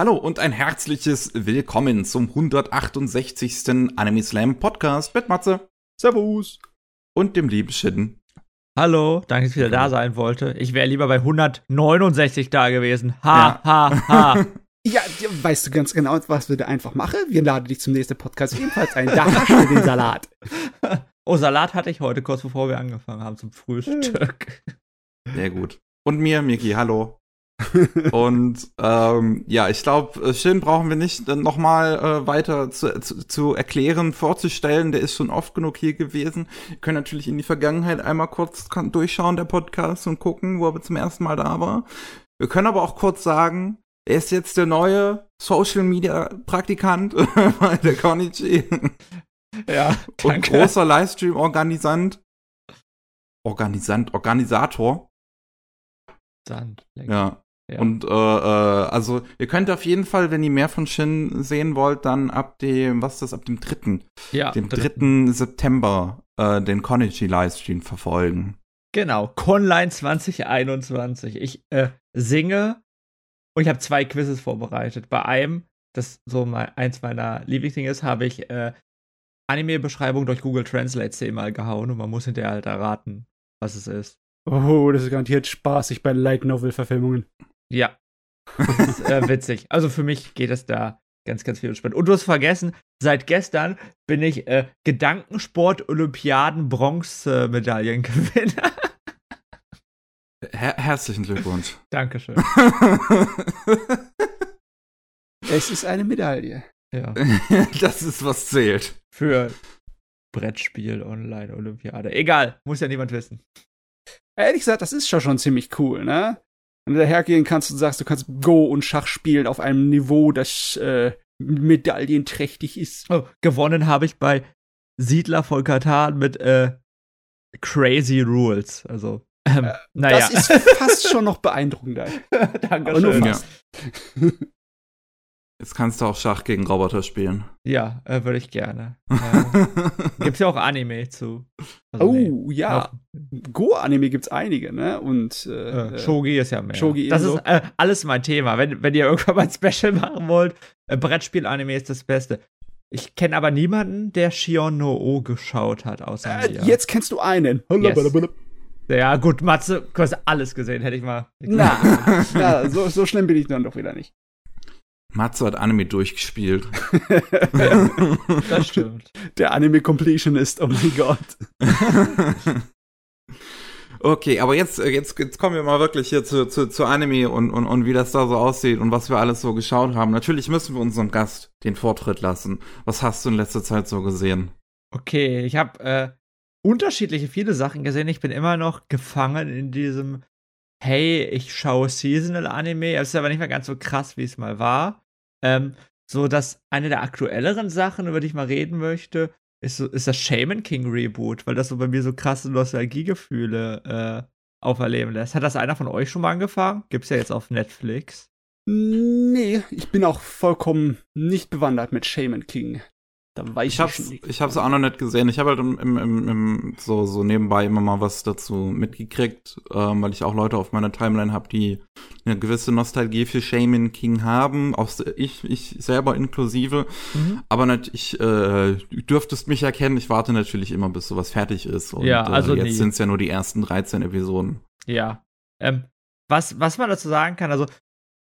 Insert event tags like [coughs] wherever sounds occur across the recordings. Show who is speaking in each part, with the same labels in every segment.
Speaker 1: Hallo und ein herzliches Willkommen zum 168. Anime Slam Podcast mit Matze.
Speaker 2: Servus.
Speaker 1: Und dem lieben Shin.
Speaker 3: Hallo, danke, dass ich wieder da sein wollte. Ich wäre lieber bei 169 da gewesen. Ha, ja. ha, ha. [laughs]
Speaker 2: Ja, weißt du ganz genau, was wir da einfach machen? Wir laden dich zum nächsten Podcast ebenfalls ein. Da hast du den Salat. [laughs]
Speaker 3: Oh, Salat hatte ich heute, kurz bevor wir angefangen haben zum Frühstück. [laughs]
Speaker 1: Sehr gut. Und mir, Miki, hallo. Und ähm, ja, ich glaube, äh, Shin brauchen wir nicht äh, nochmal äh, weiter zu, zu, zu erklären, vorzustellen. Der ist schon oft genug hier gewesen. Wir können natürlich in die Vergangenheit einmal kurz durchschauen, der Podcast, und gucken, wo er zum ersten Mal da war. Wir können aber auch kurz sagen, er ist jetzt der neue Social Media Praktikant [laughs] bei der Konichi.
Speaker 3: Ja,
Speaker 1: danke. Und großer Livestream-Organisant. Organisant, Organisator.
Speaker 3: Sand.
Speaker 1: Ja. Ja. Und äh, äh, also ihr könnt auf jeden Fall, wenn ihr mehr von Shin sehen wollt, dann ab dem, was ist das, ab dem 3.
Speaker 3: Ja,
Speaker 1: dem 3. September äh, den Konichi Livestream verfolgen.
Speaker 3: Genau, Conline 2021. Ich äh, singe und ich habe zwei Quizzes vorbereitet. Bei einem, das so mal eins meiner Lieblingsdinge ist, habe ich äh, Anime-Beschreibung durch Google Translate zehnmal gehauen und man muss hinterher halt erraten, was es ist.
Speaker 2: Oh, das ist garantiert spaßig bei Light Novel-Verfilmungen.
Speaker 3: Ja. Das ist äh, witzig. Also für mich geht es da ganz, ganz viel spannend. Und du hast vergessen, seit gestern bin ich äh, Gedankensport-Olympiaden-Bronzemedaillengewinner.
Speaker 1: Her herzlichen Glückwunsch.
Speaker 3: Dankeschön. [laughs]
Speaker 2: es ist eine Medaille.
Speaker 3: Ja. [laughs]
Speaker 1: das ist, was zählt.
Speaker 3: Für Brettspiel, Online, Olympiade. Egal, muss ja niemand wissen.
Speaker 2: Ehrlich gesagt, das ist schon, schon ziemlich cool, ne? Wenn du dahergehen kannst und sagst, du kannst Go und Schach spielen auf einem Niveau, das äh, medaillenträchtig ist.
Speaker 3: Oh, gewonnen habe ich bei Siedler von Katan mit äh, Crazy Rules. Also, ähm, äh, naja.
Speaker 2: Das ist fast schon noch beeindruckender. [laughs]
Speaker 3: Danke schön. Ja.
Speaker 1: Jetzt kannst du auch Schach gegen Roboter spielen.
Speaker 3: Ja, äh, würde ich gerne. [laughs] Äh, gibt's ja auch Anime zu.
Speaker 2: Also, oh, nee, ja. Go-Anime gibt's einige, ne? Und
Speaker 3: äh, äh Shogi ist ja mehr.
Speaker 2: Shogi
Speaker 3: das ist äh, alles mein Thema. Wenn, wenn ihr irgendwann mal ein Special [laughs] machen wollt, äh, Brettspiel-Anime ist das Beste. Ich kenne aber niemanden, der Shion no O geschaut hat, außer
Speaker 2: äh, mir. Jetzt kennst du einen.
Speaker 3: Yes. Ja, gut, Matze, du hast alles gesehen, hätte ich mal.
Speaker 2: Na, [laughs] na so, so schlimm bin ich dann doch wieder nicht.
Speaker 1: Matze hat Anime durchgespielt. [laughs]
Speaker 3: das stimmt.
Speaker 2: Der Anime Completion ist, oh mein Gott. [laughs]
Speaker 1: okay, aber jetzt, äh, jetzt, jetzt kommen wir mal wirklich hier zu, zu, zu Anime und, und, und wie das da so aussieht und was wir alles so geschaut haben. Natürlich müssen wir unserem Gast den Vortritt lassen. Was hast du in letzter Zeit so gesehen?
Speaker 3: Okay, ich habe äh, unterschiedliche viele Sachen gesehen. Ich bin immer noch gefangen in diesem hey, ich schaue Seasonal Anime. Es ist aber nicht mehr ganz so krass, wie es mal war. Ähm, so, dass eine der aktuelleren Sachen, über die ich mal reden möchte, ist, so, ist das Shaman King Reboot, weil das so bei mir so krasse Nostalgiegefühle äh, auferleben lässt. Hat das einer von euch schon mal angefangen? Gibt's ja jetzt auf Netflix.
Speaker 2: Nee, ich bin auch vollkommen nicht bewandert mit Shaman King.
Speaker 1: Da weiß ich hab's, ich, ich hab's auch noch nicht gesehen. Ich habe halt im, im, im, so, so nebenbei immer mal was dazu mitgekriegt, ähm, weil ich auch Leute auf meiner Timeline habe, die eine gewisse Nostalgie für Shaman King haben, auch ich, ich selber inklusive. Mhm. Aber nicht, ich, äh, du dürftest mich erkennen, ich warte natürlich immer, bis sowas fertig ist. Und
Speaker 3: ja, also
Speaker 1: äh, jetzt sind es ja nur die ersten 13 Episoden.
Speaker 3: Ja. Ähm, was, was man dazu sagen kann, also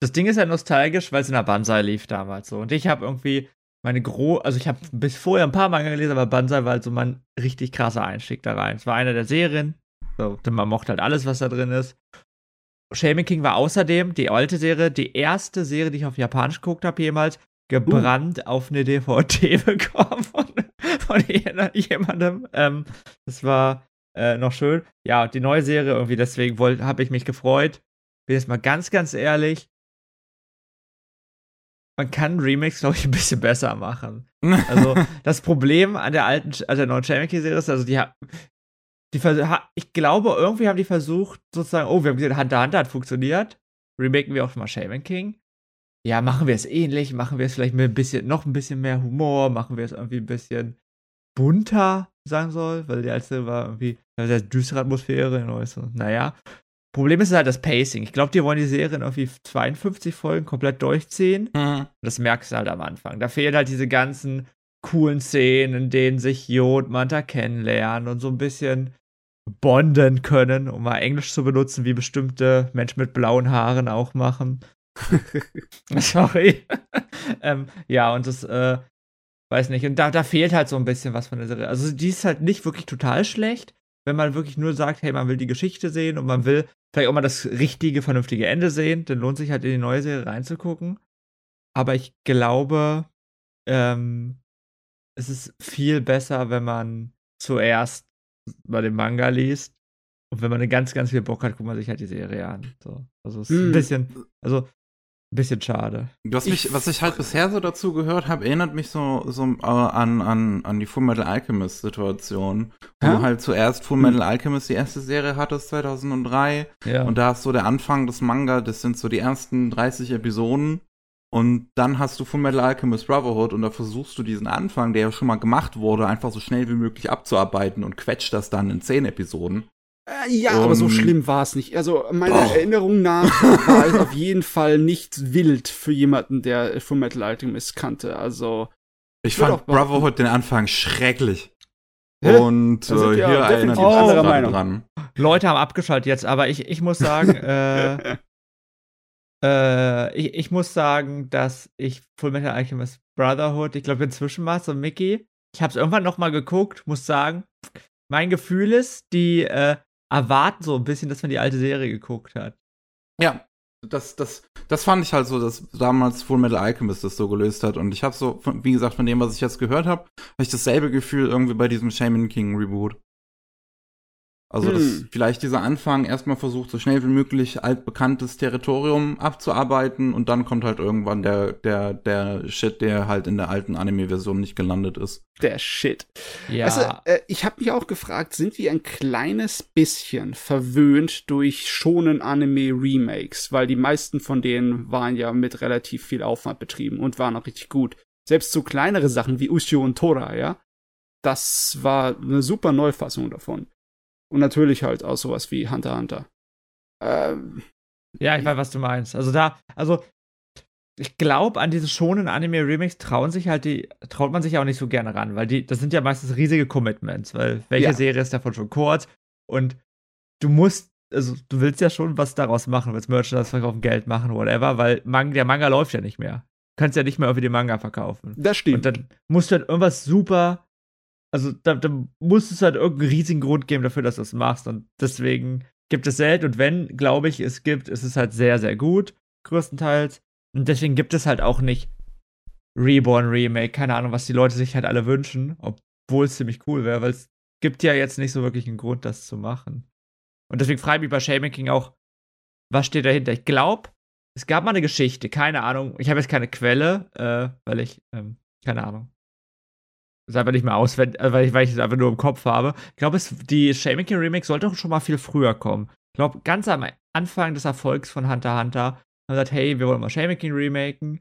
Speaker 3: das Ding ist ja nostalgisch, weil es in der Banzai lief damals so. Und ich habe irgendwie meine Gro, also ich habe bis vorher ein paar Manga gelesen, aber Banzai war halt so mein richtig krasser Einstieg da rein. Es war einer der Serien, so, denn man mochte halt alles, was da drin ist. Shaman King war außerdem die alte Serie, die erste Serie, die ich auf Japanisch geguckt habe jemals, gebrannt uh. auf eine DVD [laughs] bekommen von, von jemandem. Ähm, das war äh, noch schön. Ja, die neue Serie irgendwie, deswegen habe ich mich gefreut. Bin jetzt mal ganz, ganz ehrlich, man kann Remix, glaube ich, ein bisschen besser machen. [laughs] Also, das Problem an der alten, also der neuen Shaman-Serie ist, also die hat, die ich glaube, irgendwie haben die versucht, sozusagen, oh, wir haben gesehen, Hunter Hunter hat funktioniert. Remaken wir auch mal Shaman King. Ja, machen wir es ähnlich, machen wir es vielleicht mit ein bisschen, noch ein bisschen mehr Humor, machen wir es irgendwie ein bisschen bunter, sagen soll, weil die alte war irgendwie eine sehr düstere Atmosphäre, naja. Problem ist halt das Pacing. Ich glaube, die wollen die Serie in irgendwie 52 Folgen komplett durchziehen.
Speaker 1: Mhm.
Speaker 3: Das merkst du halt am Anfang. Da fehlen halt diese ganzen coolen Szenen, in denen sich Jo und Manta kennenlernen und so ein bisschen bonden können, um mal Englisch zu benutzen, wie bestimmte Menschen mit blauen Haaren auch machen. [laughs] Sorry. [laughs] ähm, ja, und das, äh, weiß nicht, und da, da fehlt halt so ein bisschen was von der Serie. Also, die ist halt nicht wirklich total schlecht, wenn man wirklich nur sagt, hey, man will die Geschichte sehen und man will vielleicht auch mal das richtige, vernünftige Ende sehen, dann lohnt sich halt in die neue Serie reinzugucken. Aber ich glaube, ähm, es ist viel besser, wenn man zuerst mal den Manga liest. Und wenn man ganz, ganz viel Bock hat, guckt man sich halt die Serie an. So. Also es ist ein
Speaker 2: Hm.
Speaker 3: bisschen, also ein bisschen schade.
Speaker 1: Was, mich, was ich halt bisher so dazu gehört habe, erinnert mich so, so äh, an, an, an die Full Metal Alchemist Situation. Wo
Speaker 2: Hä?
Speaker 1: du halt zuerst Full Metal Alchemist die erste Serie hattest, 2003.
Speaker 3: Ja.
Speaker 1: Und da ist so der Anfang des Manga, das sind so die ersten 30 Episoden. Und dann hast du Full Metal Alchemist Brotherhood und da versuchst du diesen Anfang, der ja schon mal gemacht wurde, einfach so schnell wie möglich abzuarbeiten und quetscht das dann in 10 Episoden.
Speaker 2: Äh, ja, aber so
Speaker 1: Und-
Speaker 2: schlimm war es nicht. Also meiner
Speaker 1: Boah.
Speaker 2: Erinnerung nach war es auf jeden Fall nicht wild für jemanden, der Full Metal Alchemist kannte. Also
Speaker 1: Ich fand. Brotherhood den Anfang schrecklich.
Speaker 2: Hä?
Speaker 1: Und äh, hier erinnert das gerade
Speaker 2: Meinung.
Speaker 1: dran.
Speaker 3: Leute haben abgeschaltet jetzt, aber ich, ich muss sagen, [laughs] äh, äh, ich, ich muss sagen, dass ich Full Metal Alchemist Brotherhood, ich glaube inzwischen war es so Mickey, ich habe es irgendwann noch mal geguckt, muss sagen, mein Gefühl ist, die äh, erwarten so ein bisschen, dass man die alte Serie geguckt hat.
Speaker 1: Ja, das, das, das fand ich halt so, dass damals Full Metal Alchemist das so gelöst hat. Und ich habe so, wie gesagt, von dem, was ich jetzt gehört habe, habe ich dasselbe Gefühl irgendwie bei diesem Shaman King Reboot. Also, dass
Speaker 2: Hm.
Speaker 1: vielleicht dieser Anfang erstmal versucht, so schnell wie möglich altbekanntes Territorium abzuarbeiten und dann kommt halt irgendwann der, der, der Shit, der halt in der alten Anime-Version nicht gelandet ist.
Speaker 2: der Shit.
Speaker 3: Ja,
Speaker 2: Also, äh, ich habe mich auch gefragt, sind wir ein kleines bisschen verwöhnt durch schonen Anime-Remakes? Weil die meisten von denen waren ja mit relativ viel Aufwand betrieben und waren auch richtig gut. Selbst so kleinere Sachen wie Ushio und Tora, ja, das war eine super Neufassung davon. Und natürlich halt auch sowas wie Hunter x Hunter. Ähm,
Speaker 3: ja, ich weiß, was du meinst. Also da, also ich glaube, an diese schonen Anime-Remakes trauen sich halt die, traut man sich auch nicht so gerne ran, weil die, das sind ja meistens riesige Commitments, weil welche
Speaker 2: Ja.
Speaker 3: Serie ist davon schon kurz und du musst, also du willst ja schon was daraus machen, willst Merchandise verkaufen, Geld machen, whatever, weil Man der Manga läuft ja nicht mehr. Du kannst ja nicht mehr irgendwie den Manga verkaufen.
Speaker 2: das
Speaker 3: Und
Speaker 2: stimmt.
Speaker 3: dann musst du halt irgendwas super, also da, da muss es halt irgendeinen riesigen Grund geben dafür, dass du es machst. Und deswegen gibt es selten. Und wenn, glaube ich, es gibt, ist es halt sehr, sehr gut, größtenteils. Und deswegen gibt es halt auch nicht Reborn Remake, keine Ahnung, was die Leute sich halt alle wünschen, obwohl es ziemlich cool wäre, weil es gibt ja jetzt nicht so wirklich einen Grund, das zu machen. Und deswegen frage ich mich bei Shaman King auch, was steht dahinter? Ich glaube, es gab mal eine Geschichte, keine Ahnung. Ich habe jetzt keine Quelle, äh, weil ich, ähm, keine Ahnung. Das ist einfach nicht mehr auswendig, äh, weil ich, weil ich es einfach nur im Kopf habe. Ich glaube, die Shaman King Remake sollte auch schon mal viel früher kommen. Ich glaube, ganz am Anfang des Erfolgs von Hunter x Hunter haben gesagt, hey, wir wollen mal Shaman King remaken.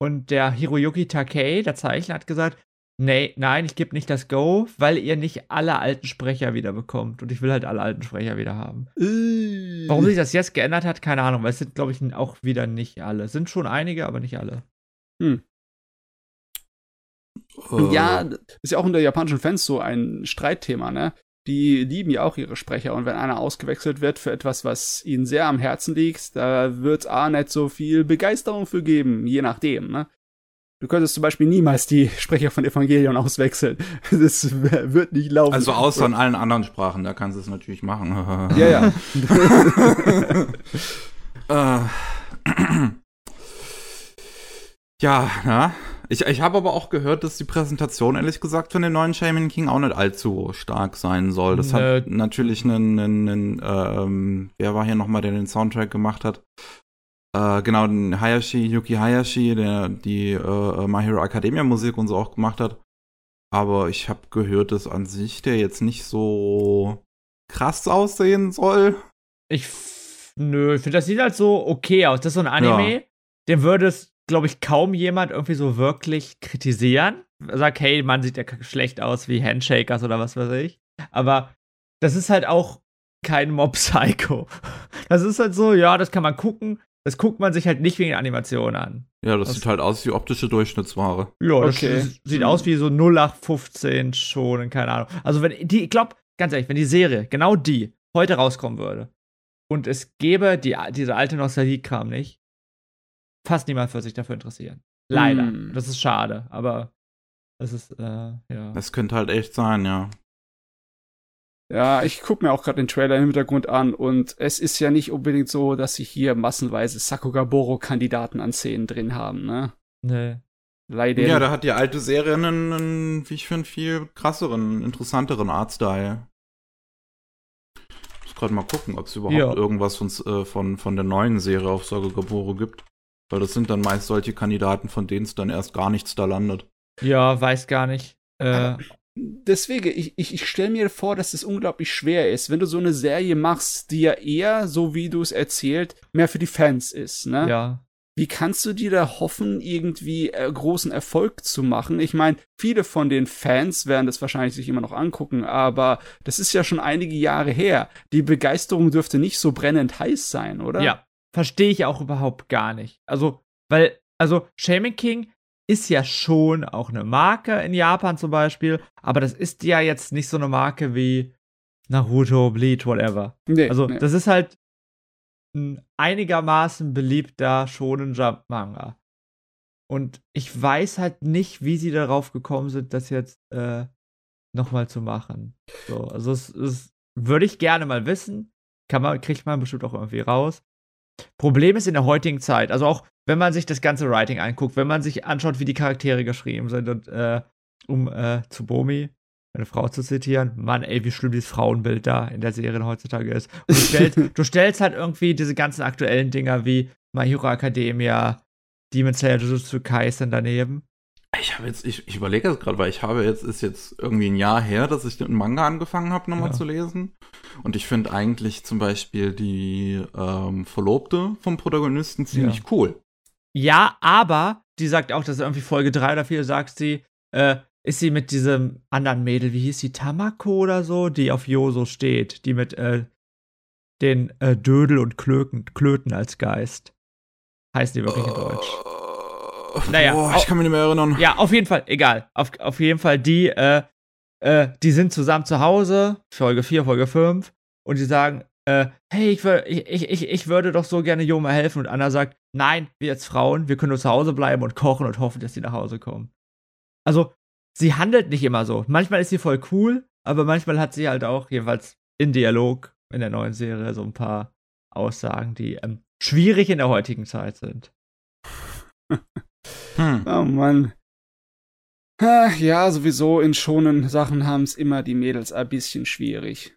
Speaker 3: Und der Hiroyuki Takei, der Zeichner, hat gesagt, nee, nein, ich gebe nicht das Go, weil ihr nicht alle alten Sprecher wieder bekommt. Und ich will halt alle alten Sprecher wieder haben.
Speaker 2: Äh,
Speaker 3: Warum sich das jetzt geändert hat, keine Ahnung, weil es sind, glaube ich, auch wieder nicht alle. Es sind schon einige, aber nicht alle.
Speaker 1: Äh,
Speaker 2: Ja, ist ja auch unter japanischen Fans so ein Streitthema, ne? Die lieben ja auch ihre Sprecher und wenn einer ausgewechselt wird für etwas, was ihnen sehr am Herzen liegt, da wird A nicht so viel Begeisterung für geben, je nachdem, ne? Du könntest zum Beispiel niemals die Sprecher von Evangelion auswechseln. [laughs] Das wird nicht laufen.
Speaker 1: Also außer in allen anderen Sprachen, da kannst du es natürlich machen. [laughs]
Speaker 2: Ja, ja. [laughs]
Speaker 1: Äh, [clears throat] ja, na. Ich, ich habe aber auch gehört, dass die Präsentation, ehrlich gesagt, von dem neuen Shaman King auch nicht allzu stark sein soll. Das
Speaker 3: Nö.
Speaker 1: hat natürlich einen, einen, einen ähm, wer war hier nochmal, der den Soundtrack gemacht hat? Äh, genau, den Hayashi, Yuki Hayashi, der die äh, My Hero Academia Musik und so auch gemacht hat. Aber ich habe gehört, dass an sich der jetzt nicht so krass aussehen soll.
Speaker 3: Ich, nö, ich finde, das sieht halt so okay aus. Das ist so ein Anime, den würde es, glaube ich, kaum jemand irgendwie so wirklich kritisieren. Sagt, hey, man sieht ja schlecht aus wie Handshakers oder was weiß ich. Aber das ist halt auch kein Mob [laughs] Psycho. Das ist halt so, ja, das kann man gucken. Das guckt man sich halt nicht wegen der Animation an.
Speaker 1: Ja, das,
Speaker 3: Das-
Speaker 1: sieht halt aus wie optische Durchschnittsware.
Speaker 3: Ja, das
Speaker 2: Okay.
Speaker 3: s- sieht
Speaker 2: Mhm.
Speaker 3: aus wie so 0815 schon, keine Ahnung. Also wenn die, ich glaube, ganz ehrlich, wenn die Serie, genau die, heute rauskommen würde und es gäbe die, diese alte Nostalgie-Kram nicht, fast niemand würde sich dafür interessieren. Leider.
Speaker 2: Mhm.
Speaker 3: Das ist schade, aber das ist, äh, ja.
Speaker 1: Das könnte halt echt sein, ja.
Speaker 2: Ja, ich gucke mir auch gerade den Trailer im Hintergrund an und es ist ja nicht unbedingt so, dass sie hier massenweise Sakugaboro-Kandidaten an Szenen drin haben, ne?
Speaker 3: Nee.
Speaker 2: Leider.
Speaker 1: Ja, da hat die alte Serie einen, einen wie ich finde, viel krasseren, interessanteren Artstyle. Ich muss gerade mal gucken, ob es überhaupt
Speaker 3: Ja.
Speaker 1: irgendwas von, äh, von, von der neuen Serie auf Saga Gaboro gibt. Weil das sind dann meist solche Kandidaten, von denen es dann erst gar nichts da landet.
Speaker 3: Ja, weiß gar nicht. Äh,
Speaker 2: Deswegen, ich, ich, ich stelle mir vor, dass es unglaublich schwer ist, wenn du so eine Serie machst, die ja eher, so wie du es erzählt, mehr für die Fans ist, ne?
Speaker 3: ja.
Speaker 2: Wie kannst du dir da hoffen, irgendwie äh, großen Erfolg zu machen? Ich meine, viele von den Fans werden das wahrscheinlich sich immer noch angucken, aber das ist ja schon einige Jahre her. Die Begeisterung dürfte nicht so brennend heiß sein, oder?
Speaker 3: Ja, verstehe ich auch überhaupt gar nicht. Also, weil, also, Shaman King ist ja schon auch eine Marke in Japan zum Beispiel, aber das ist ja jetzt nicht so eine Marke wie Naruto, Bleach, whatever.
Speaker 2: Nee,
Speaker 3: Also,
Speaker 2: nee.
Speaker 3: das ist halt ein einigermaßen beliebter Shonen Jump Manga. Und ich weiß halt nicht, wie sie darauf gekommen sind, das jetzt äh, nochmal zu machen. So, also es, es würde ich gerne mal wissen. Kann man, kriegt man bestimmt auch irgendwie raus. Problem ist in der heutigen Zeit, also auch wenn man sich das ganze Writing anguckt, wenn man sich anschaut, wie die Charaktere geschrieben sind und äh, um äh, Tsubomi, eine Frau zu zitieren, Mann, ey, wie schlimm dieses Frauenbild da in der Serie heutzutage ist. Und du, stellst, [laughs] du stellst halt irgendwie diese ganzen aktuellen Dinger wie My Hero Academia, Demon Slayer Jujutsu Kaisen daneben.
Speaker 1: Ich habe jetzt, ich, ich überlege jetzt gerade, weil ich habe jetzt, ist jetzt irgendwie ein Jahr her, dass ich den Manga angefangen habe, nochmal
Speaker 3: Ja.
Speaker 1: zu lesen. Und ich finde eigentlich zum Beispiel die ähm, Verlobte vom Protagonisten ziemlich
Speaker 3: Ja.
Speaker 1: cool.
Speaker 3: Ja, aber die sagt auch, dass irgendwie Folge 3 oder 4 sagt sie, äh, ist sie mit diesem anderen Mädel, wie hieß sie, Tamako oder so, die auf Yoso steht, die mit äh, den äh, Dödel und Klöken, Klöten als Geist. Heißt die wirklich in Deutsch. Naja,
Speaker 1: boah, ich kann mich nicht mehr erinnern.
Speaker 3: Ja, auf jeden Fall, egal. Auf, auf jeden Fall, die, äh, äh, die sind zusammen zu Hause, Folge 4, Folge 5, und die sagen, äh, hey, ich, wür- ich, ich, ich, würde doch so gerne Joma helfen. Und Anna sagt, nein, wir als Frauen, wir können nur zu Hause bleiben und kochen und hoffen, dass sie nach Hause kommen. Also, sie handelt nicht immer so. Manchmal ist sie voll cool, aber manchmal hat sie halt auch, jedenfalls in Dialog in der neuen Serie, so ein paar Aussagen, die ähm, schwierig in der heutigen Zeit sind. [laughs]
Speaker 1: Hm.
Speaker 2: Oh Mann. Ah, Ja, sowieso in schonen Sachen haben es immer die Mädels ein bisschen schwierig.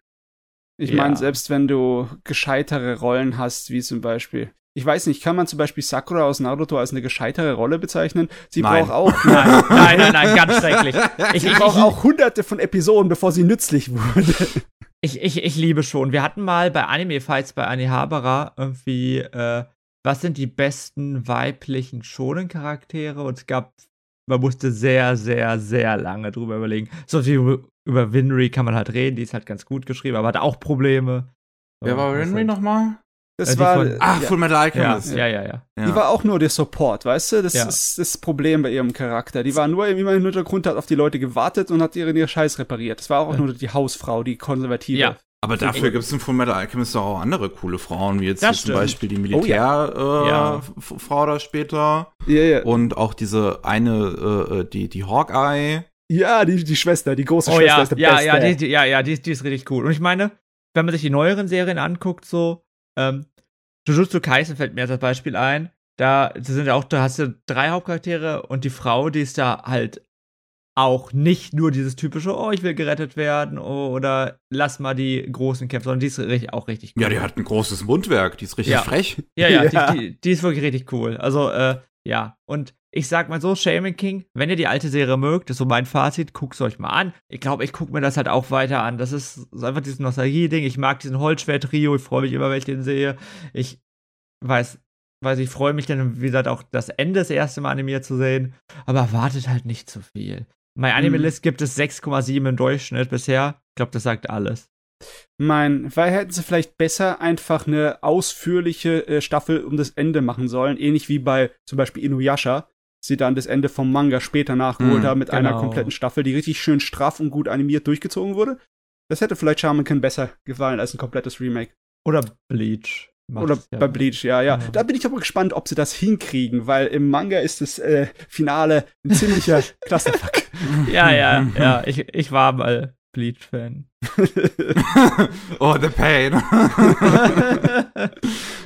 Speaker 2: Ich
Speaker 3: Ja.
Speaker 2: meine, selbst wenn du gescheitere Rollen hast, wie zum Beispiel. Ich weiß nicht, kann man zum Beispiel Sakura aus Naruto als eine gescheitere Rolle bezeichnen? Sie
Speaker 1: Nein.
Speaker 2: braucht auch,
Speaker 3: Nein, nein, [laughs] nein, nein, ganz schrecklich. [laughs] Ich,
Speaker 2: sie
Speaker 3: ich,
Speaker 2: braucht
Speaker 3: ich,
Speaker 2: auch hunderte von Episoden, bevor sie nützlich wurde.
Speaker 3: Ich, ich, ich liebe schon. Wir hatten mal bei Anime-Fights bei Anihabara irgendwie, äh, was sind die besten weiblichen Shonen-Charaktere? Und es gab, man musste sehr, sehr, sehr lange drüber überlegen. So wie über- Winry kann man halt reden, die ist halt ganz gut geschrieben, aber hat auch Probleme.
Speaker 1: Wer war Henry
Speaker 3: also-
Speaker 1: nochmal?
Speaker 2: Das
Speaker 3: die
Speaker 2: war,
Speaker 3: von-
Speaker 1: Ach,
Speaker 2: ja,
Speaker 1: Full Metal
Speaker 3: Ja,
Speaker 1: Alchemist.
Speaker 3: ja, ja, ja.
Speaker 1: Ja.
Speaker 2: die war auch nur der Support, weißt du? Das
Speaker 3: Ja.
Speaker 2: ist das Problem bei ihrem Charakter. Die war nur immer im Hintergrund, hat auf die Leute gewartet und hat ihren, ihren Scheiß repariert. Das war auch nur die Hausfrau, die konservative.
Speaker 3: Ja.
Speaker 1: Aber dafür gibt es in Full Metal Alchemist auch andere coole Frauen, wie jetzt zum
Speaker 3: stimmt.
Speaker 1: Beispiel die
Speaker 2: Oh ja.
Speaker 1: Militärfrau
Speaker 3: Ja.
Speaker 1: äh, Frau da später.
Speaker 2: Ja, ja.
Speaker 1: Und auch diese eine, äh, äh, die, die Hawkeye.
Speaker 2: Ja, die, die Schwester, die große
Speaker 3: Oh
Speaker 2: Schwester
Speaker 3: ja,
Speaker 2: ist der
Speaker 3: ja,
Speaker 2: Beste.
Speaker 3: ja, die, die, ja, ja, die, die ist richtig cool. Und ich meine, wenn man sich die neueren Serien anguckt, so, ähm, Jujutsu Kaisen fällt mir als Beispiel ein. Da sind ja auch, da hast du drei Hauptcharaktere und die Frau, die ist da halt auch nicht nur dieses typische, oh, ich will gerettet werden oh, oder lass mal die Großen kämpfen, sondern die ist richtig, auch richtig cool.
Speaker 1: Ja, die hat ein großes Mundwerk, die ist richtig
Speaker 3: Ja.
Speaker 1: frech.
Speaker 3: Ja, ja, [laughs]
Speaker 2: Ja.
Speaker 3: Die, die, die ist wirklich richtig cool. Also, äh, ja. Und ich sag mal so, Shaman King, wenn ihr die alte Serie mögt, ist so mein Fazit, guckt's euch mal an. Ich glaube, ich guck mir das halt auch weiter an. Das ist so einfach dieses Nostalgie-Ding. Ich mag diesen Holzschwert-Trio, ich freue mich immer, wenn ich den sehe. Ich weiß, weiß ich freue mich dann, wie gesagt, auch das Ende das erste Mal animiert zu sehen. Aber erwartet halt nicht zu viel. Anime
Speaker 2: Mhm.
Speaker 3: List gibt es 6,7 im Durchschnitt bisher. Ich glaube, das sagt alles.
Speaker 2: Mein, weil hätten sie vielleicht besser einfach eine ausführliche äh, Staffel um das Ende machen sollen, ähnlich wie bei zum Beispiel Inuyasha, sie dann das Ende vom Manga später nachgeholt
Speaker 1: Mhm,
Speaker 2: haben mit einer
Speaker 3: genau.
Speaker 2: kompletten Staffel, die richtig schön straff und gut animiert durchgezogen wurde. Das hätte vielleicht Shaman besser gefallen als ein komplettes Remake.
Speaker 3: Oder Bleach. Macht's
Speaker 2: Oder
Speaker 3: ja.
Speaker 2: bei Bleach, ja, ja,
Speaker 3: Ja.
Speaker 2: Da bin ich aber gespannt, ob sie das hinkriegen, weil im Manga ist das äh, Finale ein ziemlicher [laughs] Clusterfuck.
Speaker 3: Ja, ja, [laughs] ja. Ich, ich war mal Bleach-Fan. [laughs]
Speaker 1: oh, the pain. [laughs]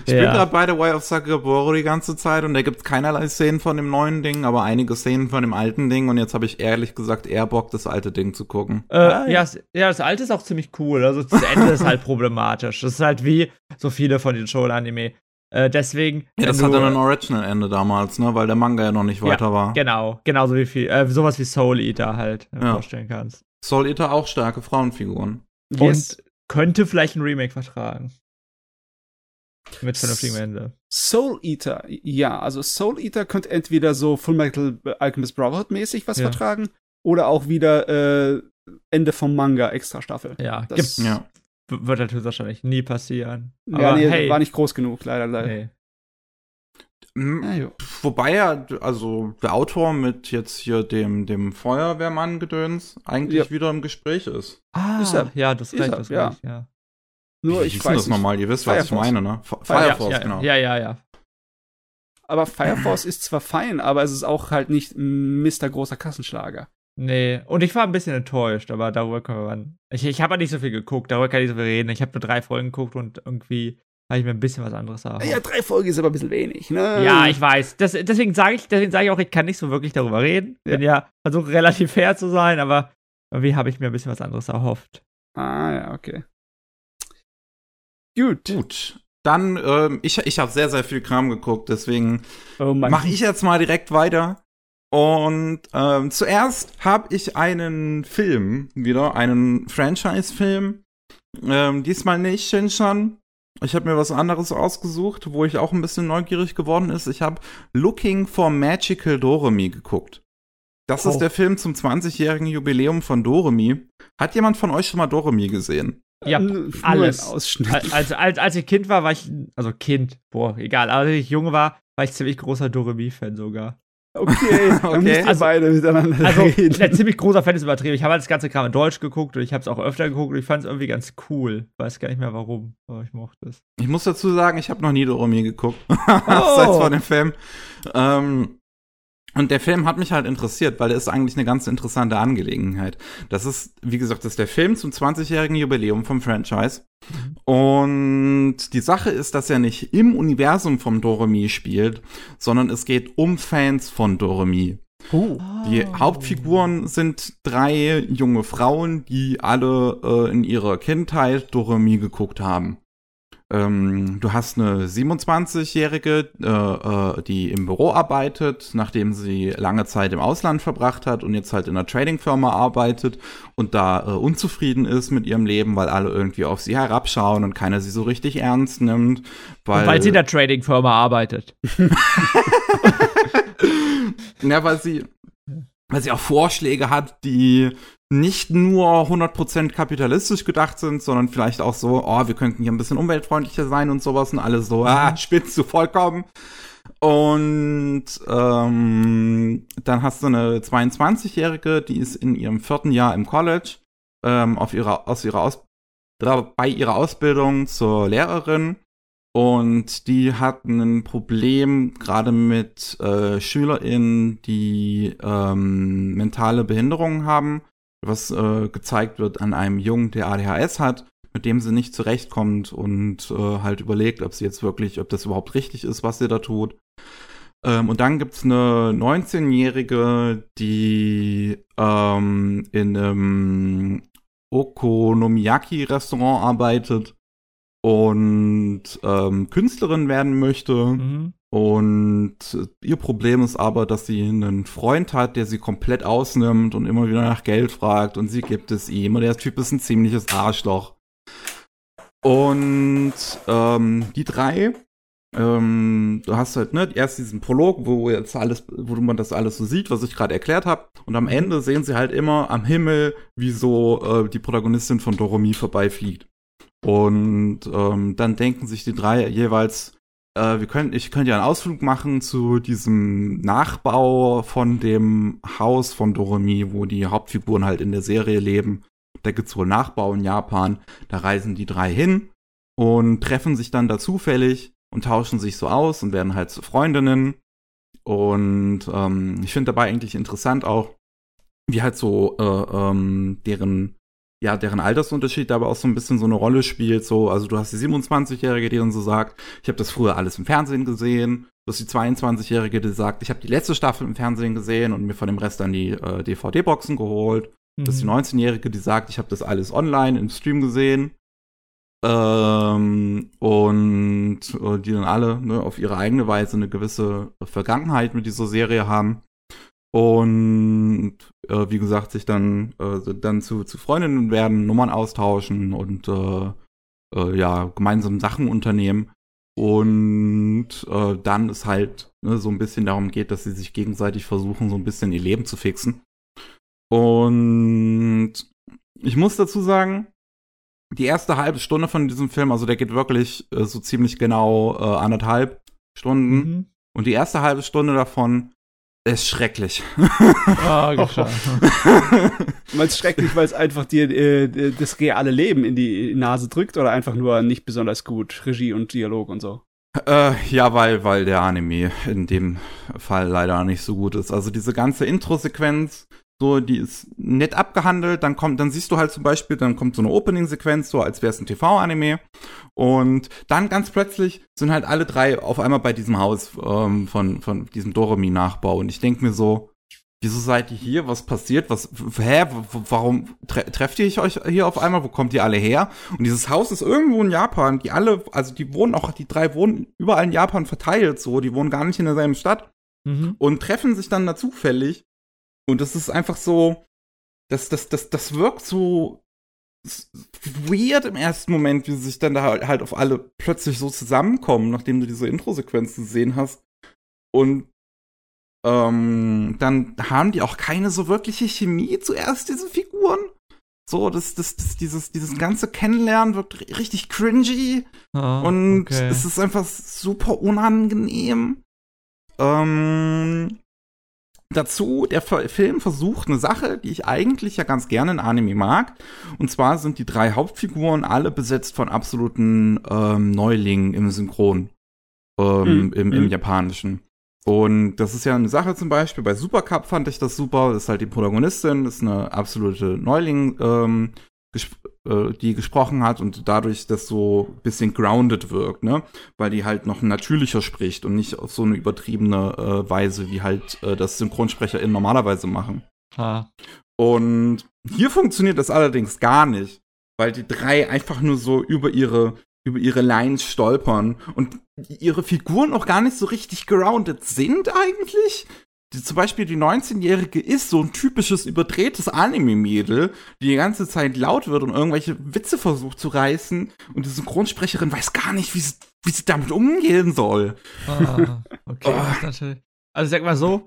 Speaker 1: Ich bin
Speaker 3: Ja.
Speaker 1: gerade bei The Way of Sakagaboro die ganze Zeit und da gibt keinerlei Szenen von dem neuen Ding, aber einige Szenen von dem alten Ding und jetzt habe ich ehrlich gesagt eher Bock, das alte Ding zu gucken.
Speaker 3: Äh,
Speaker 2: Ah,
Speaker 3: ja, es- ja, das alte ist auch ziemlich cool. Also das Ende ist halt problematisch. Das ist halt wie so viele von den Shonen-Anime. Äh, deswegen.
Speaker 1: Ja, das
Speaker 3: wenn
Speaker 1: hatte ein Original-Ende damals, ne, weil der Manga ja noch nicht
Speaker 3: Ja,
Speaker 1: weiter war.
Speaker 3: Genau, genauso wie viel, äh, sowas wie Soul Eater halt äh,
Speaker 1: Ja.
Speaker 3: vorstellen kannst.
Speaker 1: Soul Eater auch starke Frauenfiguren.
Speaker 2: Yes.
Speaker 3: Und könnte vielleicht ein Remake vertragen. Mit vernünftigem Ende.
Speaker 2: Soul Eater, ja, also Soul Eater könnte entweder so Full Metal Alchemist Brotherhood mäßig was
Speaker 3: Ja.
Speaker 2: vertragen oder auch wieder äh, Ende vom Manga extra Staffel.
Speaker 3: Ja,
Speaker 2: Das-
Speaker 3: gibt's.
Speaker 1: Ja.
Speaker 3: Wird natürlich wahrscheinlich nie passieren.
Speaker 2: Ja,
Speaker 3: Aber
Speaker 2: nee,
Speaker 3: hey,
Speaker 2: war nicht groß genug, leider, leider.
Speaker 3: nee.
Speaker 1: Hm,
Speaker 2: Ja, jo.
Speaker 1: Wobei ja, also der Autor mit jetzt hier dem, dem Feuerwehrmann-Gedöns eigentlich
Speaker 2: Ja.
Speaker 1: wieder im Gespräch ist.
Speaker 3: Ah,
Speaker 2: Ist er.
Speaker 3: ja, das
Speaker 2: Ist
Speaker 3: recht, das
Speaker 2: ja.
Speaker 3: recht, ja.
Speaker 2: Nur
Speaker 1: Wie
Speaker 2: ich
Speaker 1: denn
Speaker 2: weiß
Speaker 1: das nochmal? Ihr wisst, was ich meine, ne? F
Speaker 2: Fire
Speaker 1: Fire
Speaker 3: ja, ja,
Speaker 1: genau.
Speaker 3: ja, ja, ja.
Speaker 2: Aber Fire Force ist zwar fein, aber es ist auch halt nicht Mr. großer Kassenschlager.
Speaker 3: Nee, und ich war ein bisschen enttäuscht, aber darüber können wir dann. Ich, ich habe ja nicht so viel geguckt, darüber kann ich nicht so viel reden. Ich habe nur drei Folgen geguckt und irgendwie habe ich mir ein bisschen was anderes erhofft.
Speaker 2: Ja, drei Folgen ist aber ein bisschen wenig, ne?
Speaker 3: Ja, ich weiß. Das, deswegen sage ich, deswegen sage ich auch, ich kann nicht so wirklich darüber reden.
Speaker 2: Ja.
Speaker 3: Bin ja versuche relativ fair zu sein, aber irgendwie habe ich mir ein bisschen was anderes erhofft.
Speaker 2: Ah, ja, okay. Gut.
Speaker 1: Gut. Dann, ähm, ich, ich habe sehr, sehr viel Kram geguckt, deswegen
Speaker 2: Oh
Speaker 1: mache ich jetzt mal direkt weiter. Und ähm, zuerst habe ich einen Film wieder, einen Franchise-Film. Ähm, diesmal nicht Shinshan. Ich habe mir was anderes ausgesucht, wo ich auch ein bisschen neugierig geworden ist. Ich habe Looking for Magical Doremi geguckt. Das
Speaker 3: Oh.
Speaker 1: ist der Film zum 20-jährigen Jubiläum von Doremi. Hat jemand von euch schon mal Doremi gesehen?
Speaker 3: Ja,
Speaker 2: ein
Speaker 3: alles.
Speaker 2: Ausschnitt.
Speaker 3: Al- als, als, als ich Kind war, war ich, also Kind, boah, egal, als ich jung war, war ich ziemlich großer Doremi-Fan sogar.
Speaker 2: Okay, [laughs]
Speaker 1: Okay.
Speaker 3: Also-
Speaker 2: beide miteinander
Speaker 3: Also,
Speaker 2: reden.
Speaker 3: ein ziemlich großer Fan ist übertrieben. Ich habe halt das ganze Kram in Deutsch geguckt und ich habe es auch öfter geguckt und ich fand es irgendwie ganz cool. Weiß gar nicht mehr warum, aber ich mochte es.
Speaker 1: Ich muss dazu sagen, ich habe noch nie Doremi geguckt. [laughs] Abseits von dem Film. Ähm, und der Film hat mich halt interessiert, weil der ist eigentlich eine ganz interessante Angelegenheit. Das ist, wie gesagt, das ist der Film zum 20-jährigen Jubiläum vom Franchise. Und die Sache ist, dass er nicht im Universum vom Doremi spielt, sondern es geht um Fans von Doremi.
Speaker 2: Oh.
Speaker 1: Die Hauptfiguren sind drei junge Frauen, die alle äh, in ihrer Kindheit Doremi geguckt haben. Ähm, du hast eine 27-Jährige, äh, äh, die im Büro arbeitet, nachdem sie lange Zeit im Ausland verbracht hat und jetzt halt in einer Trading-Firma arbeitet und da äh, unzufrieden ist mit ihrem Leben, weil alle irgendwie auf sie herabschauen und keiner sie so richtig ernst nimmt. Weil,
Speaker 3: Und weil sie in der Trading-Firma arbeitet. [laughs]
Speaker 1: Ja, weil sie, weil sie auch Vorschläge hat, die nicht nur 100% kapitalistisch gedacht sind, sondern vielleicht auch so, oh, wir könnten hier ein bisschen umweltfreundlicher sein und sowas und alle so, ah, spinnst du vollkommen. Und ähm, dann hast du eine 22-Jährige, die ist in ihrem vierten Jahr im College, ähm, auf ihrer, aus ihrer Aus bei ihrer Ausbildung zur Lehrerin. Und die hatten ein Problem gerade mit äh, SchülerInnen, die ähm, mentale Behinderungen haben, was äh, gezeigt wird an einem Jungen, der ADHS hat, mit dem sie nicht zurechtkommt und äh, halt überlegt, ob sie jetzt wirklich, ob das überhaupt richtig ist, was sie da tut. Ähm, und dann gibt's eine 19-Jährige, die ähm, in einem Okonomiyaki-Restaurant arbeitet und ähm, Künstlerin werden möchte.
Speaker 3: Mhm.
Speaker 1: Und äh, ihr Problem ist aber, dass sie einen Freund hat, der sie komplett ausnimmt und immer wieder nach Geld fragt und sie gibt es ihm. Und der Typ ist ein ziemliches Arschloch. Und ähm, die drei ähm, du hast halt, ne, erst diesen Prolog, wo jetzt alles, wo man das alles so sieht, was ich gerade erklärt habe. Und am Ende sehen sie halt immer am Himmel, wie so äh, die Protagonistin von Doremi vorbeifliegt. Und ähm, dann denken sich die drei jeweils, äh, wir können, ich könnte ja einen Ausflug machen zu diesem Nachbau von dem Haus von Doremi, wo die Hauptfiguren halt in der Serie leben. Da gibt's wohl Nachbau in Japan. Da reisen die drei hin und treffen sich dann da zufällig und tauschen sich so aus und werden halt zu Freundinnen. Und ähm, ich finde dabei eigentlich interessant auch, wie halt so äh, ähm, deren ja, deren Altersunterschied dabei auch so ein bisschen so eine Rolle spielt. So, also du hast die 27-Jährige, die dann so sagt, ich habe das früher alles im Fernsehen gesehen. Du hast die 22-Jährige, die sagt, ich habe die letzte Staffel im Fernsehen gesehen und mir von dem Rest dann die äh, DVD-Boxen geholt. Mhm. Das ist die 19-Jährige, die sagt, ich habe das alles online im Stream gesehen. Ähm, und äh, die dann alle ne, auf ihre eigene Weise eine gewisse Vergangenheit mit dieser Serie haben. Und äh, wie gesagt, sich dann, äh, dann zu, zu Freundinnen werden, Nummern austauschen und äh, äh, ja, gemeinsam Sachen unternehmen. Und äh, dann es halt ne, so ein bisschen darum geht, dass sie sich gegenseitig versuchen, so ein bisschen ihr Leben zu fixen. Und ich muss dazu sagen, die erste halbe Stunde von diesem Film, also der geht wirklich äh, so ziemlich genau äh, anderthalb Stunden. Mhm. Und die erste halbe Stunde davon ist schrecklich.
Speaker 2: Ah, [laughs] oh, Weil es schrecklich, weil es einfach dir äh, das reale Leben in die Nase drückt oder einfach nur nicht besonders gut Regie und Dialog und so.
Speaker 1: Äh, ja, weil, weil der Anime in dem Fall leider nicht so gut ist. Also diese ganze Intro-Sequenz, so, die ist nett abgehandelt, dann kommt, dann siehst du halt zum Beispiel, dann kommt so eine Opening-Sequenz, so als wäre es ein TV-Anime. Und dann ganz plötzlich sind halt alle drei auf einmal bei diesem Haus ähm, von, von diesem Doremi-Nachbau. Und ich denke mir so, wieso seid ihr hier? Was passiert? Was, hä? Warum tre trefft ihr euch hier auf einmal? Wo kommt ihr alle her? Und dieses Haus ist irgendwo in Japan. Die alle, also die wohnen auch, die drei wohnen überall in Japan verteilt so. Die wohnen gar nicht in derselben Stadt. Mhm. Und treffen sich dann da zufällig und das ist einfach so, das, das, das, das wirkt so weird im ersten Moment, wie sie sich dann da halt auf alle plötzlich so zusammenkommen, nachdem du diese Intro-Sequenz gesehen hast. Und ähm, dann haben die auch keine so wirkliche Chemie zuerst, diese Figuren. So, das, das, das, dieses, dieses ganze Kennenlernen wirkt richtig cringy. Oh, und okay. es ist einfach super unangenehm. Ähm, Dazu, der Film versucht eine Sache, die ich eigentlich ja ganz gerne in Anime mag. Und zwar sind die drei Hauptfiguren alle besetzt von absoluten ähm, Neulingen im Synchron, ähm, mhm. im, im mhm. Japanischen. Und das ist ja eine Sache zum Beispiel, bei Supercup fand ich das super, das ist halt die Protagonistin, ist eine absolute Neuling, ähm, äh, die gesprochen hat und dadurch das so ein bisschen grounded wirkt, ne? Weil die halt noch natürlicher spricht und nicht auf so eine übertriebene äh, Weise, wie halt äh, das SynchronsprecherInnen normalerweise machen. Ah. Und hier funktioniert das allerdings gar nicht, weil die drei einfach nur so über ihre über ihre Lines stolpern und ihre Figuren auch gar nicht so richtig grounded sind eigentlich die, zum Beispiel die 19-Jährige ist so ein typisches überdrehtes Anime-Mädel, die die ganze Zeit laut wird und irgendwelche Witze versucht zu reißen und die Synchronsprecherin weiß gar nicht, wie sie, wie sie damit umgehen soll.
Speaker 3: Ah, okay, oh. natürlich. Also sag mal so,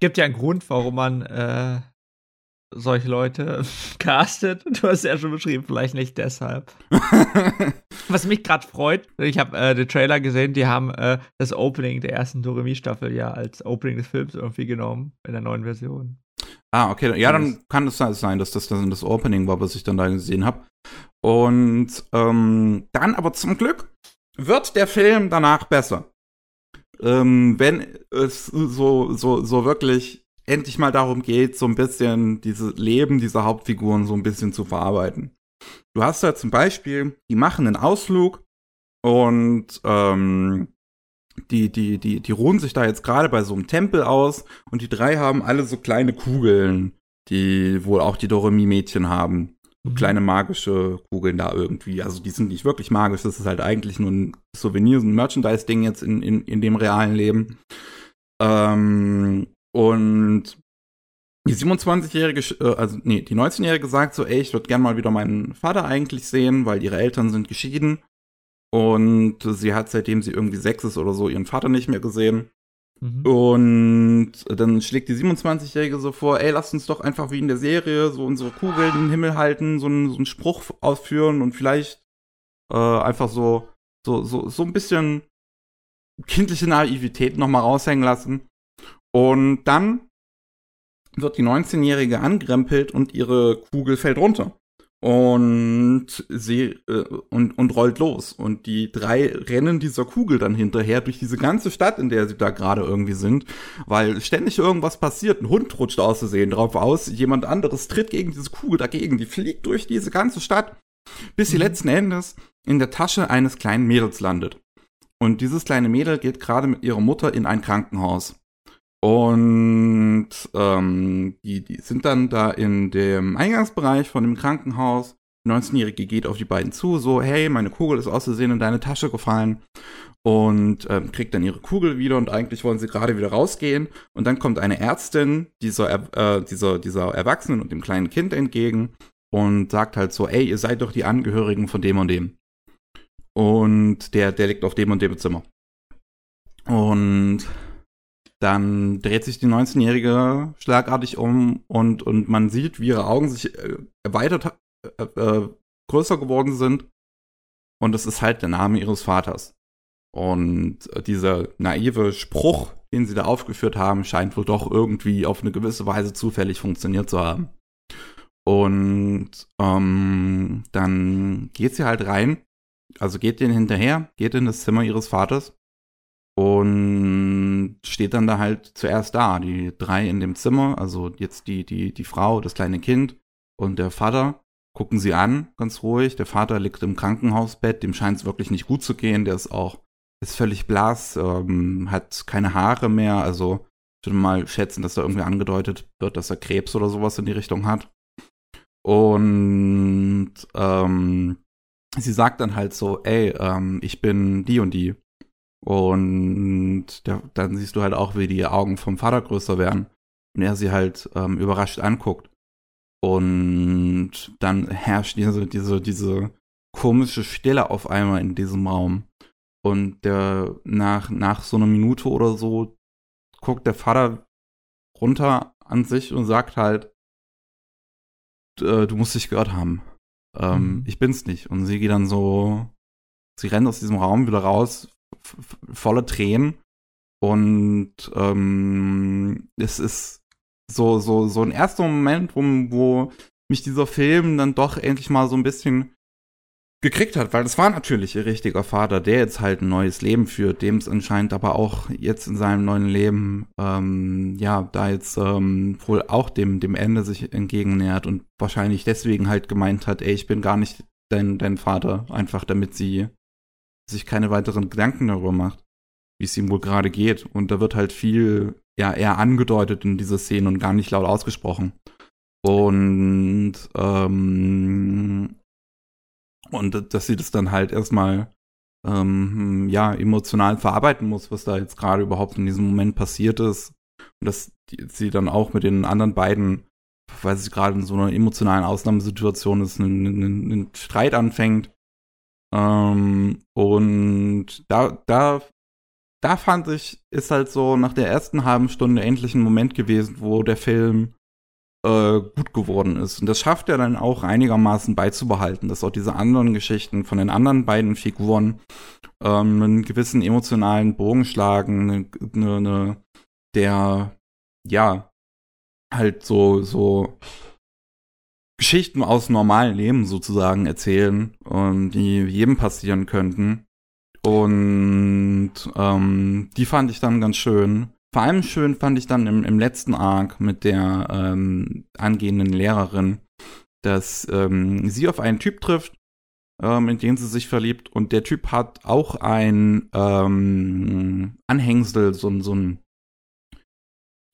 Speaker 3: gibt ja einen Grund, warum man äh, solche Leute [laughs] castet. Du hast ja schon beschrieben, vielleicht nicht deshalb. [laughs] [laughs] Was mich gerade freut, ich habe äh, den Trailer gesehen, die haben äh, das Opening der ersten Doremi-Staffel ja als Opening des Films irgendwie genommen in der neuen Version.
Speaker 1: Ah, okay. Ja, dann kann es sein, dass das dann das Opening war, was ich dann da gesehen habe. Und ähm, dann aber zum Glück wird der Film danach besser. Ähm, wenn es so, so, so wirklich endlich mal darum geht, so ein bisschen dieses Leben dieser Hauptfiguren so ein bisschen zu verarbeiten. Du hast da zum Beispiel, die machen einen Ausflug und ähm, die, die, die, die ruhen sich da jetzt gerade bei so einem Tempel aus und die drei haben alle so kleine Kugeln, die wohl auch die Doremi-Mädchen haben. So mhm. kleine magische Kugeln da irgendwie. Also die sind nicht wirklich magisch, das ist halt eigentlich nur ein Souvenir, ein Merchandise-Ding jetzt in, in, in dem realen Leben. Ähm, und die 27-Jährige, äh, also nee, die 19-Jährige sagt so, ey, ich würde gern mal wieder meinen Vater eigentlich sehen, weil ihre Eltern sind geschieden. Und sie hat, seitdem sie irgendwie sechs ist oder so, ihren Vater nicht mehr gesehen.
Speaker 3: Mhm.
Speaker 1: Und dann schlägt die 27-Jährige so vor, ey, lasst uns doch einfach wie in der Serie so unsere Kugeln in den Himmel halten, so einen, so einen Spruch ausführen und vielleicht äh, einfach so, so, so, so ein bisschen kindliche Naivität nochmal raushängen lassen. Und dann wird die 19-Jährige angerempelt und ihre Kugel fällt runter und sie äh, und und rollt los und die drei rennen dieser Kugel dann hinterher durch diese ganze Stadt, in der sie da gerade irgendwie sind, weil ständig irgendwas passiert, ein Hund rutscht auszusehen drauf aus, jemand anderes tritt gegen diese Kugel dagegen, die fliegt durch diese ganze Stadt, bis sie mhm. letzten Endes in der Tasche eines kleinen Mädels landet. Und dieses kleine Mädel geht gerade mit ihrer Mutter in ein Krankenhaus. Und ähm, die, die sind dann da in dem Eingangsbereich von dem Krankenhaus. Die 19-Jährige geht auf die beiden zu, so, hey, meine Kugel ist auszusehen in deine Tasche gefallen. Und ähm, kriegt dann ihre Kugel wieder und eigentlich wollen sie gerade wieder rausgehen. Und dann kommt eine Ärztin dieser, äh, dieser, dieser Erwachsenen und dem kleinen Kind entgegen und sagt halt so, ey, ihr seid doch die Angehörigen von dem und dem. Und der, der liegt auf dem und dem Zimmer. Und dann dreht sich die 19-Jährige schlagartig um und, und man sieht, wie ihre Augen sich äh, erweitert, äh, äh, größer geworden sind. Und es ist halt der Name ihres Vaters. Und dieser naive Spruch, den sie da aufgeführt haben, scheint wohl doch irgendwie auf eine gewisse Weise zufällig funktioniert zu haben. Und ähm, dann geht sie halt rein, also geht denen hinterher, geht in das Zimmer ihres Vaters und steht dann da halt zuerst da. Die drei in dem Zimmer, also jetzt die, die, die Frau, das kleine Kind und der Vater, gucken sie an, ganz ruhig. Der Vater liegt im Krankenhausbett, dem scheint es wirklich nicht gut zu gehen. Der ist auch, ist völlig blass, ähm, hat keine Haare mehr. Also ich würde mal schätzen, dass da irgendwie angedeutet wird, dass er Krebs oder sowas in die Richtung hat. Und ähm, sie sagt dann halt so, ey, ähm, ich bin die und die. Und der, dann siehst du halt auch, wie die Augen vom Vater größer werden. Und er sie halt ähm, überrascht anguckt. Und dann herrscht diese, diese, diese komische Stille auf einmal in diesem Raum. Und der nach, nach so einer Minute oder so guckt der Vater runter an sich und sagt halt, äh, du musst dich gehört haben. Ähm, mhm. Ich bin's nicht. Und sie geht dann so, sie rennt aus diesem Raum wieder raus, voller Tränen. Und ähm, es ist so, so, so ein erster Moment, wo, wo mich dieser Film dann doch endlich mal so ein bisschen gekriegt hat, weil das war natürlich ihr richtiger Vater, der jetzt halt ein neues Leben führt, dem es anscheinend aber auch jetzt in seinem neuen Leben, ähm, ja, da jetzt ähm, wohl auch dem, dem Ende sich entgegennähert und wahrscheinlich deswegen halt gemeint hat, ey, ich bin gar nicht dein, dein Vater, einfach damit sie sich keine weiteren Gedanken darüber macht, wie es ihm wohl gerade geht. Und da wird halt viel ja eher angedeutet in dieser Szene und gar nicht laut ausgesprochen. Und ähm, und dass sie das dann halt erstmal ähm, ja emotional verarbeiten muss, was da jetzt gerade überhaupt in diesem Moment passiert ist. Und dass sie dann auch mit den anderen beiden, weil sie gerade in so einer emotionalen Ausnahmesituation ist, einen, einen, einen Streit anfängt ähm, und da, da, da fand ich, ist halt so nach der ersten halben Stunde endlich ein Moment gewesen, wo der Film äh, gut geworden ist. Und das schafft er dann auch einigermaßen beizubehalten, dass auch diese anderen Geschichten von den anderen beiden Figuren ähm, einen gewissen emotionalen Bogen schlagen, eine, eine, eine der, ja, halt so, so Geschichten aus normalen Leben sozusagen erzählen, und die jedem passieren könnten. Und ähm, die fand ich dann ganz schön. Vor allem schön fand ich dann im, im letzten Arc mit der ähm, angehenden Lehrerin, dass ähm, sie auf einen Typ trifft, ähm, in den sie sich verliebt. Und der Typ hat auch ein ähm, Anhängsel, so, so ein,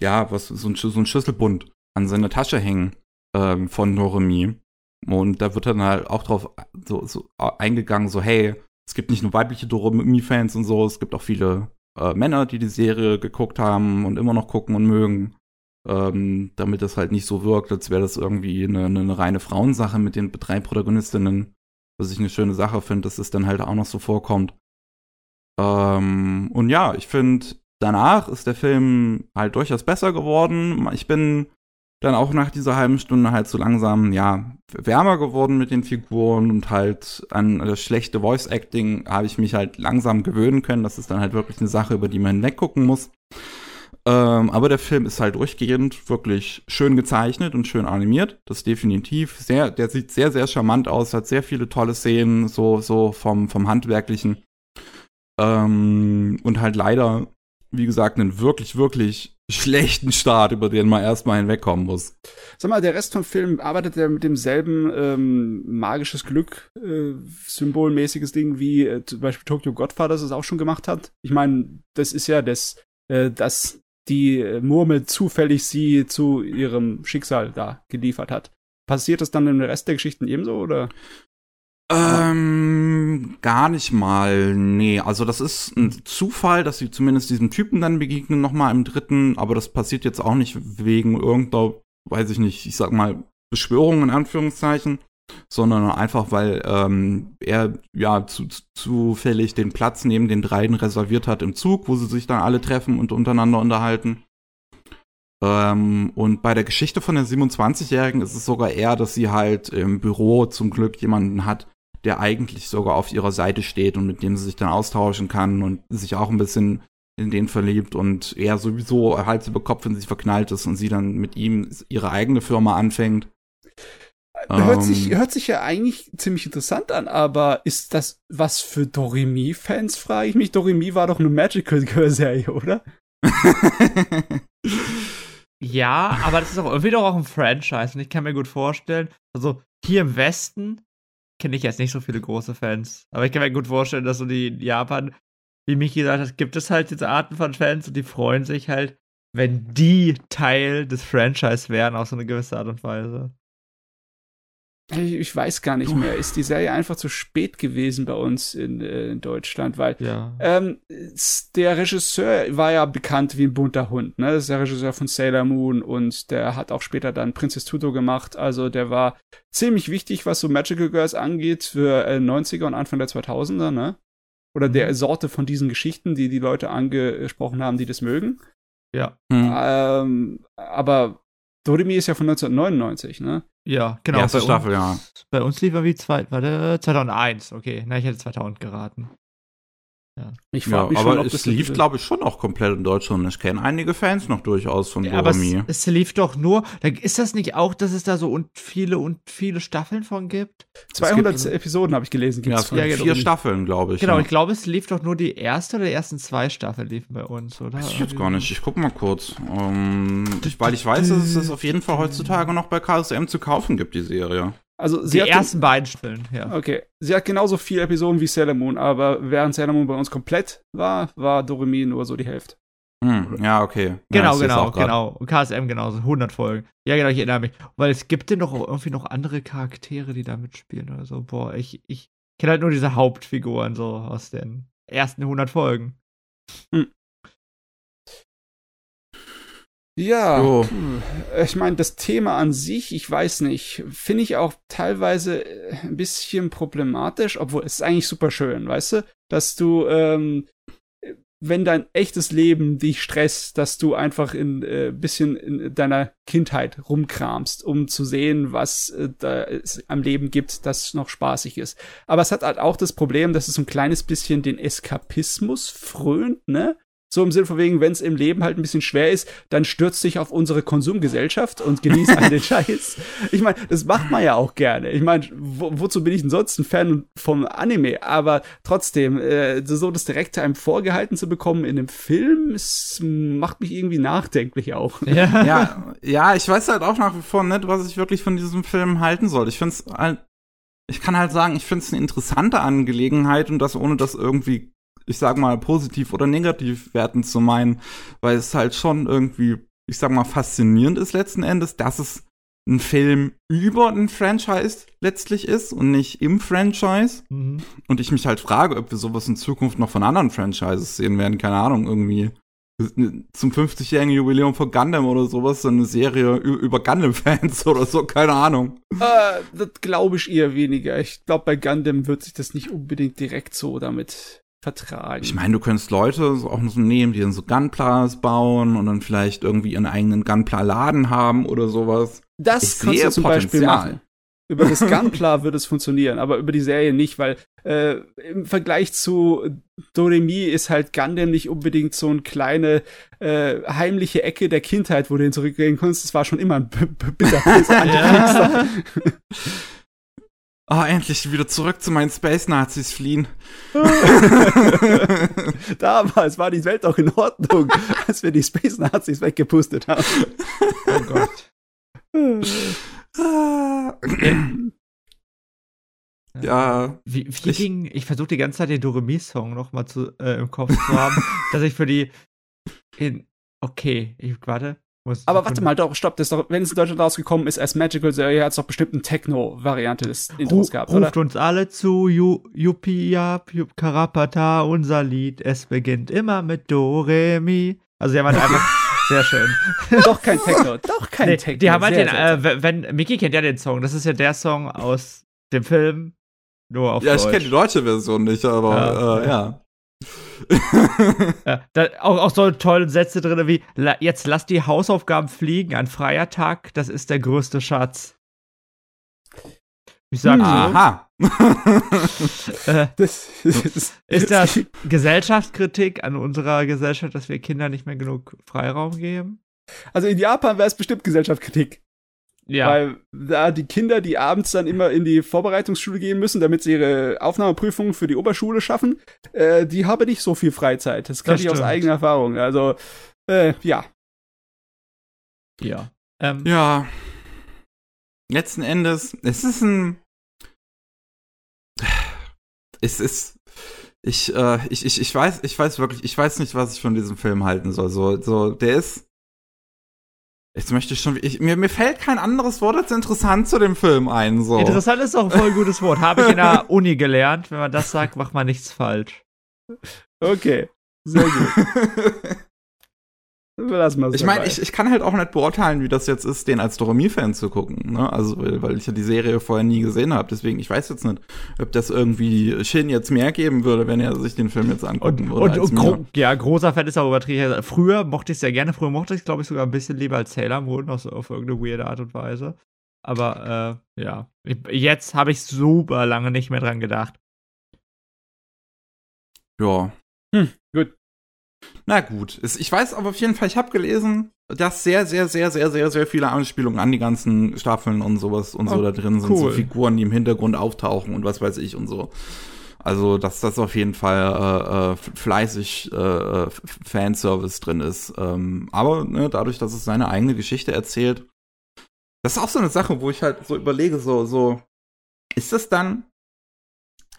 Speaker 1: ja, was, so ein, so ein Schlüsselbund an seiner Tasche hängen ähm, von Noremi. Und da wird dann halt auch drauf so, so eingegangen, so, hey, es gibt nicht nur weibliche Doremi-Fans und so, es gibt auch viele äh, Männer, die die Serie geguckt haben und immer noch gucken und mögen. Ähm, damit das halt nicht so wirkt, als wäre das irgendwie eine, eine, reine Frauensache mit den drei Protagonistinnen. was ich eine schöne Sache finde, dass es dann halt auch noch so vorkommt. Ähm, und ja, ich finde, danach ist der Film halt durchaus besser geworden. Ich bin dann auch nach dieser halben Stunde halt so langsam, ja, wärmer geworden mit den Figuren und halt an das schlechte Voice Acting habe ich mich halt langsam gewöhnen können. Das ist dann halt wirklich eine Sache, über die man hinweggucken muss. Ähm, aber der Film ist halt durchgehend wirklich schön gezeichnet und schön animiert. Das definitiv. Sehr, der sieht sehr, sehr charmant aus, hat sehr viele tolle Szenen, so, so vom, vom Handwerklichen. Ähm, und halt leider, wie gesagt, einen wirklich, wirklich schlechten Start, über den man erstmal hinwegkommen muss.
Speaker 2: Sag mal, der Rest vom Film arbeitet er mit demselben ähm, magisches Glück, äh, symbolmäßiges Ding, wie äh, zum Beispiel Tokyo Godfathers es auch schon gemacht hat. Ich meine, das ist ja das, äh, das die Murmel zufällig sie zu ihrem Schicksal da geliefert hat. Passiert das dann im Rest der Geschichten ebenso, oder?
Speaker 1: Ähm, gar nicht mal. Nee, also das ist ein Zufall, dass sie zumindest diesem Typen dann begegnen, nochmal im dritten, aber das passiert jetzt auch nicht wegen irgendeiner, weiß ich nicht, ich sag mal, Beschwörung in Anführungszeichen, sondern einfach, weil ähm, er ja zu, zufällig den Platz neben den dreien reserviert hat im Zug, wo sie sich dann alle treffen und untereinander unterhalten. Ähm, und bei der Geschichte von der 27-Jährigen ist es sogar eher, dass sie halt im Büro zum Glück jemanden hat, der eigentlich sogar auf ihrer Seite steht und mit dem sie sich dann austauschen kann und sich auch ein bisschen in den verliebt und er sowieso Hals über Kopf in sich verknallt ist und sie dann mit ihm ihre eigene Firma anfängt.
Speaker 2: Hört, um, sich, ähm. hört sich ja eigentlich ziemlich interessant an, aber ist das was für Doremi-Fans, frage ich mich. Doremi war doch eine Magical Girl-Serie, oder? [laughs]
Speaker 3: ja, aber das ist auch irgendwie doch auch ein Franchise und ich kann mir gut vorstellen, also hier im Westen kenne ich jetzt nicht so viele große Fans. Aber ich kann mir gut vorstellen, dass so die in Japan, wie Michi gesagt hat, gibt es halt diese Arten von Fans und die freuen sich halt, wenn die Teil des Franchise wären, auf so eine gewisse Art und Weise.
Speaker 2: Ich weiß gar nicht mehr. Ist die Serie einfach zu spät gewesen bei uns in, äh, in Deutschland? Weil
Speaker 3: ja.
Speaker 2: ähm, der Regisseur war ja bekannt wie ein bunter Hund. Ne? Das ist der Regisseur von Sailor Moon und der hat auch später dann Princess Tuto gemacht. Also der war ziemlich wichtig, was so Magical Girls angeht für äh, 90er und Anfang der 2000er. Ne? Oder der mhm. Sorte von diesen Geschichten, die die Leute angesprochen haben, die das mögen.
Speaker 3: Ja.
Speaker 2: Mhm. Ähm, aber Doremi ist ja von 1999, ne?
Speaker 3: Ja, genau.
Speaker 1: Erste Staffel, ja.
Speaker 3: Bei uns lief er wie zwei, warte, 2001, okay. Na, ich hätte 2000 geraten.
Speaker 1: Ja. Ich ja, mich aber schon, es lief, glaube ich, schon auch komplett in Deutschland. Ich kenne einige Fans noch durchaus von ja,
Speaker 3: Doremi. Aber es, es, lief doch nur. Ist das nicht auch, dass es da so und viele und viele Staffeln von gibt?
Speaker 2: 200 gibt, Episoden habe ich gelesen.
Speaker 1: Gibt's ja, ja, vier Staffeln, glaube ich.
Speaker 3: Genau, ja. ich glaube, es lief doch nur die erste oder die ersten zwei Staffeln liefen bei uns, oder?
Speaker 1: Weiß ich jetzt gar nicht. Ich gucke mal kurz. Um, ähm, ich, weil ich weiß, dass es das auf jeden Fall heutzutage noch bei KSM zu kaufen gibt, die Serie.
Speaker 2: Also sie
Speaker 3: die ersten beiden Staffeln, ja.
Speaker 2: Okay. Sie hat genauso viele Episoden wie Sailor Moon, aber während Sailor Moon bei uns komplett war, war Doremi nur so die Hälfte.
Speaker 1: Hm, ja, okay.
Speaker 3: Genau, ja, genau, genau. Und KSM genauso, 100 Folgen. Ja, genau, ich erinnere mich. Weil es gibt denn doch irgendwie noch andere Charaktere, die da mitspielen oder so. Boah, ich, ich kenne halt nur diese Hauptfiguren so aus den ersten 100 Folgen. Hm.
Speaker 2: Ja, oh. ich meine, das Thema an sich, ich weiß nicht, finde ich auch teilweise äh, ein bisschen problematisch, obwohl es ist eigentlich super schön, weißt du, dass du, ähm, wenn dein echtes Leben dich stresst, dass du einfach ein äh, bisschen in deiner Kindheit rumkramst, um zu sehen, was äh, da es am Leben gibt, das noch spaßig ist. Aber es hat halt auch das Problem, dass es so ein kleines bisschen den Eskapismus frönt, ne? So im Sinne von wegen, wenn es im Leben halt ein bisschen schwer ist, dann stürzt dich auf unsere Konsumgesellschaft und genießt [laughs] all den Scheiß. Ich meine, das macht man ja auch gerne. Ich meine, wo, wozu bin ich denn sonst ein Fan vom Anime? Aber trotzdem, äh, so das direkt einem vorgehalten zu bekommen in einem Film, es macht mich irgendwie nachdenklich auch. [laughs]
Speaker 1: Ja, ja, ja ich weiß halt auch nach wie vor nicht, was ich wirklich von diesem Film halten soll. Ich finde es halt ich kann halt sagen, ich finde es eine interessante Angelegenheit und das ohne das irgendwie ich sag mal, positiv oder negativ werten zu meinen, weil es halt schon irgendwie, ich sag mal, faszinierend ist letzten Endes, dass es ein Film über ein Franchise letztlich ist und nicht im Franchise. Mhm. Und ich mich halt frage, ob wir sowas in Zukunft noch von anderen Franchises sehen werden. Keine Ahnung, irgendwie zum 50-jährigen Jubiläum von Gundam oder sowas, so eine Serie über Gundam-Fans [laughs] oder so, keine Ahnung.
Speaker 2: Äh, das glaube ich eher weniger. Ich glaube, bei Gundam wird sich das nicht unbedingt direkt so damit vertragen.
Speaker 1: Ich meine, du könntest Leute so auch so nehmen, die dann so Gunplas bauen und dann vielleicht irgendwie ihren eigenen Gunpla-Laden haben oder sowas.
Speaker 2: Das ich kannst du zum Potenzial. Beispiel machen. Über das Gunpla [laughs] würde es funktionieren, aber über die Serie nicht, weil äh, im Vergleich zu Doremi ist halt Gundam nicht unbedingt so eine kleine äh, heimliche Ecke der Kindheit, wo du hin zurückgehen kannst. Das war schon immer ein bitteres [laughs] ja. [laughs]
Speaker 1: Oh, endlich wieder zurück zu meinen Space-Nazis fliehen. [laughs]
Speaker 2: Damals war die Welt doch in Ordnung, [laughs] als wir die Space-Nazis weggepustet haben. Oh Gott. [laughs]
Speaker 3: ja. Wie, wie ich, ging, ich versuche die ganze Zeit den Doremi-Song noch mal zu, äh, im Kopf zu haben, dass ich für die in, okay, ich warte,
Speaker 2: aber warte mal, doch, stopp, das doch, wenn es in Deutschland rausgekommen ist als Magical Serie, hat es doch bestimmt eine Techno-Variante des Intros
Speaker 3: Ru
Speaker 2: gehabt,
Speaker 3: ruft oder? uns alle zu, Yuppie, Karapata, unser Lied, es beginnt immer mit Do, Re, Mi. Also, ja, man einfach [laughs] sehr schön.
Speaker 2: doch kein Techno, doch kein nee, Techno.
Speaker 3: Die haben halt den, äh, wenn, Mickey kennt ja den Song, das ist ja der Song aus dem Film, nur auf
Speaker 1: Ja,
Speaker 3: Deutsch.
Speaker 1: ich kenne die deutsche Version nicht, aber, ja. Äh, ja [laughs]
Speaker 3: ja, da, auch, auch so tolle Sätze drin wie: Jetzt lass die Hausaufgaben fliegen, ein freier Tag, das ist der größte Schatz. Ich sag hm. Aha. [laughs] äh, das, [laughs] das, ist das Gesellschaftskritik an unserer Gesellschaft, dass wir Kindern nicht mehr genug Freiraum geben?
Speaker 2: Also in Japan wäre es bestimmt Gesellschaftskritik. Ja. Weil da die Kinder, die abends dann immer in die Vorbereitungsschule gehen müssen, damit sie ihre Aufnahmeprüfungen für die Oberschule schaffen, äh, die haben nicht so viel Freizeit. Das kann das ich aus eigener Erfahrung. Also, äh, ja.
Speaker 3: Ja.
Speaker 1: Ähm. Ja. Letzten Endes, es ist ein. Es ist. Ich, äh, ich, ich, ich weiß, ich weiß wirklich, ich weiß nicht, was ich von diesem Film halten soll. So, so, der ist Jetzt möchte ich schon. Ich, mir, mir fällt kein anderes Wort als interessant zu dem Film ein. So.
Speaker 3: Interessant ist doch ein voll gutes Wort. Habe ich in der [laughs] Uni gelernt. Wenn man das sagt, macht man nichts falsch.
Speaker 2: Okay. Sehr gut. [laughs]
Speaker 1: Lass mal ich meine, ich, ich kann halt auch nicht beurteilen, wie das jetzt ist, den als Doremi-Fan zu gucken. Ne? Also, weil, weil ich ja die Serie vorher nie gesehen habe. Deswegen, ich weiß jetzt nicht, ob das irgendwie Shin jetzt mehr geben würde, wenn er sich den Film jetzt angucken
Speaker 3: und, würde. Und, und gro ja, großer Fan ist auch übertrieben. Früher mochte ich es sehr gerne. Früher mochte ich es, glaube ich, sogar ein bisschen lieber als Sailor Moon, auf, auf irgendeine weirde Art und Weise. Aber äh, ja, jetzt habe ich super lange nicht mehr dran gedacht.
Speaker 1: Ja. Hm, gut. Na gut, ich weiß aber auf jeden Fall, ich habe gelesen, dass sehr, sehr, sehr, sehr, sehr, sehr viele Anspielungen an die ganzen Staffeln und sowas und oh, so da drin sind. Cool. So Figuren, die im Hintergrund auftauchen und was weiß ich und so. Also, dass das auf jeden Fall äh, äh, fleißig äh, äh, Fanservice drin ist. Ähm, aber ne, dadurch, dass es seine eigene Geschichte erzählt, das ist auch so eine Sache, wo ich halt so überlege, so, so, ist das dann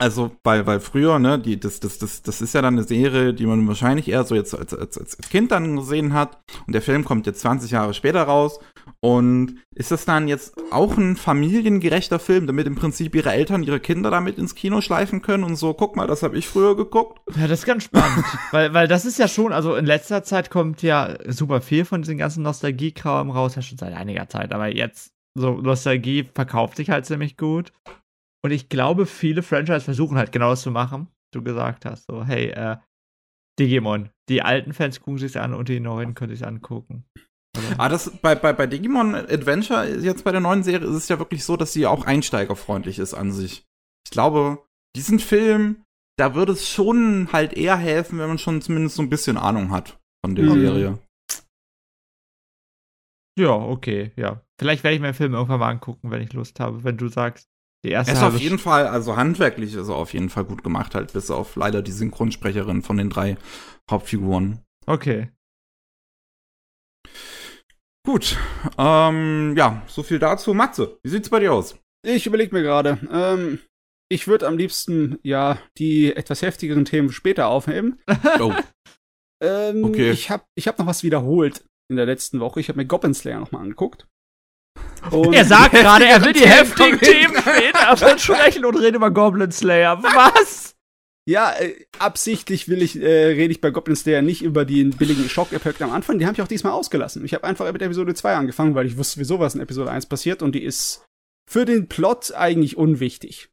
Speaker 1: also, weil, weil früher, ne, die, das, das, das, das ist ja dann eine Serie, die man wahrscheinlich eher so jetzt als, als, als Kind dann gesehen hat. Und der Film kommt jetzt 20 Jahre später raus. Und ist das dann jetzt auch ein familiengerechter Film, damit im Prinzip ihre Eltern ihre Kinder damit ins Kino schleifen können und so, guck mal, das habe ich früher geguckt.
Speaker 3: Ja, das ist ganz spannend. [laughs] weil, weil das ist ja schon, also in letzter Zeit kommt ja super viel von diesen ganzen Nostalgie-Kram raus, ja schon seit einiger Zeit. Aber jetzt, so Nostalgie verkauft sich halt ziemlich gut. Und ich glaube, viele Franchise versuchen halt genau das zu machen, du gesagt hast. So, hey, äh, Digimon. Die alten Fans gucken sich an und die neuen können sich angucken.
Speaker 1: Also. Ah, das bei, bei, bei Digimon Adventure, jetzt bei der neuen Serie, ist es ja wirklich so, dass sie auch einsteigerfreundlich ist an sich. Ich glaube, diesen Film, da würde es schon halt eher helfen, wenn man schon zumindest so ein bisschen Ahnung hat von der mhm. Serie.
Speaker 3: Ja, okay, ja. Vielleicht werde ich mir den Film irgendwann mal angucken, wenn ich Lust habe, wenn du sagst,
Speaker 1: die erste er ist auf jeden Fall, also handwerklich ist er auf jeden Fall gut gemacht, halt, bis auf leider die Synchronsprecherin von den drei Hauptfiguren.
Speaker 3: Okay.
Speaker 1: Gut. Ähm, ja, so viel dazu. Matze, wie sieht's bei dir aus?
Speaker 2: Ich überlege mir gerade. Ähm, ich würde am liebsten ja die etwas heftigeren Themen später aufheben. [laughs] oh. ähm, okay. Ich habe ich hab noch was wiederholt in der letzten Woche. Ich habe mir Goblin Slayer noch mal angeguckt.
Speaker 3: Und er sagt gerade, er will die heftigen Themen später besprechen und reden über Goblin Slayer. Was?
Speaker 2: Ja, äh, absichtlich will ich, äh, rede ich bei Goblin Slayer nicht über den billigen Schock-Effekt am Anfang. Die habe ich auch diesmal ausgelassen. Ich habe einfach mit Episode 2 angefangen, weil ich wusste sowieso, was in Episode 1 passiert und die ist für den Plot eigentlich unwichtig.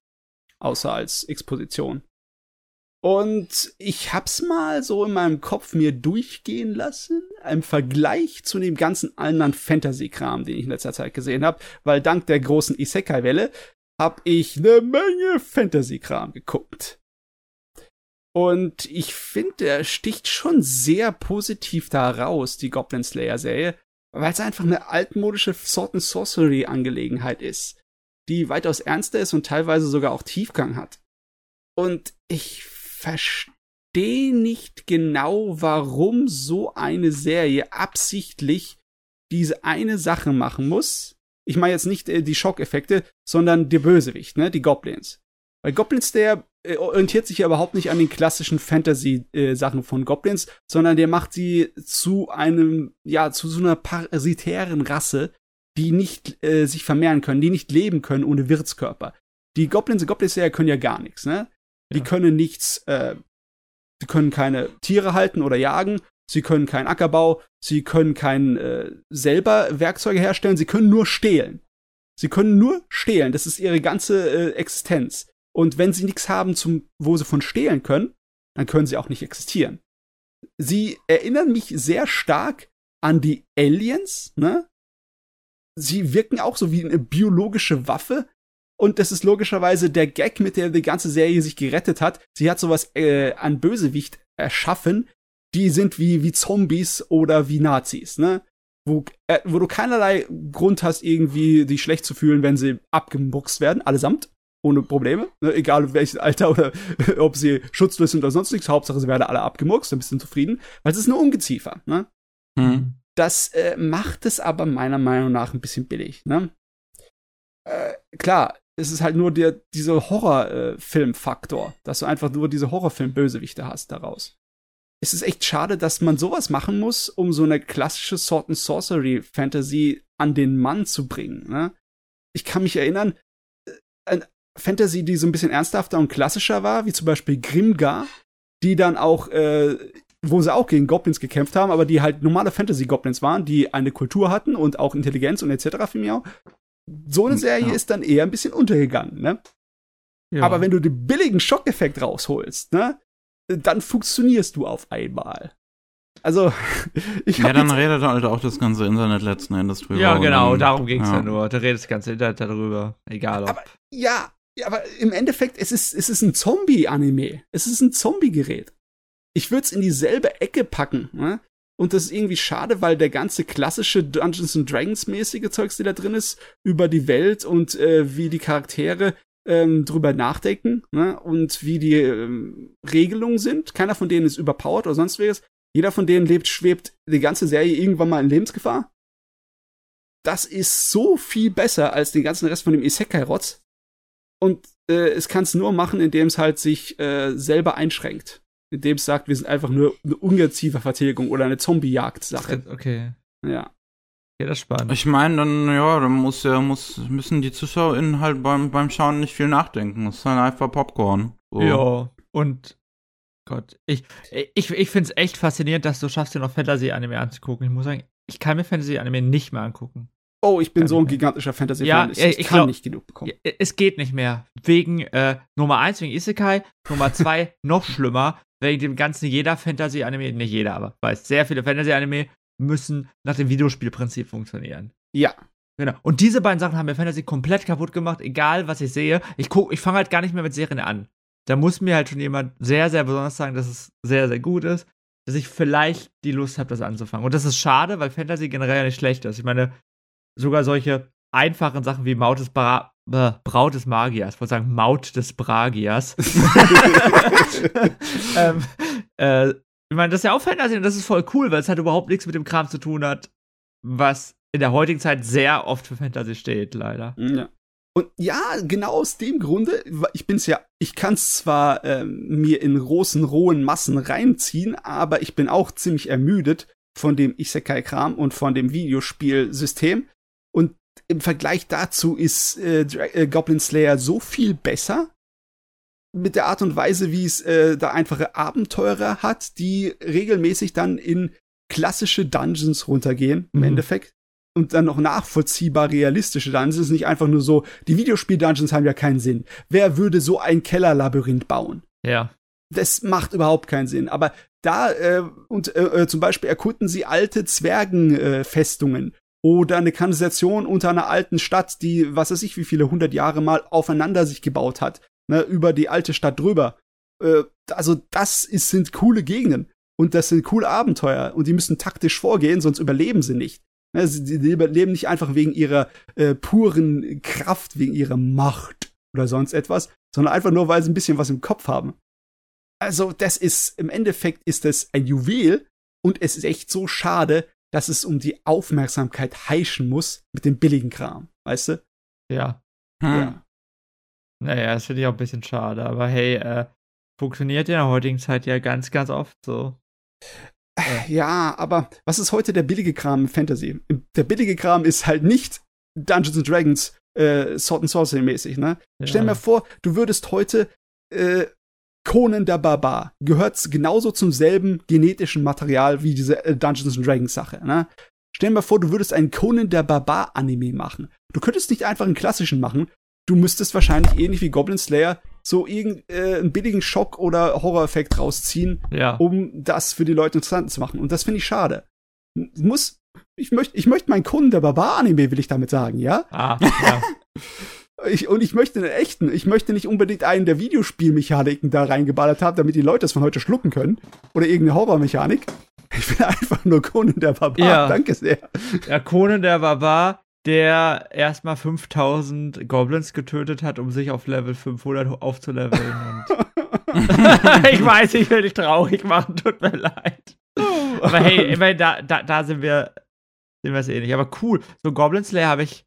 Speaker 2: Außer als Exposition. Und ich hab's mal so in meinem Kopf mir durchgehen lassen, im Vergleich zu dem ganzen anderen Fantasy-Kram, den ich in letzter Zeit gesehen habe, weil dank der großen Isekai-Welle hab ich eine Menge Fantasy-Kram geguckt. Und ich finde, er sticht schon sehr positiv da raus, die Goblin Slayer-Serie, weil es einfach eine altmodische Sword and Sorcery-Angelegenheit ist, die weitaus ernster ist und teilweise sogar auch Tiefgang hat. Und ich verstehe nicht genau, warum so eine Serie absichtlich diese eine Sache machen muss. Ich meine jetzt nicht äh, die Schockeffekte, sondern der Bösewicht, ne, die Goblins. Weil Goblins, der äh, orientiert sich ja überhaupt nicht an den klassischen Fantasy-Sachen äh, von Goblins, sondern der macht sie zu einem, ja, zu so einer parasitären Rasse, die nicht äh, sich vermehren können, die nicht leben können ohne Wirtskörper. Die Goblins, die Goblins können ja gar nichts, ne? Die ja. können nichts, äh, sie können keine Tiere halten oder jagen, sie können keinen Ackerbau, sie können kein äh, selber Werkzeuge herstellen, sie können nur stehlen. Sie können nur stehlen, das ist ihre ganze äh, Existenz. Und wenn sie nichts haben, zum, wo sie von stehlen können, dann können sie auch nicht existieren. Sie erinnern mich sehr stark an die Aliens, ne? Sie wirken auch so wie eine biologische Waffe. Und das ist logischerweise der Gag, mit der die ganze Serie sich gerettet hat. Sie hat sowas äh, an Bösewicht erschaffen. Die sind wie, wie Zombies oder wie Nazis, ne? Wo, äh, wo du keinerlei Grund hast, irgendwie dich schlecht zu fühlen, wenn sie abgemuckst werden, allesamt ohne Probleme, ne? egal welches Alter oder [laughs] ob sie schutzlos sind oder sonst nichts. Hauptsache, sie werden alle abgemurkst, ein bisschen zufrieden, weil es ist nur Ungeziefer. Ne? Mhm. Das äh, macht es aber meiner Meinung nach ein bisschen billig. Ne? Äh, klar, es ist halt nur der, dieser Horrorfilm-Faktor, dass du einfach nur diese Horrorfilm-Bösewichte hast daraus. Es ist echt schade, dass man sowas machen muss, um so eine klassische Sword and Sorcery Fantasy an den Mann zu bringen. Ne? Ich kann mich erinnern, äh, Fantasy, die so ein bisschen ernsthafter und klassischer war, wie zum Beispiel Grimgar, die dann auch, äh, wo sie auch gegen Goblins gekämpft haben, aber die halt normale Fantasy-Goblins waren, die eine Kultur hatten und auch Intelligenz und etc. für mich auch. So eine Serie ja. ist dann eher ein bisschen untergegangen, ne? Ja. Aber wenn du den billigen Schockeffekt rausholst, ne, dann funktionierst du auf einmal. Also, [laughs]
Speaker 1: ich Ja, dann redet halt auch das ganze Internet letzten Endes drüber.
Speaker 3: Ja, genau, dann, darum ging's ja. ja nur. Da redet das ganze Internet darüber. Egal ob.
Speaker 2: Aber, ja, ja, aber im Endeffekt, es ist, es ist ein Zombie-Anime. Es ist ein Zombie-Gerät. Ich würde es in dieselbe Ecke packen. Ne? Und das ist irgendwie schade, weil der ganze klassische Dungeons and Dragons-mäßige Zeugs, die da drin ist, über die Welt und äh, wie die Charaktere ähm, drüber nachdenken ne? und wie die ähm, Regelungen sind. Keiner von denen ist überpowered oder sonst was. Jeder von denen lebt, schwebt die ganze Serie irgendwann mal in Lebensgefahr. Das ist so viel besser als den ganzen Rest von dem Isekai-Rotz. Und äh, es kann es nur machen, indem es halt sich äh, selber einschränkt. Indem es sagt, wir sind einfach nur eine Ungeziefervertilgung oder eine Zombie-Jagd-Sache.
Speaker 3: Okay.
Speaker 2: Ja.
Speaker 3: Ja, das ist spannend.
Speaker 1: Ich meine, dann, ja, dann muss ja, muss, müssen die ZuschauerInnen halt beim, beim Schauen nicht viel nachdenken. Das ist dann einfach Popcorn.
Speaker 3: So. Ja, und Gott, ich, ich, ich finde es echt faszinierend, dass du schaffst, dir noch Fantasy-Anime anzugucken. Ich muss sagen, ich kann mir Fantasy-Anime nicht mehr angucken.
Speaker 2: Oh, ich bin so ein gigantischer Fantasy-Fan.
Speaker 3: Ja, ich, ich, ich kann glaub, nicht genug bekommen. Es geht nicht mehr. Wegen äh, Nummer eins wegen Isekai, Nummer [laughs] zwei noch schlimmer, wegen dem ganzen jeder Fantasy-Anime, nicht jeder, aber weiß, sehr viele Fantasy-Anime müssen nach dem Videospielprinzip funktionieren.
Speaker 2: Ja.
Speaker 3: Genau. Und diese beiden Sachen haben mir Fantasy komplett kaputt gemacht, egal was ich sehe. Ich guck, ich fange halt gar nicht mehr mit Serien an. Da muss mir halt schon jemand sehr, sehr besonders sagen, dass es sehr, sehr gut ist, dass ich vielleicht die Lust habe, das anzufangen. Und das ist schade, weil Fantasy generell nicht schlecht ist. Ich meine, sogar solche einfachen Sachen wie Maut des Bra äh, Braut des Magiers, ich wollte sagen Maut des Bragiers. [laughs] [laughs] ähm, äh, ich meine, das ist ja auch Fantasy und das ist voll cool, weil es halt überhaupt nichts mit dem Kram zu tun hat, was in der heutigen Zeit sehr oft für Fantasy steht, leider.
Speaker 2: Ja. Und ja, genau aus dem Grunde, ich bin's ja, ich kann's zwar ähm, mir in großen, rohen Massen reinziehen, aber ich bin auch ziemlich ermüdet von dem Isekai-Kram und von dem Videospielsystem. Und im Vergleich dazu ist äh, äh, Goblin Slayer so viel besser, mit der Art und Weise, wie es äh, da einfache Abenteurer hat, die regelmäßig dann in klassische Dungeons runtergehen, im
Speaker 3: Mhm.
Speaker 2: Endeffekt. Und dann noch nachvollziehbar realistische Dungeons, nicht einfach nur so, die Videospiel-Dungeons haben ja keinen Sinn. Wer würde so ein Kellerlabyrinth bauen?
Speaker 3: Ja.
Speaker 2: das macht überhaupt keinen Sinn. Aber da äh, und äh, äh, zum Beispiel erkunden sie alte Zwergenfestungen äh, oder eine Kanalisation unter einer alten Stadt, die was weiß ich wie viele hundert Jahre mal aufeinander sich gebaut hat, ne, über die alte Stadt drüber. Äh, also das ist, sind coole Gegenden und das sind coole Abenteuer und die müssen taktisch vorgehen, sonst überleben sie nicht. Ne, sie, überleben nicht einfach wegen ihrer äh, puren Kraft, wegen ihrer Macht oder sonst etwas, sondern einfach nur, weil sie ein bisschen was im Kopf haben. Also, das ist, im Endeffekt ist es ein Juwel und es ist echt so schade, dass es um die Aufmerksamkeit heischen muss mit dem billigen Kram, weißt du?
Speaker 3: Ja.
Speaker 1: Hm.
Speaker 2: Ja.
Speaker 3: Naja, das finde ich auch ein bisschen schade. Aber hey, äh, funktioniert ja in der heutigen Zeit ja ganz, ganz oft so.
Speaker 2: Ja, aber was ist heute der billige Kram im Fantasy? Der billige Kram ist halt nicht Dungeons and Dragons äh, Sword and Sorcery mäßig, ne?
Speaker 3: Ja.
Speaker 2: Stell dir mal vor, du würdest heute äh, Conan der Barbar gehört genauso zum selben genetischen Material wie diese äh, Dungeons and Dragons Sache, ne? Stell dir mal vor, du würdest einen Conan der Barbar Anime machen. Du könntest nicht einfach einen klassischen machen. Du müsstest wahrscheinlich ähnlich wie Goblin Slayer so irgendeinen äh, einen billigen Schock oder Horror-Effekt rausziehen,
Speaker 3: Ja.
Speaker 2: um das für die Leute interessant zu machen. Und das finde ich schade. Muss, ich möchte, ich möchte meinen Kunden der Barbar-Anime, will ich damit sagen, ja?
Speaker 3: Ah, ja. [laughs]
Speaker 2: Ich, und ich möchte einen echten. Ich möchte nicht unbedingt einen der Videospielmechaniken da reingeballert haben, damit die Leute es von heute schlucken können. Oder irgendeine Horrormechanik. Ich will [laughs] einfach nur Conan der Barbar.
Speaker 3: Ja.
Speaker 2: Danke sehr.
Speaker 3: ja, Conan der Barbar, der erstmal 5000 Goblins getötet hat, um sich auf Level 500 aufzuleveln. Und [laughs] ich weiß, ich will dich traurig machen, tut mir leid. Aber hey, immerhin, da, da, da sind wir, sind wir es ähnlich. Aber cool, so Goblin Slayer habe ich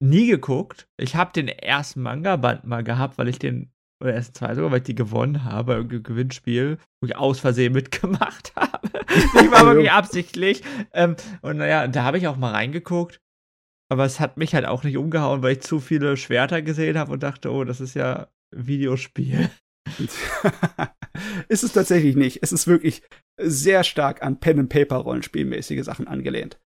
Speaker 3: nie geguckt. Ich habe den ersten Manga-Band mal gehabt, weil ich den, oder erst zwei sogar, weil ich die gewonnen habe, im Ge- Gewinnspiel, wo ich aus Versehen mitgemacht [laughs] habe. Nicht mal wirklich absichtlich. Ähm, und naja, da habe ich auch mal reingeguckt. Aber es hat mich halt auch nicht umgehauen, weil ich zu viele Schwerter gesehen habe und dachte, oh, das ist ja Videospiel. [laughs]
Speaker 2: ist es tatsächlich nicht. Es ist wirklich sehr stark an Pen and Paper Rollenspielmäßige Sachen angelehnt.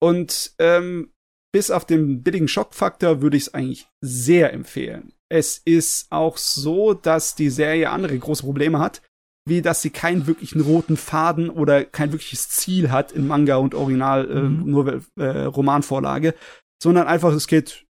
Speaker 2: Und ähm, bis auf den billigen Schockfaktor würde ich es eigentlich sehr empfehlen. Es ist auch so, dass die Serie andere große Probleme hat, wie dass sie keinen wirklichen roten Faden oder kein wirkliches Ziel hat in Manga und Original
Speaker 3: Mhm.
Speaker 2: äh, Novel, äh, Romanvorlage, sondern einfach es geht,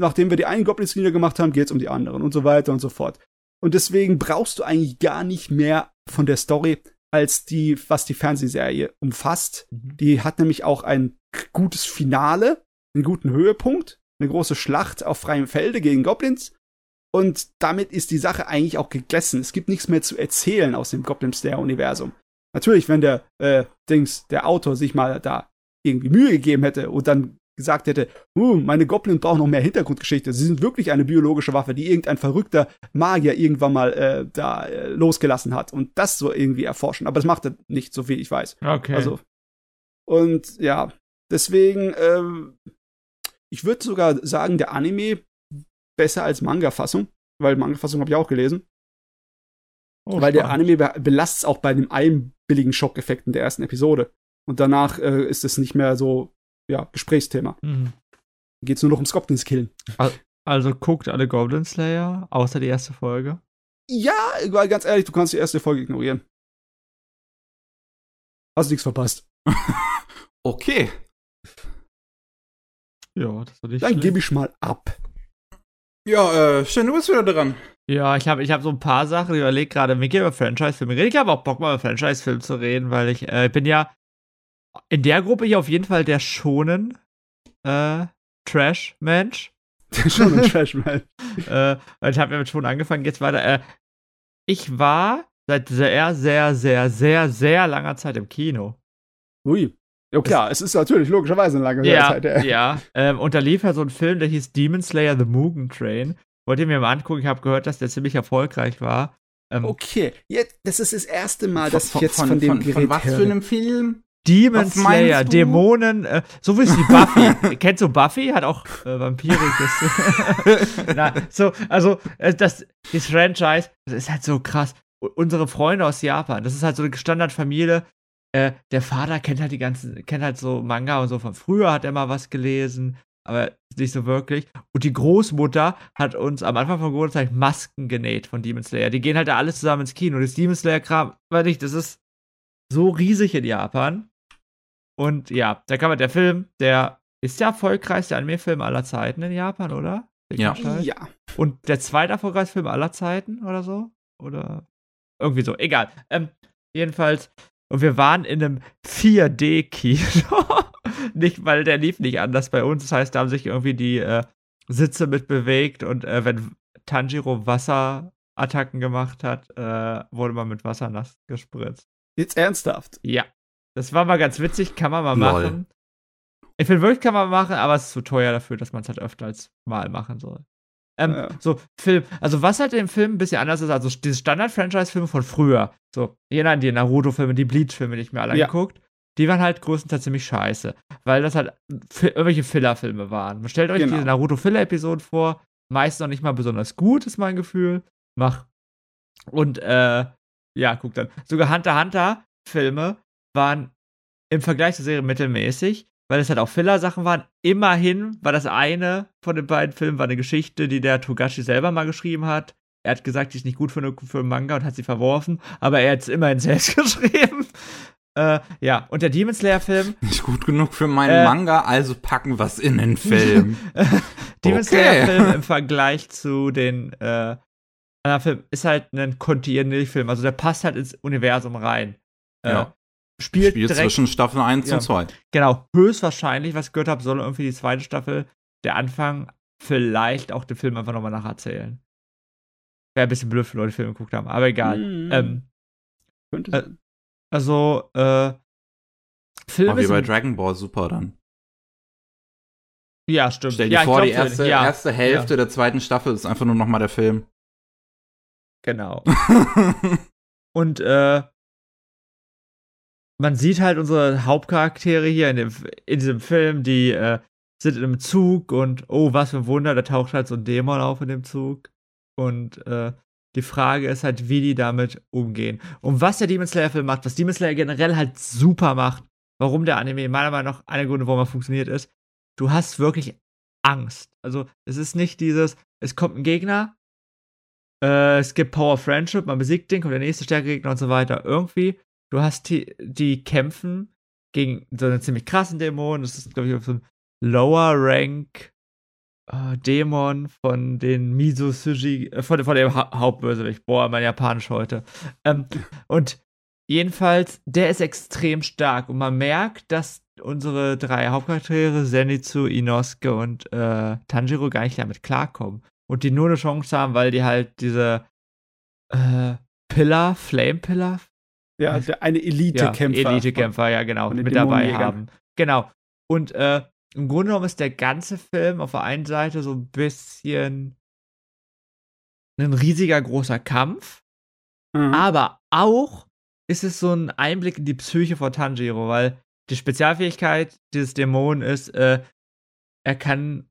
Speaker 2: nachdem wir die einen Goblins niedergemacht haben, geht es um die anderen und so weiter und so fort. Und deswegen brauchst du eigentlich gar nicht mehr von der Story als die, was die Fernsehserie umfasst. Die hat nämlich auch ein gutes Finale, einen guten Höhepunkt, eine große Schlacht auf freiem Felde gegen Goblins. Und damit ist die Sache eigentlich auch gegessen. Es gibt nichts mehr zu erzählen aus dem Goblin Slayer-Universum. Natürlich, wenn der äh, Dings, der Autor sich mal da irgendwie Mühe gegeben hätte und dann gesagt hätte, uh, meine Goblins brauchen noch mehr Hintergrundgeschichte. Sie sind wirklich eine biologische Waffe, die irgendein verrückter Magier irgendwann mal äh, da äh, losgelassen hat und das so irgendwie erforschen. Aber das macht er nicht, so viel ich weiß.
Speaker 3: Okay.
Speaker 2: Also, und ja, deswegen, ähm, ich würde sogar sagen, der Anime besser als Manga-Fassung, weil Manga-Fassung habe ich auch gelesen,
Speaker 3: Oh,
Speaker 2: weil der
Speaker 3: spannend.
Speaker 2: Anime be belastet es auch bei dem einen billigen Schockeffekt in der ersten Episode. Und danach äh, ist es nicht mehr so, ja, Gesprächsthema.
Speaker 3: Mhm.
Speaker 2: Geht es nur noch ums Goblins killen.
Speaker 3: Also guckt alle Goblin Slayer, außer die erste Folge.
Speaker 2: Ja, weil ganz ehrlich, du kannst die erste Folge ignorieren. Hast nichts verpasst. [laughs]
Speaker 1: Okay.
Speaker 3: Ja, das war nicht
Speaker 2: Dann gebe ich mal ab.
Speaker 1: Ja, äh, Shen, du bist wieder dran.
Speaker 3: Ja, ich habe ich hab so ein paar Sachen, ich überlege gerade, Mickey über Franchise-Filme reden. Ich habe auch Bock, mal über Franchise-Filme zu reden, weil ich äh, bin ja in der Gruppe hier auf jeden Fall der schonen äh, Trash-Mensch.
Speaker 2: Schon ein Trash, man.
Speaker 3: äh, ich habe ja mit schon angefangen, jetzt weiter. Äh, ich war seit sehr, sehr, sehr, sehr, sehr langer Zeit im Kino.
Speaker 2: Ui. Ja, klar, es ist natürlich logischerweise eine lange
Speaker 3: Ja,
Speaker 2: Zeit. äh.
Speaker 3: ja. Ähm, und da lief ja so ein Film, der hieß Demon Slayer The Mugen Train. Wollt ihr mir mal angucken? Ich habe gehört, dass der ziemlich erfolgreich war. Ähm,
Speaker 2: Okay, jetzt, das ist das erste Mal, dass
Speaker 1: Von-
Speaker 2: ich jetzt
Speaker 1: von,
Speaker 2: von, dem
Speaker 1: von,
Speaker 2: Gerät
Speaker 1: von was
Speaker 2: höre.
Speaker 1: für einem Film?
Speaker 3: Demon
Speaker 1: Was
Speaker 3: Slayer,
Speaker 1: du?
Speaker 3: Dämonen, äh, so wie es wie Buffy. [laughs] [laughs] Kennst du Buffy? Hat auch äh, Vampirisches. [laughs] Na, so, also, äh, das, das Franchise, das ist halt so krass. U unsere Freunde aus Japan, das ist halt so eine Standardfamilie. Äh, der Vater kennt halt die ganzen, kennt halt so Manga und so von früher, hat er mal was gelesen, aber nicht so wirklich. Und die Großmutter hat uns am Anfang von Corona-Zeit Masken genäht von Demon Slayer. Die gehen halt da alle zusammen ins Kino. Das Demon Slayer-Kram, weiß ich, das ist so riesig in Japan. Und ja, da kam halt der Film, der ist der erfolgreichste Anime-Film aller Zeiten in Japan, oder?
Speaker 1: Ja.
Speaker 2: Ja.
Speaker 3: Und der zweite erfolgreichste Film aller Zeiten oder so? Oder irgendwie so, egal. Ähm, jedenfalls, und wir waren in einem 4D-Kino. [laughs] nicht, weil der lief nicht anders bei uns. Das heißt, da haben sich irgendwie die äh, Sitze mit bewegt und äh, wenn Tanjiro Wasserattacken gemacht hat, äh, wurde man mit Wasser nass gespritzt.
Speaker 2: Jetzt ernsthaft.
Speaker 3: Ja. Das war mal ganz witzig, kann man mal
Speaker 1: Lol.
Speaker 3: machen. Ich finde wirklich, kann man machen, aber es ist zu teuer dafür, dass man es halt öfter als mal machen soll. Ähm,
Speaker 2: Ja.
Speaker 3: So, Film. Also, was halt im Film ein bisschen anders ist, also diese Standard-Franchise-Filme von früher. So, an die Naruto-Filme, die Bleach-Filme, die ich mir alle
Speaker 2: Ja.
Speaker 3: angeguckt, die waren halt größtenteils ziemlich scheiße. Weil das halt irgendwelche Filler-Filme waren. Stellt euch
Speaker 2: Genau.
Speaker 3: diese Naruto-Filler-Episoden vor, meist noch nicht mal besonders gut, ist mein Gefühl. Mach. Und, äh, ja, guck dann. Sogar Hunter Hunter-Filme waren im Vergleich zur Serie mittelmäßig, weil es halt auch Filler-Sachen waren. Immerhin war das eine von den beiden Filmen war eine Geschichte, die der Togashi selber mal geschrieben hat. Er hat gesagt, die ist nicht gut für, eine, für einen Manga und hat sie verworfen, aber er hat es immerhin [laughs] selbst geschrieben. Äh, ja, und der Demon Slayer-Film, [laughs]
Speaker 1: Nicht gut genug für meinen
Speaker 3: Äh.
Speaker 1: Manga, also packen wir's in den Film. [laughs]
Speaker 3: Demon
Speaker 1: Okay.
Speaker 3: Slayer-Film im Vergleich zu den äh, anderen Filmen ist halt ein Kontinuierlich-Film. Also der passt halt ins Universum rein. Äh,
Speaker 1: Ja.
Speaker 3: Spielt
Speaker 1: Spiel
Speaker 3: direkt
Speaker 1: zwischen Staffel 1
Speaker 3: Ja.
Speaker 1: und 2.
Speaker 3: Genau, höchstwahrscheinlich, was ich gehört habe, soll irgendwie die zweite Staffel, der Anfang, vielleicht auch den Film einfach nochmal nacherzählen. Wäre ein bisschen blöd für Leute, Filme geguckt haben, aber egal.
Speaker 2: Mhm.
Speaker 3: Ähm,
Speaker 2: Könnte
Speaker 3: äh, also, äh, Filme
Speaker 1: Aber wie bei Dragon Ball Super dann.
Speaker 3: Ja, stimmt.
Speaker 1: Stell dir
Speaker 3: ja,
Speaker 1: vor,
Speaker 3: glaub,
Speaker 1: die erste,
Speaker 3: ja,
Speaker 1: erste Hälfte der zweiten Staffel ist einfach nur noch mal der Film.
Speaker 3: Genau. [laughs] Und, äh, man sieht halt unsere Hauptcharaktere hier in, dem, in diesem Film, die äh, sind in einem Zug und oh, was für ein Wunder, da taucht halt so ein Dämon auf in dem Zug. Und äh, die Frage ist halt, wie die damit umgehen. Und was der Demon Slayer-Film macht, was Demon Slayer generell halt super macht, warum der Anime meiner Meinung nach einer Gründe, warum er funktioniert, ist, du hast wirklich Angst. Also, es ist nicht dieses, es kommt ein Gegner, äh, es gibt Power Friendship, man besiegt den, kommt der nächste stärkere Gegner und so weiter. Irgendwie, du hast die, die kämpfen gegen so einen ziemlich krassen Dämon. Das ist, glaube ich, so ein Lower Rank äh, Dämon von den Miso Suji, äh, von, von dem ha Hauptbösewicht. Boah, mein Japanisch heute. Ähm, und jedenfalls, der ist extrem stark und man merkt, dass unsere drei Hauptcharaktere, Zenitsu, Inosuke und äh, Tanjiro, gar nicht damit klarkommen. Und die nur eine Chance haben, weil die halt diese äh, Pillar, Flame Pillar,
Speaker 2: Ja, der eine Elite-Kämpfer.
Speaker 3: ja, Elite-Kämpfer, ja, genau, mit dabei haben. Genau. Und äh, im Grunde genommen ist der ganze Film auf der einen Seite so ein bisschen ein riesiger großer Kampf,
Speaker 2: Mhm.
Speaker 3: aber auch ist es so ein Einblick in die Psyche von Tanjiro, weil die Spezialfähigkeit dieses Dämonen ist, äh, er kann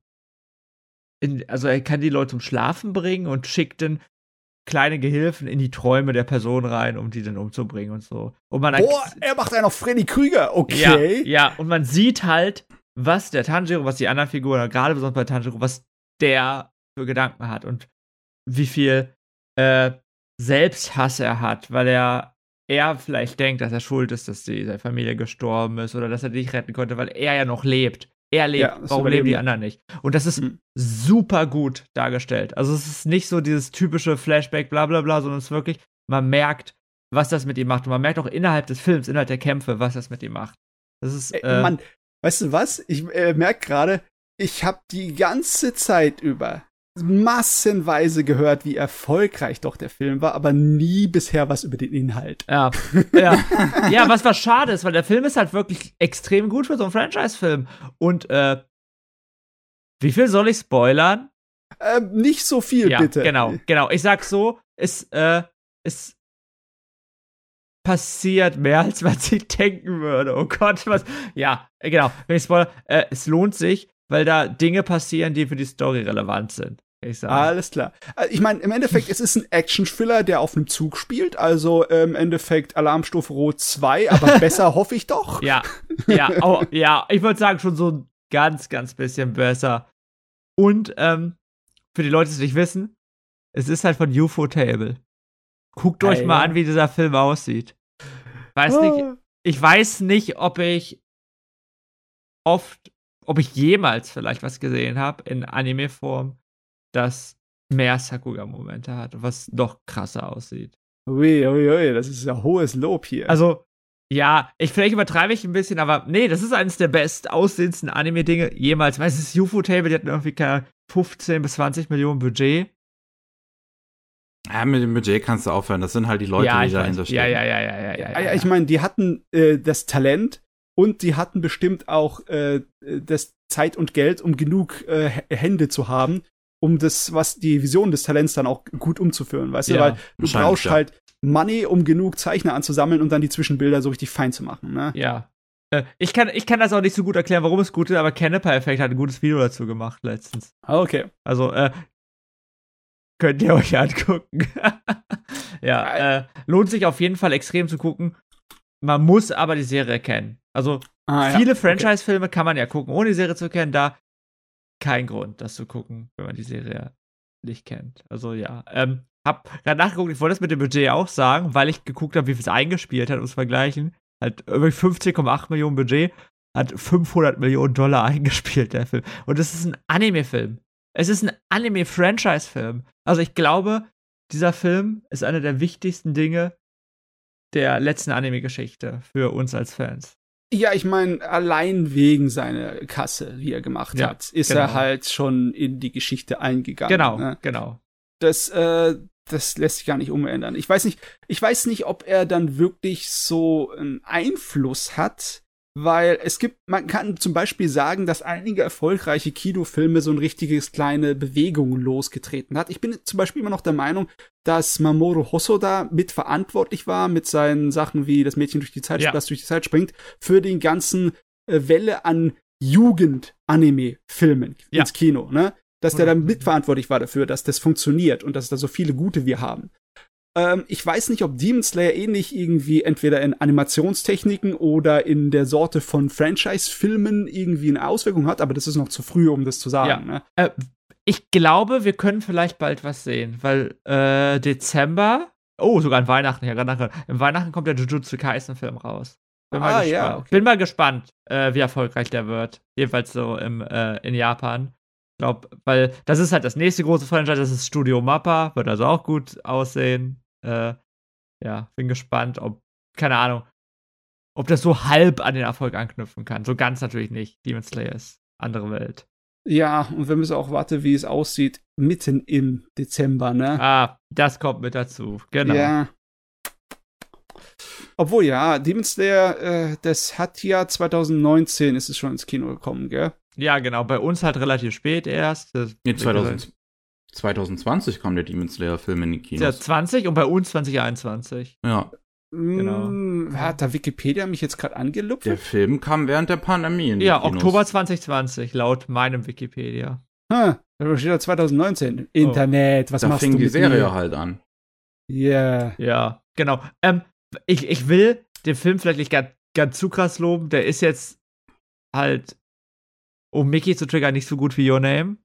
Speaker 3: in, also er kann die Leute zum Schlafen bringen und schickt dann kleine Gehilfen in die Träume der Person rein, um die dann umzubringen und so. Und man
Speaker 2: Boah, er macht einen auf Freddy Krüger.
Speaker 3: ja,
Speaker 2: Okay.
Speaker 3: ja, und man sieht halt, was der Tanjiro, was die anderen Figuren, gerade besonders bei Tanjiro, was der für Gedanken hat und wie viel äh, Selbsthass er hat, weil er er vielleicht denkt, dass er schuld ist, dass die, seine Familie gestorben ist oder dass er die nicht retten konnte, weil er ja noch lebt. Er lebt.
Speaker 2: Ja,
Speaker 3: Warum leben die anderen nicht? Und das ist
Speaker 2: Mhm.
Speaker 3: super gut dargestellt. Also es ist nicht so dieses typische Flashback, bla bla bla, sondern es ist wirklich, man merkt, was das mit ihm macht. Und man merkt auch innerhalb des Films, innerhalb der Kämpfe, was das mit ihm macht. Das ist,
Speaker 2: Ey,
Speaker 3: äh,
Speaker 2: Mann, weißt du was? Ich äh, merke gerade, ich habe die ganze Zeit über massenweise gehört, wie erfolgreich doch der Film war, aber nie bisher was über den Inhalt.
Speaker 3: Ja, ja. ja, was was schade ist, weil der Film ist halt wirklich extrem gut für so einen Franchise-Film. Und äh, wie viel soll ich spoilern?
Speaker 2: Ähm, nicht so viel,
Speaker 3: ja,
Speaker 2: bitte.
Speaker 3: genau, genau. Ich sag so, es äh, ist passiert mehr, als man sich denken würde. Oh Gott, was. Ja, genau. Wenn ich spoiler, äh, es lohnt sich, weil da Dinge passieren, die für die Story relevant sind. Ich sagen.
Speaker 2: Alles klar. Äh, Ich meine, im Endeffekt, es ist ein Action-Thriller, der auf einem Zug spielt. Also äh, im Endeffekt Alarmstufe Rot 2, aber [laughs] besser hoffe ich doch.
Speaker 3: Ja, ja, [laughs] oh, ja, ich würde sagen, schon so ein ganz, ganz bisschen besser. Und ähm, für die Leute, die es nicht wissen, es ist halt von UFO Table. Guckt euch
Speaker 2: Ah,
Speaker 3: mal an, wie dieser Film aussieht. Weiß nicht,
Speaker 2: Ah.
Speaker 3: ich weiß nicht, ob ich oft, ob ich jemals vielleicht was gesehen habe in Anime-Form, das mehr Sakuga-Momente hat, was noch krasser aussieht.
Speaker 2: Ui, ui, ui, das ist ja hohes Lob hier.
Speaker 3: Also, ja, ich vielleicht übertreibe ich ein bisschen, aber nee, das ist eines der best aussehendsten Anime-Dinge jemals. Weißt du, das UFO-Table, die hatten irgendwie keine 15 bis 20 Millionen Budget.
Speaker 1: Ja, mit dem Budget kannst du aufhören. Das sind halt die Leute,
Speaker 3: ja,
Speaker 1: die
Speaker 3: ich
Speaker 1: dahinter stehen.
Speaker 3: Ja, ja, ja, ja, ja, ja.
Speaker 2: Ah, ja, ich meine, die hatten äh, das Talent und die hatten bestimmt auch äh, das Zeit und Geld, um genug äh, Hände zu haben, um das, was die Vision des Talents dann auch gut umzuführen, weißt du,
Speaker 3: Ja,
Speaker 2: weil du brauchst
Speaker 1: ja.
Speaker 2: halt Money, um genug Zeichner anzusammeln und dann die Zwischenbilder so richtig fein zu machen, ne?
Speaker 3: Ja. Äh, Ich kann, ich kann das auch nicht so gut erklären, warum es gut ist, aber Canepa Effect hat ein gutes Video dazu gemacht letztens.
Speaker 2: Ah, Okay.
Speaker 3: Also, äh, könnt ihr euch angucken. [laughs] ja, äh, lohnt sich auf jeden Fall extrem zu gucken. Man muss aber die Serie kennen. Also,
Speaker 2: Ah, ja.
Speaker 3: viele Franchise-Filme kann man ja gucken, ohne die Serie zu kennen. Da kein Grund, das zu gucken, wenn man die Serie nicht kennt. Also, ja. Ähm, hab gerade nachgeguckt, ich wollte das mit dem Budget auch sagen, weil ich geguckt habe, wie viel es eingespielt hat, um es vergleichen. Hat irgendwie 15,8 Millionen Budget, hat 500 Millionen Dollar [laughs] eingespielt, der Film. Und es ist ein Anime-Film. Es ist ein Anime-Franchise-Film. Also ich glaube, dieser Film ist einer der wichtigsten Dinge der letzten Anime-Geschichte für uns als Fans.
Speaker 2: Ja, ich meine, allein wegen seiner Kasse, die er gemacht
Speaker 3: Ja,
Speaker 2: hat, ist
Speaker 3: genau.
Speaker 2: er halt schon in die Geschichte eingegangen.
Speaker 3: Genau,
Speaker 2: Ne?
Speaker 3: genau.
Speaker 2: Das, äh, das lässt sich gar nicht umändern. Ich weiß nicht, ich weiß nicht, ob er dann wirklich so einen Einfluss hat, weil es gibt, man kann zum Beispiel sagen, dass einige erfolgreiche Kinofilme so ein richtiges kleine Bewegung losgetreten hat. Ich bin zum Beispiel immer noch der Meinung, dass Mamoru Hosoda mitverantwortlich war mit seinen Sachen wie das Mädchen durch die Zeit,
Speaker 3: Ja.
Speaker 2: das durch die Zeit springt, für den ganzen äh, Welle an Jugend-Anime-Filmen
Speaker 3: Ja.
Speaker 2: ins Kino, ne? Dass der da
Speaker 3: 100%.
Speaker 2: mitverantwortlich war dafür, dass das funktioniert und dass da so viele gute wir haben. Ähm, ich weiß nicht, ob Demon Slayer ähnlich irgendwie entweder in Animationstechniken oder in der Sorte von Franchise-Filmen irgendwie eine Auswirkung hat, aber das ist noch zu früh, um das zu sagen. Ne?
Speaker 3: Äh, ich glaube, wir können vielleicht bald was sehen, weil äh, Dezember, oh, sogar an Weihnachten, ja, gerade nachher. Im Weihnachten kommt der Jujutsu Kaisen-Film raus. Bin mal,
Speaker 2: Ah,
Speaker 3: gespannt.
Speaker 2: ja, okay.
Speaker 3: Bin mal gespannt, äh, wie erfolgreich der wird. Jedenfalls so im, äh, in Japan. Ich glaube, weil das ist halt das nächste große Franchise, das ist Studio Mappa, wird also auch gut aussehen. Äh, ja, bin gespannt, ob, keine Ahnung, ob das so halb an den Erfolg anknüpfen kann. So ganz natürlich nicht. Demon Slayer ist andere Welt.
Speaker 2: Ja, und wir müssen auch warten, wie es aussieht, mitten im Dezember, ne?
Speaker 3: Ah, das kommt mit dazu. Genau.
Speaker 2: Ja. Obwohl, ja, Demon Slayer, äh, das hat ja 2019 ist es schon ins Kino gekommen, gell?
Speaker 3: Ja, genau. Bei uns halt relativ spät erst. Das-
Speaker 1: Nee, 2000, 2020 kam der Demon Slayer Film in die
Speaker 3: Ja,
Speaker 1: Kinos.
Speaker 3: 20 und bei uns 2021.
Speaker 1: Ja,
Speaker 3: Genau.
Speaker 2: Mm, Hat da Wikipedia mich jetzt gerade angelupft?
Speaker 1: der Film kam während der Pandemie in die
Speaker 3: Ja,
Speaker 1: Kinos.
Speaker 3: Oktober 2020, laut meinem Wikipedia.
Speaker 2: Ha, da steht da 2019. Internet, was
Speaker 1: Da
Speaker 2: machst
Speaker 1: fing
Speaker 2: du
Speaker 1: die
Speaker 2: mit
Speaker 1: Serie
Speaker 2: mir?
Speaker 1: halt an.
Speaker 2: Yeah.
Speaker 3: Ja, genau. Ähm, ich, ich will den Film vielleicht nicht ganz, ganz zu krass loben. Der ist jetzt halt, um Mickey zu triggern, nicht so gut wie Your Name.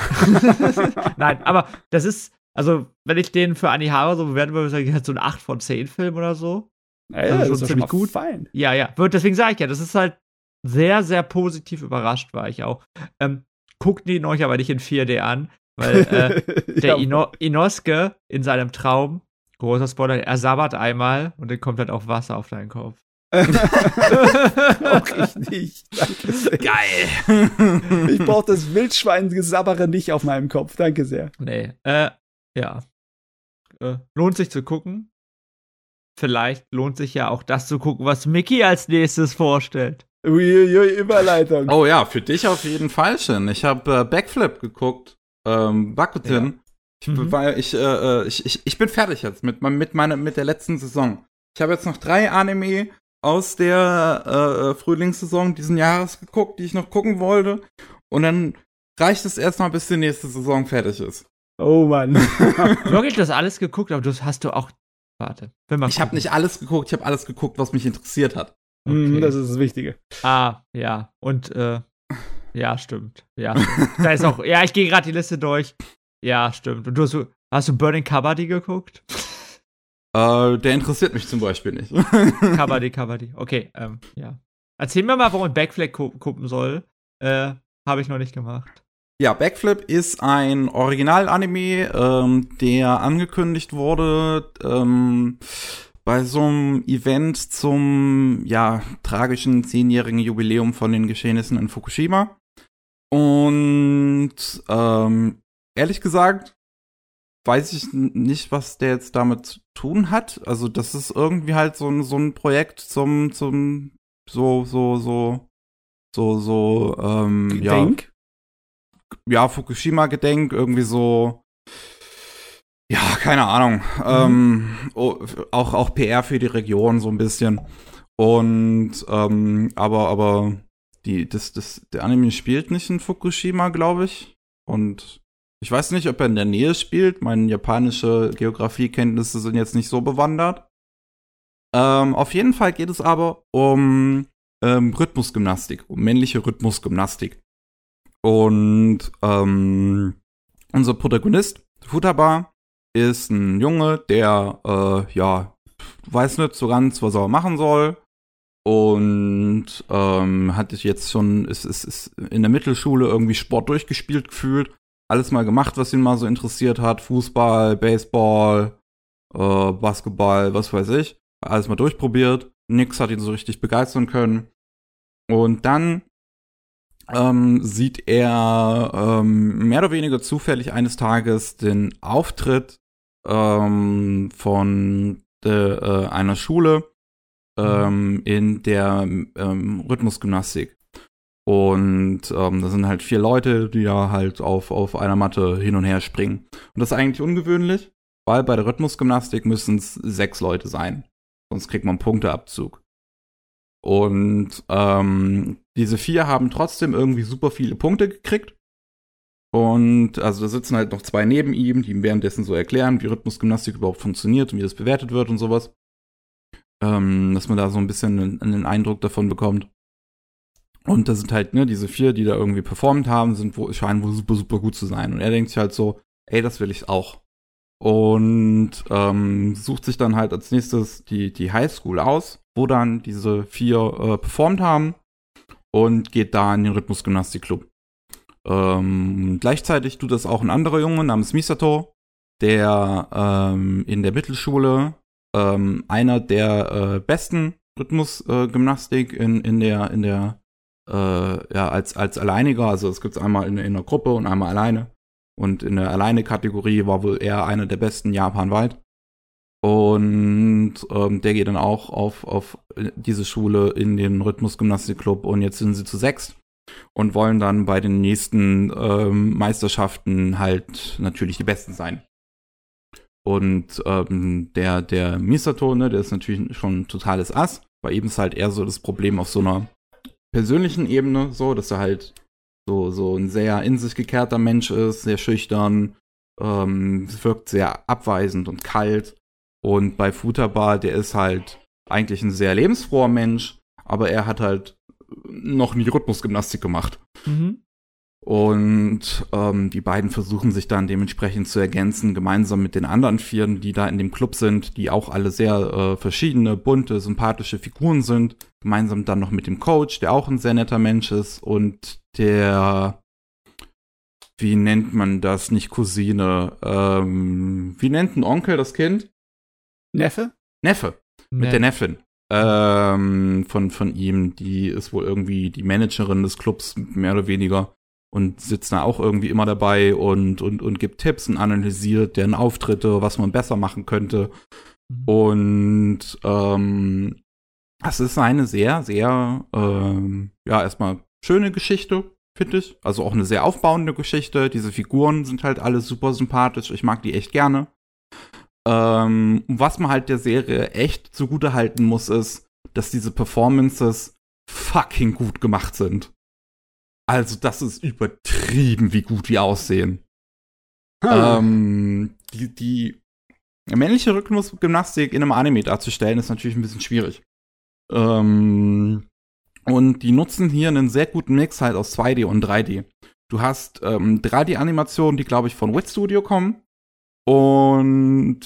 Speaker 3: [laughs] Nein, aber das ist, also, wenn ich den für Anihara so bewerten würde, würde ich halt so ein 8 von 10 Film oder so.
Speaker 2: Ja,
Speaker 3: Also
Speaker 2: das
Speaker 3: schon
Speaker 2: ist
Speaker 3: ziemlich
Speaker 2: mal
Speaker 3: gut.
Speaker 2: Fein.
Speaker 3: Ja, ja. Wird, deswegen sage ich ja, das ist halt sehr, sehr positiv überrascht, war ich auch. Ähm, guckt ihn euch aber nicht in 4D an, weil äh, [laughs] der
Speaker 2: Ja,
Speaker 3: Ino Inosuke in seinem Traum, großer Spoiler, er sabbert einmal und dann kommt halt auch Wasser auf deinen Kopf. [laughs]
Speaker 2: Brauch ich nicht. Danke sehr.
Speaker 1: Geil! [laughs]
Speaker 2: Ich brauche das Wildschweingesabbere nicht auf meinem Kopf. Danke sehr.
Speaker 3: nee, äh, ja. Äh, lohnt sich zu gucken. Vielleicht lohnt sich ja auch das zu gucken, was Mickey als nächstes vorstellt.
Speaker 2: Uiuiui, Überleitung.
Speaker 1: oh ja, für dich auf jeden Fall schon. Ich habe äh, Backflip geguckt. Ähm, Bakuten. Ich,
Speaker 3: Mhm.
Speaker 1: weil ich, äh, äh, ich, ich, ich bin fertig jetzt mit, mit, meiner, mit der letzten Saison. Ich habe jetzt noch drei Anime aus der äh, Frühlingssaison diesen Jahres geguckt, die ich noch gucken wollte. Und dann reicht es erstmal, bis die nächste Saison fertig ist.
Speaker 2: Oh Mann.
Speaker 3: Wirklich, du hast alles geguckt, aber du hast du auch. Warte.
Speaker 1: Ich habe nicht alles geguckt, ich habe alles geguckt, was mich interessiert hat.
Speaker 2: Mhm, okay. Das ist das Wichtige.
Speaker 3: Ah, ja. Und, äh, ja, stimmt. Ja, da ist auch, ja, ich gehe gerade die Liste durch. Ja, stimmt. Und du hast, hast du Burning Kabaddi geguckt?
Speaker 1: Äh, der interessiert mich zum Beispiel nicht. [laughs]
Speaker 3: Kabaddi, Kabaddi. Okay, ähm, ja. Erzähl mir mal, warum ich Backflip gu gucken soll. Äh, habe ich noch nicht gemacht.
Speaker 1: Ja, Backflip ist ein Original-Anime, ähm, der angekündigt wurde ähm, bei so einem Event zum ja tragischen zehnjährigen Jubiläum von den Geschehnissen in Fukushima. Und ähm, ehrlich gesagt weiß ich nicht, was der jetzt damit zu tun hat. Also das ist irgendwie halt so ein so ein Projekt zum zum so so so so so ähm,
Speaker 2: Gedenk?
Speaker 1: ja ja Fukushima Gedenk irgendwie so ja, keine Ahnung. Mhm. Ähm, oh, auch, auch PR für die Region so ein bisschen. Und ähm, aber, aber die, das, das, der Anime spielt nicht in Fukushima, glaube ich. Und ich weiß nicht, ob er in der Nähe spielt. Meine japanische Geografiekenntnisse sind jetzt nicht so bewandert. Ähm, auf jeden Fall geht es aber um ähm, Rhythmusgymnastik, um männliche Rhythmusgymnastik. Und ähm, unser Protagonist, Futaba, ist ein Junge, der, äh, ja, weiß nicht so ganz, was er machen soll. Und ähm, hat jetzt schon, ist, ist, ist in der Mittelschule irgendwie Sport durchgespielt gefühlt. Alles mal gemacht, was ihn mal so interessiert hat. Fußball, Baseball, äh, Basketball, was weiß ich. Alles mal durchprobiert. Nix hat ihn so richtig begeistern können. Und dann ähm, sieht er ähm, mehr oder weniger zufällig eines Tages den Auftritt ähm, von de, äh, einer Schule ähm, in der ähm, Rhythmusgymnastik. Und ähm, das sind halt vier Leute, die ja halt auf, auf einer Matte hin und her springen. Und das ist eigentlich ungewöhnlich, weil bei der Rhythmusgymnastik müssen es sechs Leute sein. Sonst kriegt man Punkteabzug. Und ähm, diese vier haben trotzdem irgendwie super viele Punkte gekriegt. Und also da sitzen halt noch zwei neben ihm, die ihm währenddessen so erklären, wie Rhythmusgymnastik überhaupt funktioniert und wie das bewertet wird und sowas. Ähm, dass man da so ein bisschen einen, einen, Eindruck davon bekommt. Und da sind halt, ne, diese vier, die da irgendwie performt haben, sind wo, scheinen wohl super, super gut zu sein. Und er denkt sich halt so, ey, das will ich auch. Und ähm, sucht sich dann halt als nächstes die, die Highschool aus, wo dann diese vier äh, performt haben und geht da in den Rhythmusgymnastikclub. Ähm, gleichzeitig tut das auch ein anderer Junge namens Misato, der ähm, in der Mittelschule ähm, einer der äh, besten Rhythmusgymnastik äh, in, in der, in der, äh, ja, als, als Alleiniger, also es gibt es einmal in, in einer Gruppe und einmal alleine. Und in der Alleine-Kategorie war wohl er einer der besten japanweit. Und ähm, der geht dann auch auf, auf diese Schule in den Rhythmusgymnastikclub und jetzt sind sie zu sechs und wollen dann bei den nächsten ähm, Meisterschaften halt natürlich die Besten sein. Und ähm, der, der Misato, ne, der ist natürlich schon ein totales Ass. Bei ihm ist halt eher so das Problem auf so einer persönlichen Ebene, so, dass er halt so, so ein sehr in sich gekehrter Mensch ist, sehr schüchtern, ähm, wirkt sehr abweisend und kalt. Und bei Futaba, der ist halt eigentlich ein sehr lebensfroher Mensch, aber er hat halt noch nie Rhythmusgymnastik gemacht. Mhm. Und ähm, die beiden versuchen sich dann dementsprechend zu ergänzen, gemeinsam mit den anderen Vieren, die da in dem Club sind, die auch alle sehr äh, verschiedene, bunte, sympathische Figuren sind. Gemeinsam dann noch mit dem Coach, der auch ein sehr netter Mensch ist und der, wie nennt man das, nicht Cousine, ähm, wie nennt ein Onkel das Kind?
Speaker 2: Neffe?
Speaker 1: Neffe. Mit der Neffin ähm, von, von ihm. Die ist wohl irgendwie die Managerin des Clubs, mehr oder weniger. Und sitzt da auch irgendwie immer dabei und, und, und gibt Tipps und analysiert deren Auftritte, was man besser machen könnte. Mhm. Und ähm, das ist eine sehr, sehr, ähm, ja, erstmal schöne Geschichte, finde ich. Also auch eine sehr aufbauende Geschichte. Diese Figuren sind halt alle super sympathisch. Ich mag die echt gerne. Ähm, was man halt der Serie echt zugute halten muss, ist, dass diese Performances fucking gut gemacht sind. Also, das ist übertrieben, wie gut die aussehen.
Speaker 2: Hm.
Speaker 1: Ähm, die, die männliche Rhythmusgymnastik in einem Anime darzustellen, ist natürlich ein bisschen schwierig. Ähm, und die nutzen hier einen sehr guten Mix halt aus 2D und 3D. Du hast ähm, 3D-Animationen, die, glaube ich, von Wit Studio kommen. Und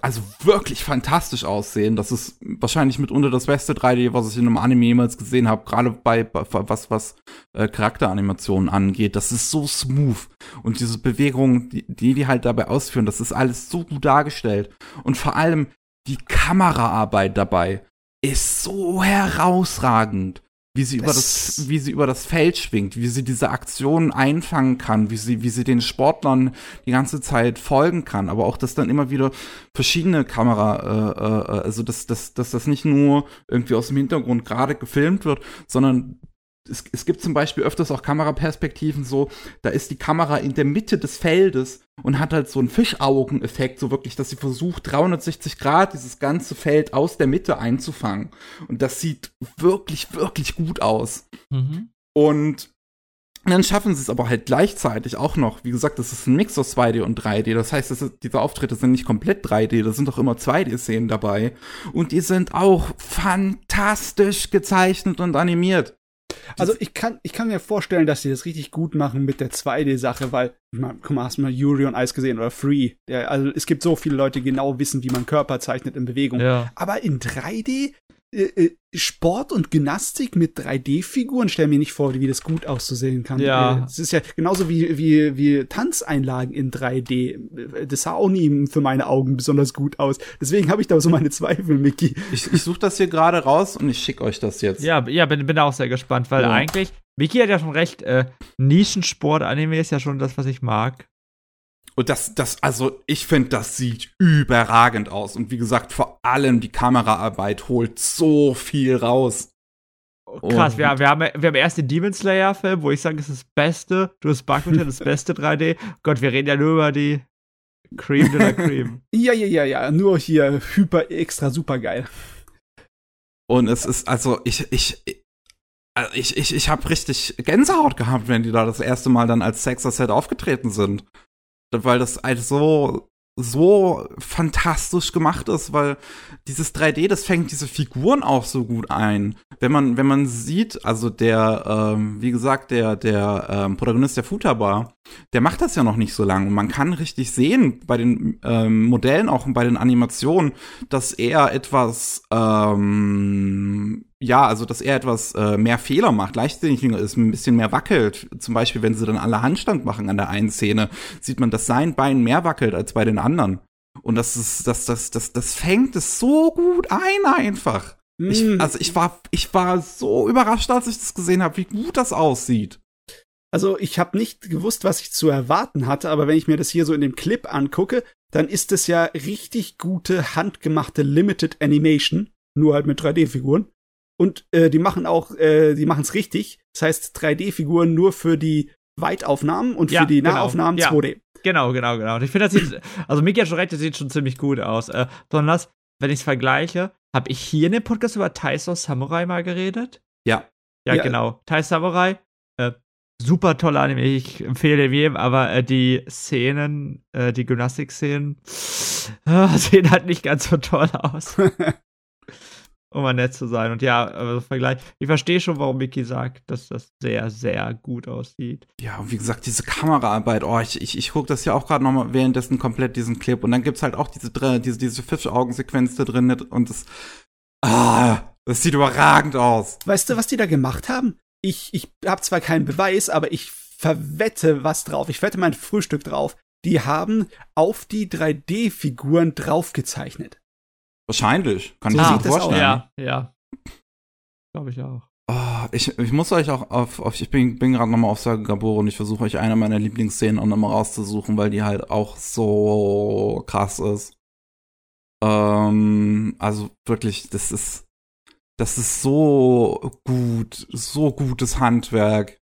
Speaker 1: also wirklich fantastisch aussehen. Das ist wahrscheinlich mitunter das beste 3D, was ich in einem Anime jemals gesehen habe. Gerade bei, bei was was äh, Charakteranimationen angeht. Das ist so smooth und diese Bewegungen, die, die die halt dabei ausführen, das ist alles so gut dargestellt. Und vor allem die Kameraarbeit dabei ist so herausragend wie sie über das, wie sie über das Feld schwingt, wie sie diese Aktionen einfangen kann, wie sie, wie sie den Sportlern die ganze Zeit folgen kann, aber auch, dass dann immer wieder verschiedene Kamera, äh, äh, also dass, dass, dass das nicht nur irgendwie aus dem Hintergrund gerade gefilmt wird, sondern es, es gibt zum Beispiel öfters auch Kameraperspektiven so, da ist die Kamera in der Mitte des Feldes und hat halt so einen Fischaugen-Effekt, so wirklich, dass sie versucht, 360 Grad dieses ganze Feld aus der Mitte einzufangen. Und das sieht wirklich, wirklich gut aus.
Speaker 3: Mhm.
Speaker 1: Und dann schaffen sie es aber halt gleichzeitig auch noch. Wie gesagt, das ist ein Mix aus 2D und 3D. Das heißt, das ist, diese Auftritte sind nicht komplett 3D, da sind auch immer 2D-Szenen dabei. Und die sind auch fantastisch gezeichnet und animiert.
Speaker 2: Also ich kann, ich kann mir vorstellen, dass sie das richtig gut machen mit der 2D-Sache, weil, mein, guck mal, hast du mal Yuri on Ice gesehen oder Free? Der, also es gibt so viele Leute, die genau wissen, wie man Körper zeichnet in Bewegung.
Speaker 3: Ja.
Speaker 2: Aber in 3D, äh, äh, Sport und Gymnastik mit 3D-Figuren, stell mir nicht vor, wie das gut auszusehen kann.
Speaker 3: Ja.
Speaker 2: Äh, Es ist ja genauso wie, wie, wie Tanzeinlagen in 3D. Das sah auch nie für meine Augen besonders gut aus. Deswegen habe ich da so meine Zweifel, Mickey.
Speaker 1: Ich, ich suche das hier gerade raus und ich schicke euch das jetzt.
Speaker 3: Ja, ja, bin, bin auch sehr gespannt, weil
Speaker 1: Ja.
Speaker 3: eigentlich, Vicky hat ja schon recht, äh, Nischensport-Anime ist ja schon das, was ich mag.
Speaker 1: Und das, das, also ich finde, das sieht überragend aus. Und wie gesagt, vor allem die Kameraarbeit holt so viel raus.
Speaker 3: Krass,
Speaker 1: Und-
Speaker 3: wir, wir, haben, wir haben erst den Demon Slayer-Film, wo ich sage, es ist das Beste. Du hast Badminton, das beste 3D. Gott, wir reden ja nur über die Cream de la Cream. [laughs]
Speaker 2: Ja, ja, ja, ja, nur hier hyper extra super geil.
Speaker 1: Und es ist, also ich, ich, also ich, ich, ich habe richtig Gänsehaut gehabt, wenn die da das erste Mal dann als Sexer-Set aufgetreten sind. Weil das halt so, so fantastisch gemacht ist, weil dieses 3D, das fängt diese Figuren auch so gut ein. Wenn man, wenn man sieht, also der, ähm, wie gesagt, der, der ähm, Protagonist der Futaba, der macht das ja noch nicht so lange. Und man kann richtig sehen bei den ähm, Modellen, auch bei den Animationen, dass er etwas, ähm, ja, also dass er etwas äh, mehr Fehler macht, leichtsinniger ist, ein bisschen mehr wackelt. Zum Beispiel, wenn sie dann alle Handstand machen an der einen Szene, sieht man, dass sein Bein mehr wackelt als bei den anderen. Und das ist, das, das, das, das fängt es so gut ein einfach. Ich,
Speaker 2: Mm.
Speaker 1: also ich war, ich war so überrascht, als ich das gesehen habe, wie gut das aussieht.
Speaker 2: Also ich habe nicht gewusst, was ich zu erwarten hatte, aber wenn ich mir das hier so in dem Clip angucke, dann ist es ja richtig gute handgemachte Limited Animation, nur halt mit 3D-Figuren. Und äh, die machen auch, äh, die machen es richtig. Das heißt 3D-Figuren nur für die Weitaufnahmen und
Speaker 3: Ja,
Speaker 2: für die
Speaker 3: genau.
Speaker 2: Nahaufnahmen
Speaker 3: Ja.
Speaker 2: 2D.
Speaker 3: Genau, genau, genau. Und ich finde, das sieht, also Miki hat schon recht, das sieht schon ziemlich gut aus. Äh, besonders, wenn ich es vergleiche, habe ich hier in dem Podcast über Taiso Samurai mal geredet?
Speaker 1: Ja.
Speaker 3: Ja,
Speaker 2: Ja.
Speaker 3: genau. Tai Samurai, äh, super toller Anime, ich empfehle dem jedem, aber äh, die Szenen, äh, die Gymnastik-Szenen, äh, [laughs] sehen halt nicht ganz so toll aus. [laughs] um mal nett zu sein. Und ja, also Vergleich, ich verstehe schon, warum Miki sagt, dass das sehr, sehr gut aussieht.
Speaker 1: Ja, und wie gesagt, diese Kameraarbeit, oh, ich, ich, ich gucke das ja auch gerade noch mal währenddessen komplett diesen Clip und dann gibt's halt auch diese diese diese Fischaugensequenz da drin und das ah, das sieht überragend aus.
Speaker 2: Weißt du, was die da gemacht haben? Ich, ich habe zwar keinen Beweis, aber ich verwette was drauf. Ich wette mein Frühstück drauf. Die haben auf die 3D-Figuren draufgezeichnet.
Speaker 1: Wahrscheinlich, kann
Speaker 2: So
Speaker 1: ich mir
Speaker 2: das
Speaker 1: vorstellen.
Speaker 3: Ja, ja. Glaube ich auch.
Speaker 1: Oh, ich, ich muss euch auch auf, auf ich bin, bin gerade nochmal auf Sagagaboro und ich versuche euch eine meiner Lieblingsszenen auch nochmal rauszusuchen, weil die halt auch so krass ist. Ähm, also wirklich, das ist, das ist so gut, so gutes Handwerk,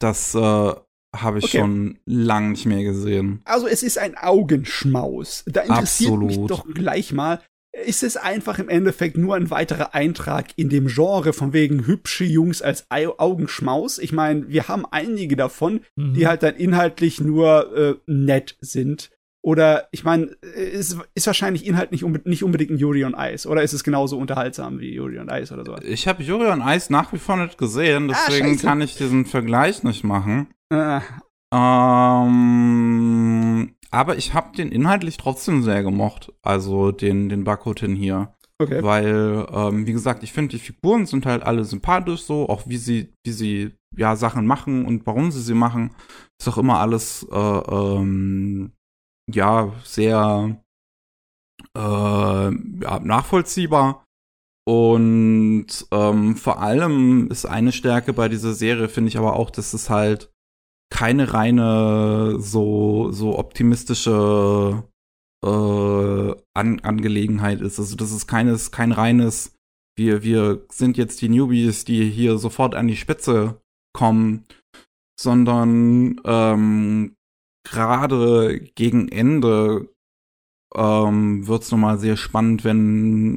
Speaker 1: dass, äh, habe ich
Speaker 2: Okay.
Speaker 1: schon lang nicht mehr gesehen.
Speaker 2: Also es ist ein Augenschmaus. Da interessiert mich
Speaker 1: Absolut.
Speaker 2: doch gleich mal, ist es einfach im Endeffekt nur ein weiterer Eintrag in dem Genre von wegen hübsche Jungs als Ei- Augenschmaus? Ich meine, wir haben einige davon,
Speaker 3: Mhm.
Speaker 2: die halt dann inhaltlich nur äh, nett sind. Oder ich meine, ist, ist wahrscheinlich inhaltlich unbe nicht unbedingt ein Yuri on Ice. Oder ist es genauso unterhaltsam wie Yuri on Ice oder sowas?
Speaker 1: Ich habe Yuri on Ice nach wie vor nicht gesehen, deswegen
Speaker 2: Ah,
Speaker 1: kann ich diesen Vergleich nicht machen.
Speaker 2: Äh,
Speaker 1: Ähm, aber ich habe den inhaltlich trotzdem sehr gemocht, also den, den Bakutin hier.
Speaker 2: okay.
Speaker 1: Weil, ähm, wie gesagt, ich finde, die Figuren sind halt alle sympathisch so, auch wie sie, wie sie ja Sachen machen und warum sie sie machen, ist auch immer alles äh, ähm, ja sehr äh, ja, nachvollziehbar. Und ähm, vor allem ist eine Stärke bei dieser Serie, finde ich aber auch, dass es halt keine reine so so optimistische äh, An Angelegenheit ist. Also das ist keines kein reines wir wir sind jetzt die Newbies, die hier sofort an die Spitze kommen, sondern ähm, gerade gegen Ende ähm, wird es nochmal sehr spannend, wenn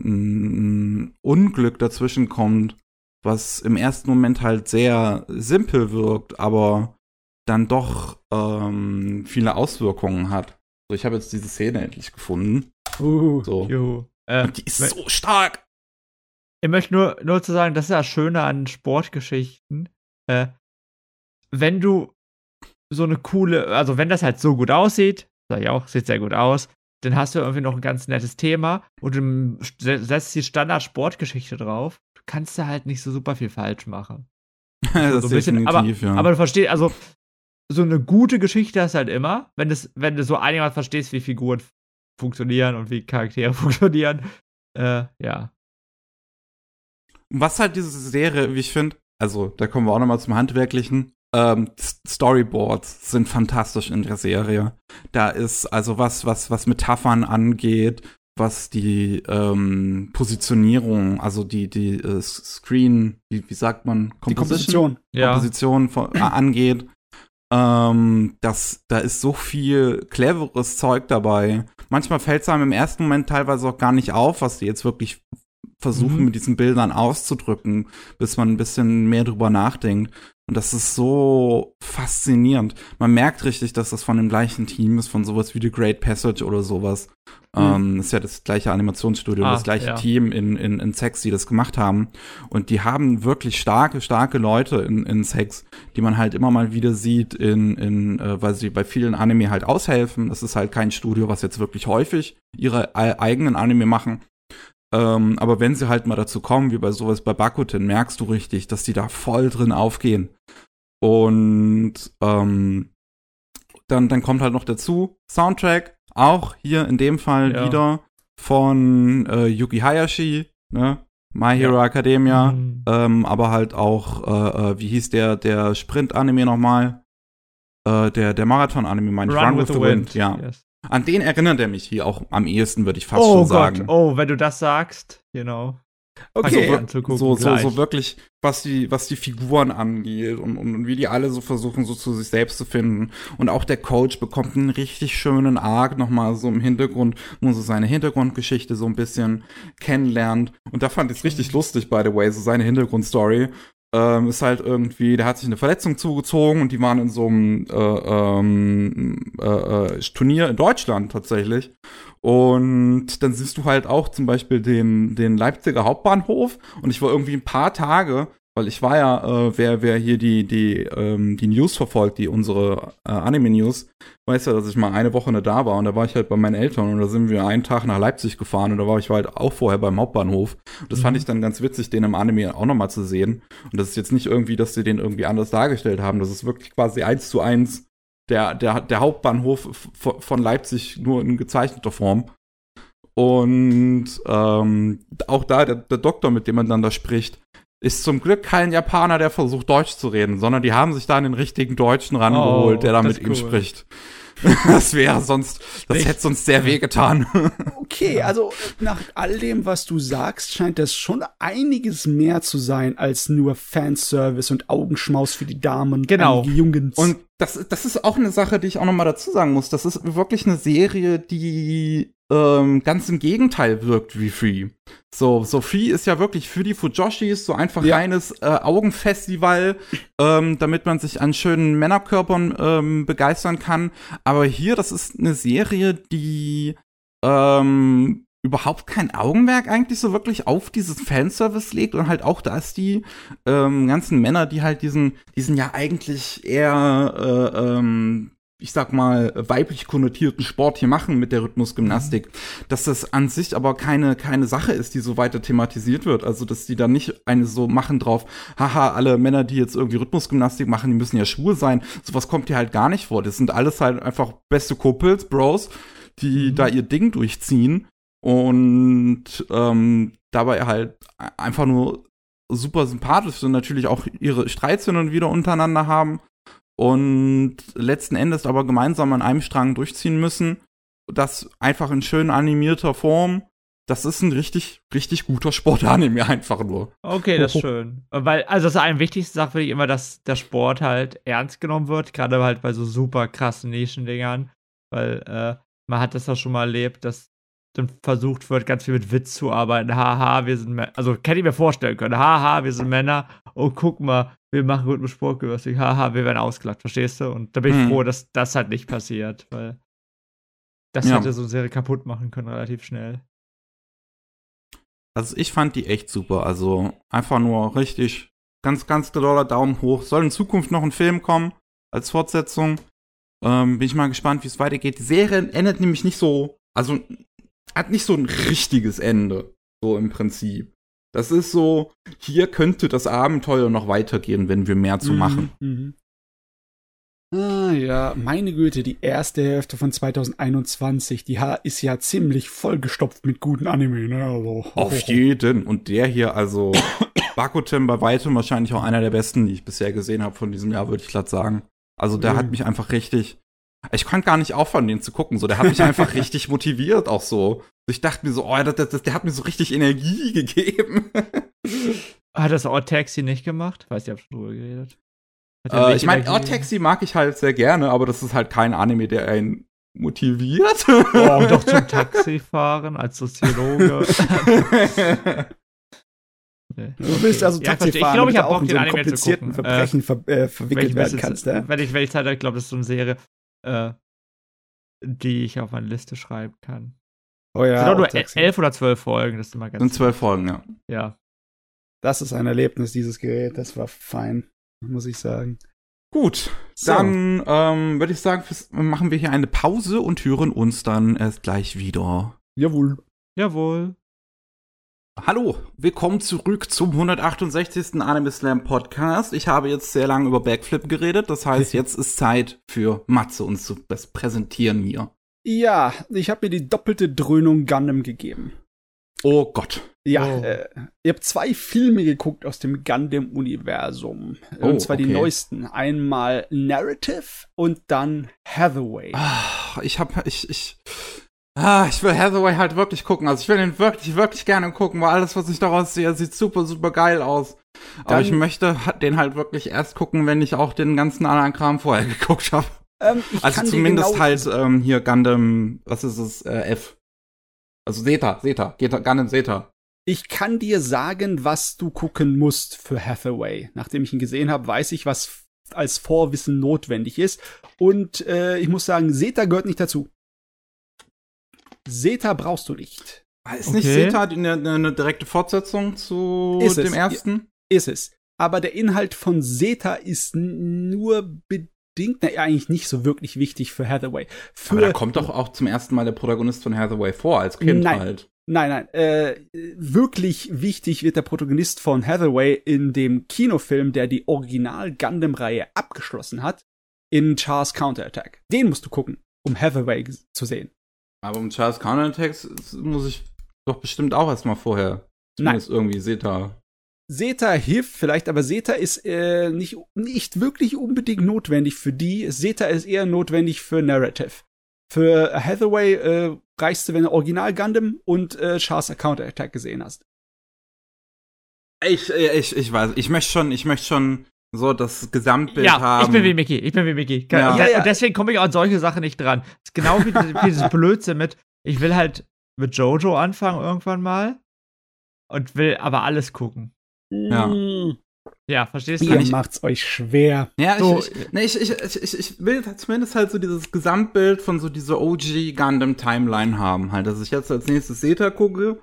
Speaker 1: ein Unglück dazwischen kommt, was im ersten Moment halt sehr simpel wirkt, aber dann doch ähm, viele Auswirkungen hat. So, ich habe jetzt diese Szene endlich gefunden.
Speaker 2: Uh,
Speaker 1: So.
Speaker 3: Juhu. Äh,
Speaker 1: Und die ist so stark.
Speaker 3: Ich möchte nur, nur zu sagen, das ist ja das Schöne an Sportgeschichten. Äh, wenn du so eine coole, also wenn das halt so gut aussieht, sag ich auch, sieht sehr gut aus, dann hast du irgendwie noch ein ganz nettes Thema und du se- setzt die Standard-Sportgeschichte drauf. Du kannst da halt nicht so super viel falsch machen. [laughs]
Speaker 1: das
Speaker 3: so ein bisschen, aber,
Speaker 1: ja.
Speaker 3: aber du verstehst, also so eine gute Geschichte hast du halt immer, wenn, das, wenn du so einigermaßen verstehst, wie Figuren funktionieren und wie Charaktere [laughs] funktionieren. Äh, ja.
Speaker 1: Was halt diese Serie, wie ich finde, also da kommen wir auch nochmal zum Handwerklichen. Ähm, Storyboards sind fantastisch in der Serie. Da ist also was, was, was Metaphern angeht, was die ähm, Positionierung, also die, die äh, Screen, wie, wie sagt man,
Speaker 2: die Komposition.
Speaker 3: Ja.
Speaker 1: Komposition von, äh, angeht. Ähm, das, da ist so viel cleveres Zeug dabei. Manchmal fällt es einem im ersten Moment teilweise auch gar nicht auf, was die jetzt wirklich versuchen
Speaker 3: Mhm.
Speaker 1: mit diesen Bildern auszudrücken, bis man ein bisschen mehr drüber nachdenkt. Und das ist so faszinierend. Man merkt richtig, dass das von dem gleichen Team ist, von sowas wie The Great Passage oder sowas.
Speaker 2: Mhm.
Speaker 1: Ähm, ist ja das gleiche Animationsstudio,
Speaker 3: Ah,
Speaker 1: das gleiche
Speaker 3: ja.
Speaker 1: Team in, in, in Sex, die das gemacht haben. Und die haben wirklich starke, starke Leute in, in Sex, die man halt immer mal wieder sieht, in, in, äh, weil sie bei vielen Anime halt aushelfen. Das ist halt kein Studio, was jetzt wirklich häufig ihre eigenen Anime machen. Ähm, aber wenn sie halt mal dazu kommen, wie bei sowas bei Bakuten, merkst du richtig, dass die da voll drin aufgehen. Und ähm, dann, dann kommt halt noch dazu Soundtrack, auch hier in dem Fall
Speaker 3: Ja.
Speaker 1: wieder von äh, Yuki Hayashi, ne? My Hero Academia,
Speaker 3: Mhm.
Speaker 1: ähm, aber halt auch, äh, äh, wie hieß der, der Sprint-Anime nochmal? Äh, der, der Marathon-Anime, mein
Speaker 3: Run, with the, Wind.
Speaker 1: ja.
Speaker 3: Yes.
Speaker 1: An den erinnert er mich hier auch am ehesten, würde ich fast
Speaker 3: oh
Speaker 1: schon
Speaker 3: Gott,
Speaker 1: sagen.
Speaker 3: oh, wenn du das sagst, genau.
Speaker 2: Okay.
Speaker 1: Also, so, so, so wirklich, was die, was die Figuren angeht und, und, wie die alle so versuchen, so zu sich selbst zu finden. Und auch der Coach bekommt einen richtig schönen Arc nochmal so im Hintergrund, wo man so seine Hintergrundgeschichte so ein bisschen kennenlernt. Und da fand ich es richtig lustig, by the way, so seine Hintergrundstory. Ähm, ist halt irgendwie, der hat sich eine Verletzung zugezogen und die waren in so einem äh, ähm, äh, äh, Turnier in Deutschland tatsächlich. Und dann siehst du halt auch zum Beispiel den, den Leipziger Hauptbahnhof. Und ich war irgendwie ein paar Tage, weil ich war ja, äh, wer, wer hier die, die, ähm, die News verfolgt, die unsere äh, Anime-News, weiß ja, dass ich mal eine Woche nicht da war. Und da war ich halt bei meinen Eltern und da sind wir einen Tag nach Leipzig gefahren und da war ich halt auch vorher beim Hauptbahnhof. Und das
Speaker 3: Mhm.
Speaker 1: fand ich dann ganz witzig, den im Anime auch nochmal zu sehen. Und das ist jetzt nicht irgendwie, dass sie den irgendwie anders dargestellt haben. Das ist wirklich quasi eins zu eins der, der, der Hauptbahnhof von Leipzig nur in gezeichneter Form. Und ähm, auch da, der, der Doktor, mit dem man dann da spricht, ist zum Glück kein Japaner, der versucht, Deutsch zu reden, sondern die haben sich da einen richtigen Deutschen rangeholt,
Speaker 3: Oh,
Speaker 1: der da mit ihm
Speaker 3: cool.
Speaker 1: spricht. [laughs] das wäre sonst, das
Speaker 3: Nicht.
Speaker 1: hätte sonst sehr weh getan.
Speaker 2: Okay, also nach all dem, was du sagst, scheint das schon einiges mehr zu sein als nur Fanservice und Augenschmaus für die Damen und
Speaker 3: Genau.
Speaker 2: einige Jungens.
Speaker 1: Und das, das ist auch eine Sache, die ich auch noch mal dazu sagen muss. Das ist wirklich eine Serie, die ähm, ganz im Gegenteil wirkt wie Free. So, so Free ist ja wirklich für die Fujoshis so einfach
Speaker 2: Ja.
Speaker 1: reines äh, Augenfestival, ähm, damit man sich an schönen Männerkörpern ähm, begeistern kann. Aber hier, das ist eine Serie, die ähm, überhaupt kein Augenmerk eigentlich so wirklich auf dieses Fanservice legt und halt auch, dass die ähm, ganzen Männer, die halt diesen, diesen ja eigentlich eher, äh, ähm, ich sag mal, weiblich konnotierten Sport hier machen mit der Rhythmusgymnastik, dass das an sich aber keine, keine Sache ist, die so weiter thematisiert wird. Also, dass die da nicht eine so machen drauf, haha, alle Männer, die jetzt irgendwie Rhythmusgymnastik machen, die müssen ja schwul sein. Sowas kommt hier halt gar nicht vor. Das sind alles halt einfach beste Kumpels, Bros, die da ihr Ding durchziehen und ähm, dabei halt einfach nur super sympathisch und natürlich auch ihre Streits hin und wieder untereinander haben und letzten Endes aber gemeinsam an einem Strang durchziehen müssen. Das einfach in schön animierter Form. Das ist ein richtig, richtig guter Sportanime einfach nur.
Speaker 3: Okay, das ist schön. Weil, also das ist eine wichtigste Sache, finde ich immer, dass der Sport halt ernst genommen wird, gerade halt bei so super krassen Nischendingern. Weil äh, man hat das ja schon mal erlebt, dass dann versucht wird, ganz viel mit Witz zu arbeiten. Haha, wir sind Männer. Also, hätte ich mir vorstellen können. Haha, wir sind Männer. Oh, guck mal, wir machen gut mit Sportgymnastik. Haha, wir werden ausgelacht, verstehst du? Und da bin ich
Speaker 1: Hm.
Speaker 3: froh, dass das halt nicht passiert, weil das
Speaker 1: Ja.
Speaker 3: hätte so eine Serie kaputt machen können, relativ schnell.
Speaker 1: Also ich fand die echt super. Also einfach nur richtig ganz, ganz doller Daumen hoch. Soll in Zukunft noch ein Film kommen als Fortsetzung. Ähm, bin ich mal gespannt, wie es weitergeht. Die Serie endet nämlich nicht so, also hat nicht so ein richtiges Ende, so im Prinzip. Das ist so, hier könnte das Abenteuer noch weitergehen, wenn wir mehr zu machen.
Speaker 2: Mhm. Ah ja, meine Güte, die erste Hälfte von 2021, die ist ja ziemlich vollgestopft mit guten Anime, ne? Also,
Speaker 1: Auf jeden. Und der hier, also [coughs] Bakuten bei weitem wahrscheinlich auch einer der besten, die ich bisher gesehen habe von diesem Jahr, würde ich glatt sagen. Also der
Speaker 2: Mhm.
Speaker 1: hat mich einfach richtig. Ich konnte gar nicht aufhören, den zu gucken. So, der hat mich einfach [laughs] richtig motiviert, auch so. Ich dachte mir so, oh, das, das, der hat mir so richtig Energie [laughs] gegeben.
Speaker 3: Hat das Odd Taxi nicht gemacht? Weiß ich, hab schon drüber geredet. Er
Speaker 1: äh, ich meine? Odd Taxi mag ich halt sehr gerne, aber das ist halt kein Anime, der einen motiviert.
Speaker 3: Oh, doch zum [laughs] Taxifahren als Soziologe. Nee.
Speaker 2: Du willst also
Speaker 3: Ja,
Speaker 2: Taxi
Speaker 3: verstehe.
Speaker 2: fahren,
Speaker 3: ich glaube, ich habe
Speaker 2: auch
Speaker 3: Bock,
Speaker 2: in
Speaker 3: den
Speaker 2: so einen
Speaker 3: Anime zu
Speaker 2: komplizierten
Speaker 3: gucken.
Speaker 2: Verbrechen ver äh, verwickelt
Speaker 3: ich,
Speaker 2: werden kannst, ne?
Speaker 3: wenn ich, wenn ich ich glaube, das ist so eine Serie, äh, die ich auf meine Liste schreiben kann.
Speaker 2: Oh
Speaker 3: Es
Speaker 2: ja,
Speaker 3: sind doch
Speaker 2: auch
Speaker 3: nur
Speaker 2: Taxi.
Speaker 3: elf oder zwölf Folgen, das ist immer ganz
Speaker 1: Sind zwölf Folgen, ja.
Speaker 3: Ja.
Speaker 2: Das ist ein Erlebnis, dieses Gerät. Das war fein, muss ich sagen.
Speaker 1: Gut,
Speaker 2: So.
Speaker 1: dann ähm, würde ich sagen, machen wir hier eine Pause und hören uns dann erst gleich wieder.
Speaker 2: Jawohl.
Speaker 3: Jawohl.
Speaker 1: Hallo, willkommen zurück zum 168. Anime Slam Podcast. Ich habe jetzt sehr lange über Backflip geredet, das heißt, [laughs] jetzt ist Zeit für Matze uns zu das präsentieren hier.
Speaker 2: Ja, ich habe mir die doppelte Dröhnung Gundam gegeben.
Speaker 1: Oh Gott.
Speaker 2: Ja,
Speaker 3: Oh.
Speaker 2: äh, ich habe zwei Filme geguckt aus dem Gundam-Universum.
Speaker 1: Oh,
Speaker 2: und zwar die
Speaker 1: okay.
Speaker 2: neuesten. Einmal Narrative und dann Hathaway.
Speaker 1: Ah, ich hab, ich, ich, ah, ich will Hathaway halt wirklich gucken. Also ich will ihn wirklich, wirklich gerne gucken, weil alles, was ich daraus sehe, sieht super, super geil aus. Aber
Speaker 2: Dann-
Speaker 1: ich möchte den halt wirklich erst gucken, wenn ich auch den ganzen anderen Kram vorher [laughs] geguckt habe.
Speaker 2: Ähm,
Speaker 1: Also zumindest
Speaker 2: genau-
Speaker 1: halt ähm, hier Gundam, was ist es, äh, F. Also Zeta, Zeta, Gundam Zeta.
Speaker 2: Ich kann dir sagen, was du gucken musst für Hathaway. Nachdem ich ihn gesehen habe, weiß ich, was als Vorwissen notwendig ist. Und äh, ich muss sagen, Zeta gehört nicht dazu. Zeta brauchst du nicht.
Speaker 1: Ist nicht
Speaker 3: Okay.
Speaker 1: Zeta eine, eine, eine direkte Fortsetzung zu
Speaker 2: Ist es,
Speaker 1: dem ersten?
Speaker 2: Ist es. Aber der Inhalt von Zeta ist nur bedingt, na, eigentlich nicht so wirklich wichtig für Hathaway. Für,
Speaker 1: Aber da kommt doch auch zum ersten Mal der Protagonist von Hathaway vor, als Kind
Speaker 2: Nein.
Speaker 1: halt.
Speaker 2: Nein, nein, äh, wirklich wichtig wird der Protagonist von Hathaway in dem Kinofilm, der die Original Gundam-Reihe abgeschlossen hat, in Charles Counterattack. Den musst du gucken, um Hathaway zu sehen.
Speaker 1: Aber um Charles Counterattacks muss ich doch bestimmt auch erstmal vorher zumindest irgendwie Zeta
Speaker 2: Zeta hilft vielleicht, aber Zeta ist äh, nicht, nicht wirklich unbedingt notwendig für die. Zeta ist eher notwendig für Narrative. Für Hathaway äh, reichst du, wenn du Original Gundam und äh, Char's Counter Attack gesehen hast.
Speaker 1: Ich, äh, ich, ich weiß, ich möchte schon, ich möchte schon so das Gesamtbild
Speaker 3: ja,
Speaker 1: haben.
Speaker 3: ich bin wie Mickey, ich bin wie Mickey.
Speaker 1: Ja.
Speaker 3: Und,
Speaker 2: Ja, ja.
Speaker 3: und deswegen komme ich an solche Sachen nicht dran. Das ist genau wie, wie dieses Blödsinn mit, ich will halt mit Jojo anfangen irgendwann mal und will aber alles gucken.
Speaker 1: Ja.
Speaker 3: Ja, verstehst du?
Speaker 2: Ihr
Speaker 1: ich-
Speaker 2: macht's euch schwer.
Speaker 1: Ja, ich,
Speaker 3: So.
Speaker 1: ich, nee, ich, ich, ich, ich, ich will zumindest halt so dieses Gesamtbild von so dieser OG Gundam Timeline haben, halt, dass ich jetzt als nächstes Zeta gucke.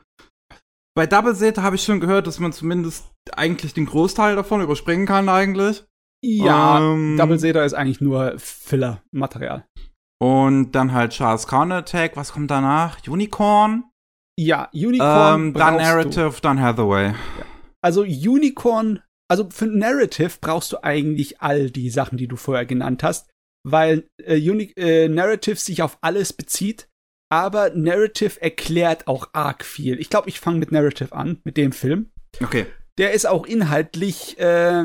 Speaker 1: Bei Double Zeta habe ich schon gehört, dass man zumindest eigentlich den Großteil davon überspringen kann eigentlich.
Speaker 2: Ja,
Speaker 1: Ähm,
Speaker 2: Double Zeta ist eigentlich nur Filler-Material.
Speaker 1: Und dann halt Charles Counter Attack, was kommt danach? Unicorn?
Speaker 2: Ja, Unicorn.
Speaker 1: Ähm, dann
Speaker 2: brauchst du.
Speaker 1: Narrative, dann Hathaway.
Speaker 2: Also Unicorn, also für Narrative brauchst du eigentlich all die Sachen, die du vorher genannt hast, weil äh, Uni äh, Narrative sich auf alles bezieht, aber Narrative erklärt auch arg viel. Ich glaube, ich fange mit Narrative an, mit dem Film.
Speaker 1: Okay.
Speaker 2: Der ist auch inhaltlich äh,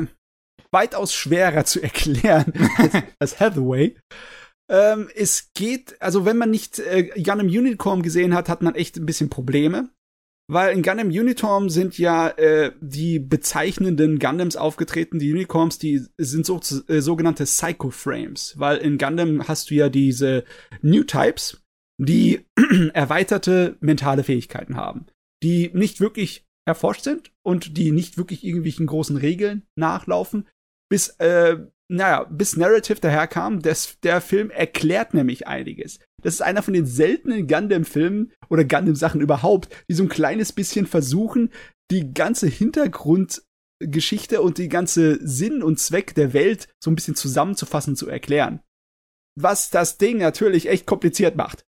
Speaker 2: weitaus schwerer zu [laughs] erklären als, als Hathaway. Ähm, es geht, also wenn man nicht äh, Gundam Unicorn gesehen hat, hat man echt ein bisschen Probleme. Weil in Gundam Unicorn sind ja äh, die bezeichnenden Gundams aufgetreten. Die Unicorns, die sind so, äh, sogenannte Psycho-Frames. Weil in Gundam hast du ja diese New Types, die [clears throat] erweiterte mentale Fähigkeiten haben. Die nicht wirklich erforscht sind und die nicht wirklich irgendwelchen großen Regeln nachlaufen, bis, äh, naja, bis Narrative daherkam. Das, der Film erklärt nämlich einiges. Das ist einer von den seltenen Gundam-Filmen oder Gundam-Sachen überhaupt, die so ein kleines bisschen versuchen, die ganze Hintergrundgeschichte und die ganze Sinn und Zweck der Welt so ein bisschen zusammenzufassen, zu erklären. Was das Ding natürlich echt kompliziert macht.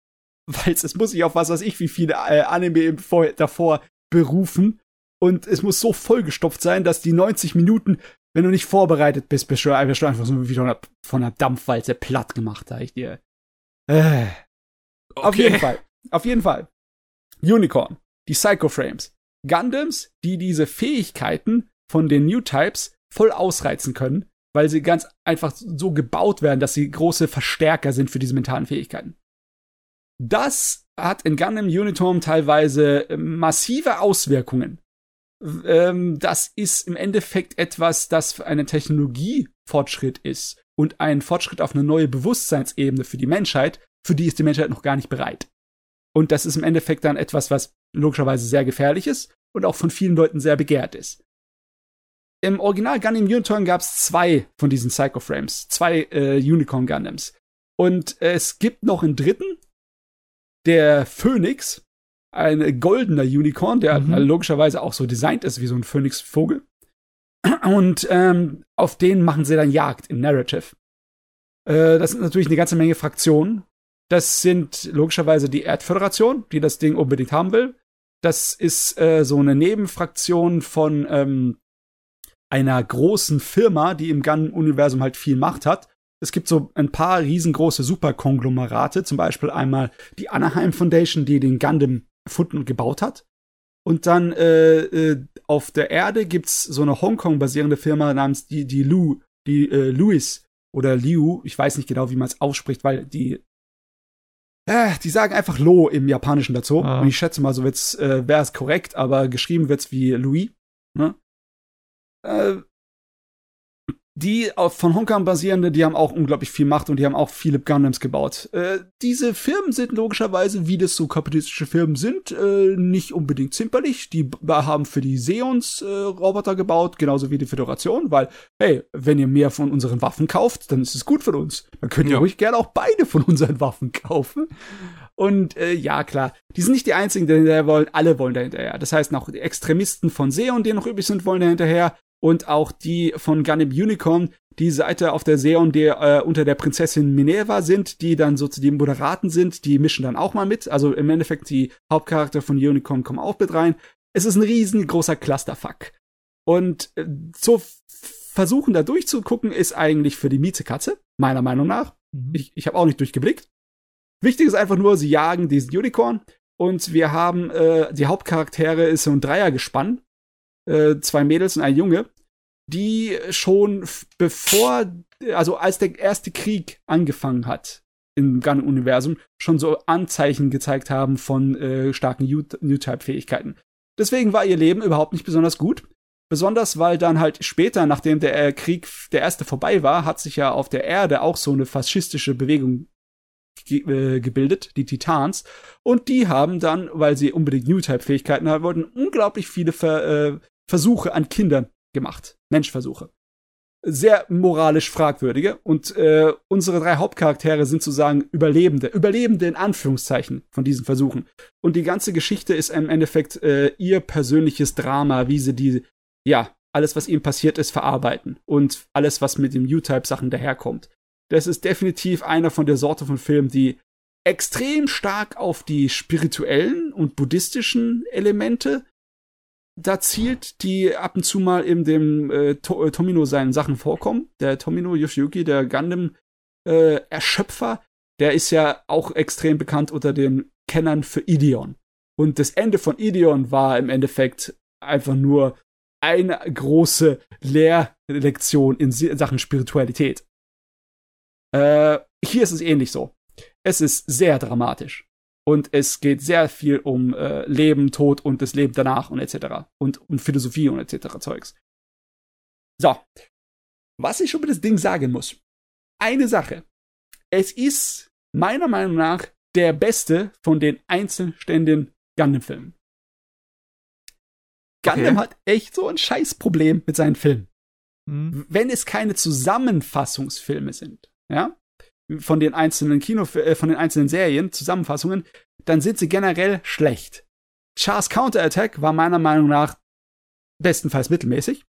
Speaker 2: Weil es muss sich auf was weiß ich, wie viele äh, Anime im Vor davor berufen. Und es muss so vollgestopft sein, dass die 90 Minuten, wenn du nicht vorbereitet bist, bist du bist du einfach so wie von einer, Dampfwalze platt gemacht, sag ich dir. Äh. Auf jeden Fall. Auf jeden Fall. Unicorn. Die Psycho-Frames. Gundams, die diese Fähigkeiten von den New Types voll ausreizen können, weil sie ganz einfach so gebaut werden, dass sie große Verstärker sind für diese mentalen Fähigkeiten. Das hat in Gundam Unicorn teilweise äh, massive Auswirkungen. Ähm, das ist im Endeffekt etwas, das für einen Technologiefortschritt ist und ein Fortschritt auf eine neue Bewusstseinsebene für die Menschheit, für die ist die Menschheit noch gar nicht bereit. Und das ist im Endeffekt dann etwas, was logischerweise sehr gefährlich ist und auch von vielen Leuten sehr begehrt ist. Im Original Gundam Unicorn gab es zwei von diesen Psycho-Frames, zwei äh, Unicorn Gundams. Und es gibt noch einen dritten, der Phoenix, ein goldener Unicorn, der
Speaker 3: Mhm.
Speaker 2: logischerweise auch so designt ist wie so ein Phoenix-Vogel. Und ähm, auf den machen sie dann Jagd in Narrative. Äh, das sind natürlich eine ganze Menge Fraktionen. Das sind logischerweise die Erdföderation, die das Ding unbedingt haben will. Das ist äh, so eine Nebenfraktion von ähm, einer großen Firma, die im Gun-Universum halt viel Macht hat. Es gibt so ein paar riesengroße Superkonglomerate, zum Beispiel einmal die Anaheim Foundation, die den Gundam erfunden und gebaut hat. Und dann äh, äh, auf der Erde gibt's so eine Hongkong-basierende Firma namens die, die Lu, die äh, Louis oder Liu, ich weiß nicht genau, wie man es ausspricht, weil die äh, die sagen einfach Lo im Japanischen dazu.
Speaker 3: Ah.
Speaker 2: Und ich schätze mal, so wird's, äh, wäre es korrekt, aber geschrieben wird's wie Louis. Ne? Äh, die von Hongkong basierende, die haben auch unglaublich viel Macht und die haben auch viele Gundams gebaut. Äh, diese Firmen sind logischerweise, wie das so kapitalistische Firmen sind, äh, nicht unbedingt zimperlich. Die haben für die Seons äh, Roboter gebaut, genauso wie die Föderation, weil, hey, wenn ihr mehr von unseren Waffen kauft, dann ist es gut für uns. Dann könnt ihr
Speaker 1: Ja.
Speaker 2: ruhig gerne auch beide von unseren Waffen kaufen. Und äh, ja, klar, die sind nicht die einzigen, die dahinterher wollen, alle wollen dahinterher. Das heißt, noch die Extremisten von Seon, die noch übrig sind, wollen dahinterher. Und auch die von Gundam Unicorn, die Seite auf der Seon, die äh, unter der Prinzessin Minerva sind, die dann so zu den Moderaten sind, die mischen dann auch mal mit. Also im Endeffekt, die Hauptcharakter von Unicorn kommen auch mit rein. Es ist ein riesengroßer Clusterfuck. Und äh, so f- versuchen da durchzugucken, ist eigentlich für die Miezekatze, meiner Meinung nach.
Speaker 3: Mhm.
Speaker 2: Ich, ich habe auch nicht durchgeblickt. Wichtig ist einfach nur, sie jagen diesen Unicorn und wir haben äh, die Hauptcharaktere ist so ein Dreiergespann äh, zwei Mädels und ein Junge, die schon bevor, also als der erste Krieg angefangen hat im Gun-Universum, schon so Anzeichen gezeigt haben von äh, starken New-Type-Fähigkeiten. Deswegen war ihr Leben überhaupt nicht besonders gut. Besonders weil dann halt später, nachdem der äh, Krieg der erste vorbei war, hat sich ja auf der Erde auch so eine faschistische Bewegung ge äh, gebildet, die Titans. Und die haben dann, weil sie unbedingt New-Type-Fähigkeiten haben wollten, unglaublich viele Ver äh, Versuche an Kindern gemacht. Menschversuche. Sehr moralisch fragwürdige. Und äh, unsere drei Hauptcharaktere sind sozusagen Überlebende. Überlebende in Anführungszeichen von diesen Versuchen. Und die ganze Geschichte ist im Endeffekt äh, ihr persönliches Drama, wie sie die, ja, alles, was ihm passiert ist, verarbeiten. Und alles, was mit dem U-Type-Sachen daherkommt. Das ist definitiv einer von der Sorte von Filmen, die extrem stark auf die spirituellen und buddhistischen Elemente da zielt, die ab und zu mal in dem äh, to äh, Tomino seinen Sachen vorkommen. Der Tomino Yoshiyuki, der Gundam äh, Erschöpfer, der ist ja auch extrem bekannt unter den Kennern für Ideon. Und das Ende von Ideon war im Endeffekt einfach nur eine große Lehrlektion in Sachen Spiritualität. Äh, hier ist es ähnlich so. Es ist sehr dramatisch. Und es geht sehr viel um äh, Leben, Tod und das Leben danach und etc. Und um Philosophie und etc. Zeugs. So. Was ich schon mit das Ding sagen muss. Eine Sache. Es ist meiner Meinung nach der beste von den einzelständigen Gundam-Filmen. Gundam okay. hat echt so ein Scheißproblem mit seinen Filmen. Hm. Wenn es keine Zusammenfassungsfilme sind, ja, von den einzelnen Kino, äh, von den einzelnen Serien, Zusammenfassungen, dann sind sie generell schlecht. Char's Counterattack war meiner Meinung nach bestenfalls mittelmäßig.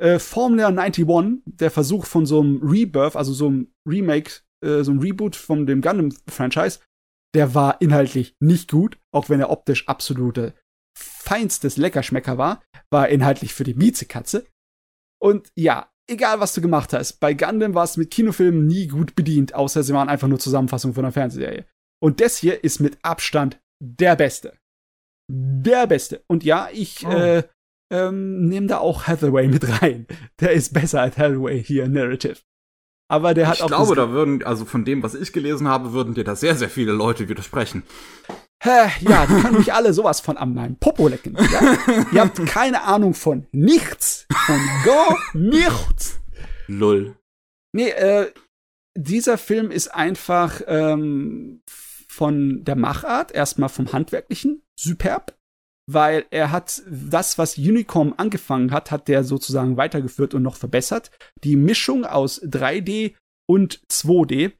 Speaker 2: Äh, Formula 91, der Versuch von so einem Rebirth, also so einem Remake, äh, so einem Reboot von dem Gundam-Franchise, der war inhaltlich nicht gut, auch wenn er optisch absolute feinstes Leckerschmecker war, war inhaltlich für die Miezekatze. Und ja, egal was du gemacht hast, bei Gundam war es mit Kinofilmen nie gut bedient, außer sie waren einfach nur Zusammenfassungen von einer Fernsehserie. Und das hier ist mit Abstand der Beste. Der Beste. Und ja, ich oh. äh, ähm, nehme da auch Hathaway mit rein. Der ist besser als Hathaway hier in Narrative. Aber der hat
Speaker 1: ich
Speaker 2: auch.
Speaker 1: Ich glaube, da würden, also von dem, was ich gelesen habe, würden dir da sehr, sehr viele Leute widersprechen.
Speaker 2: Hä, ja, die können mich alle sowas von an meinem Popo lecken. Ja? Ihr habt keine Ahnung von nichts. Von gar nichts.
Speaker 1: Lull.
Speaker 2: Nee, äh, dieser Film ist einfach ähm, von der Machart, erstmal vom Handwerklichen, superb. Weil er hat das, was Unicom angefangen hat, hat der sozusagen weitergeführt und noch verbessert. Die Mischung aus 3D und 2D,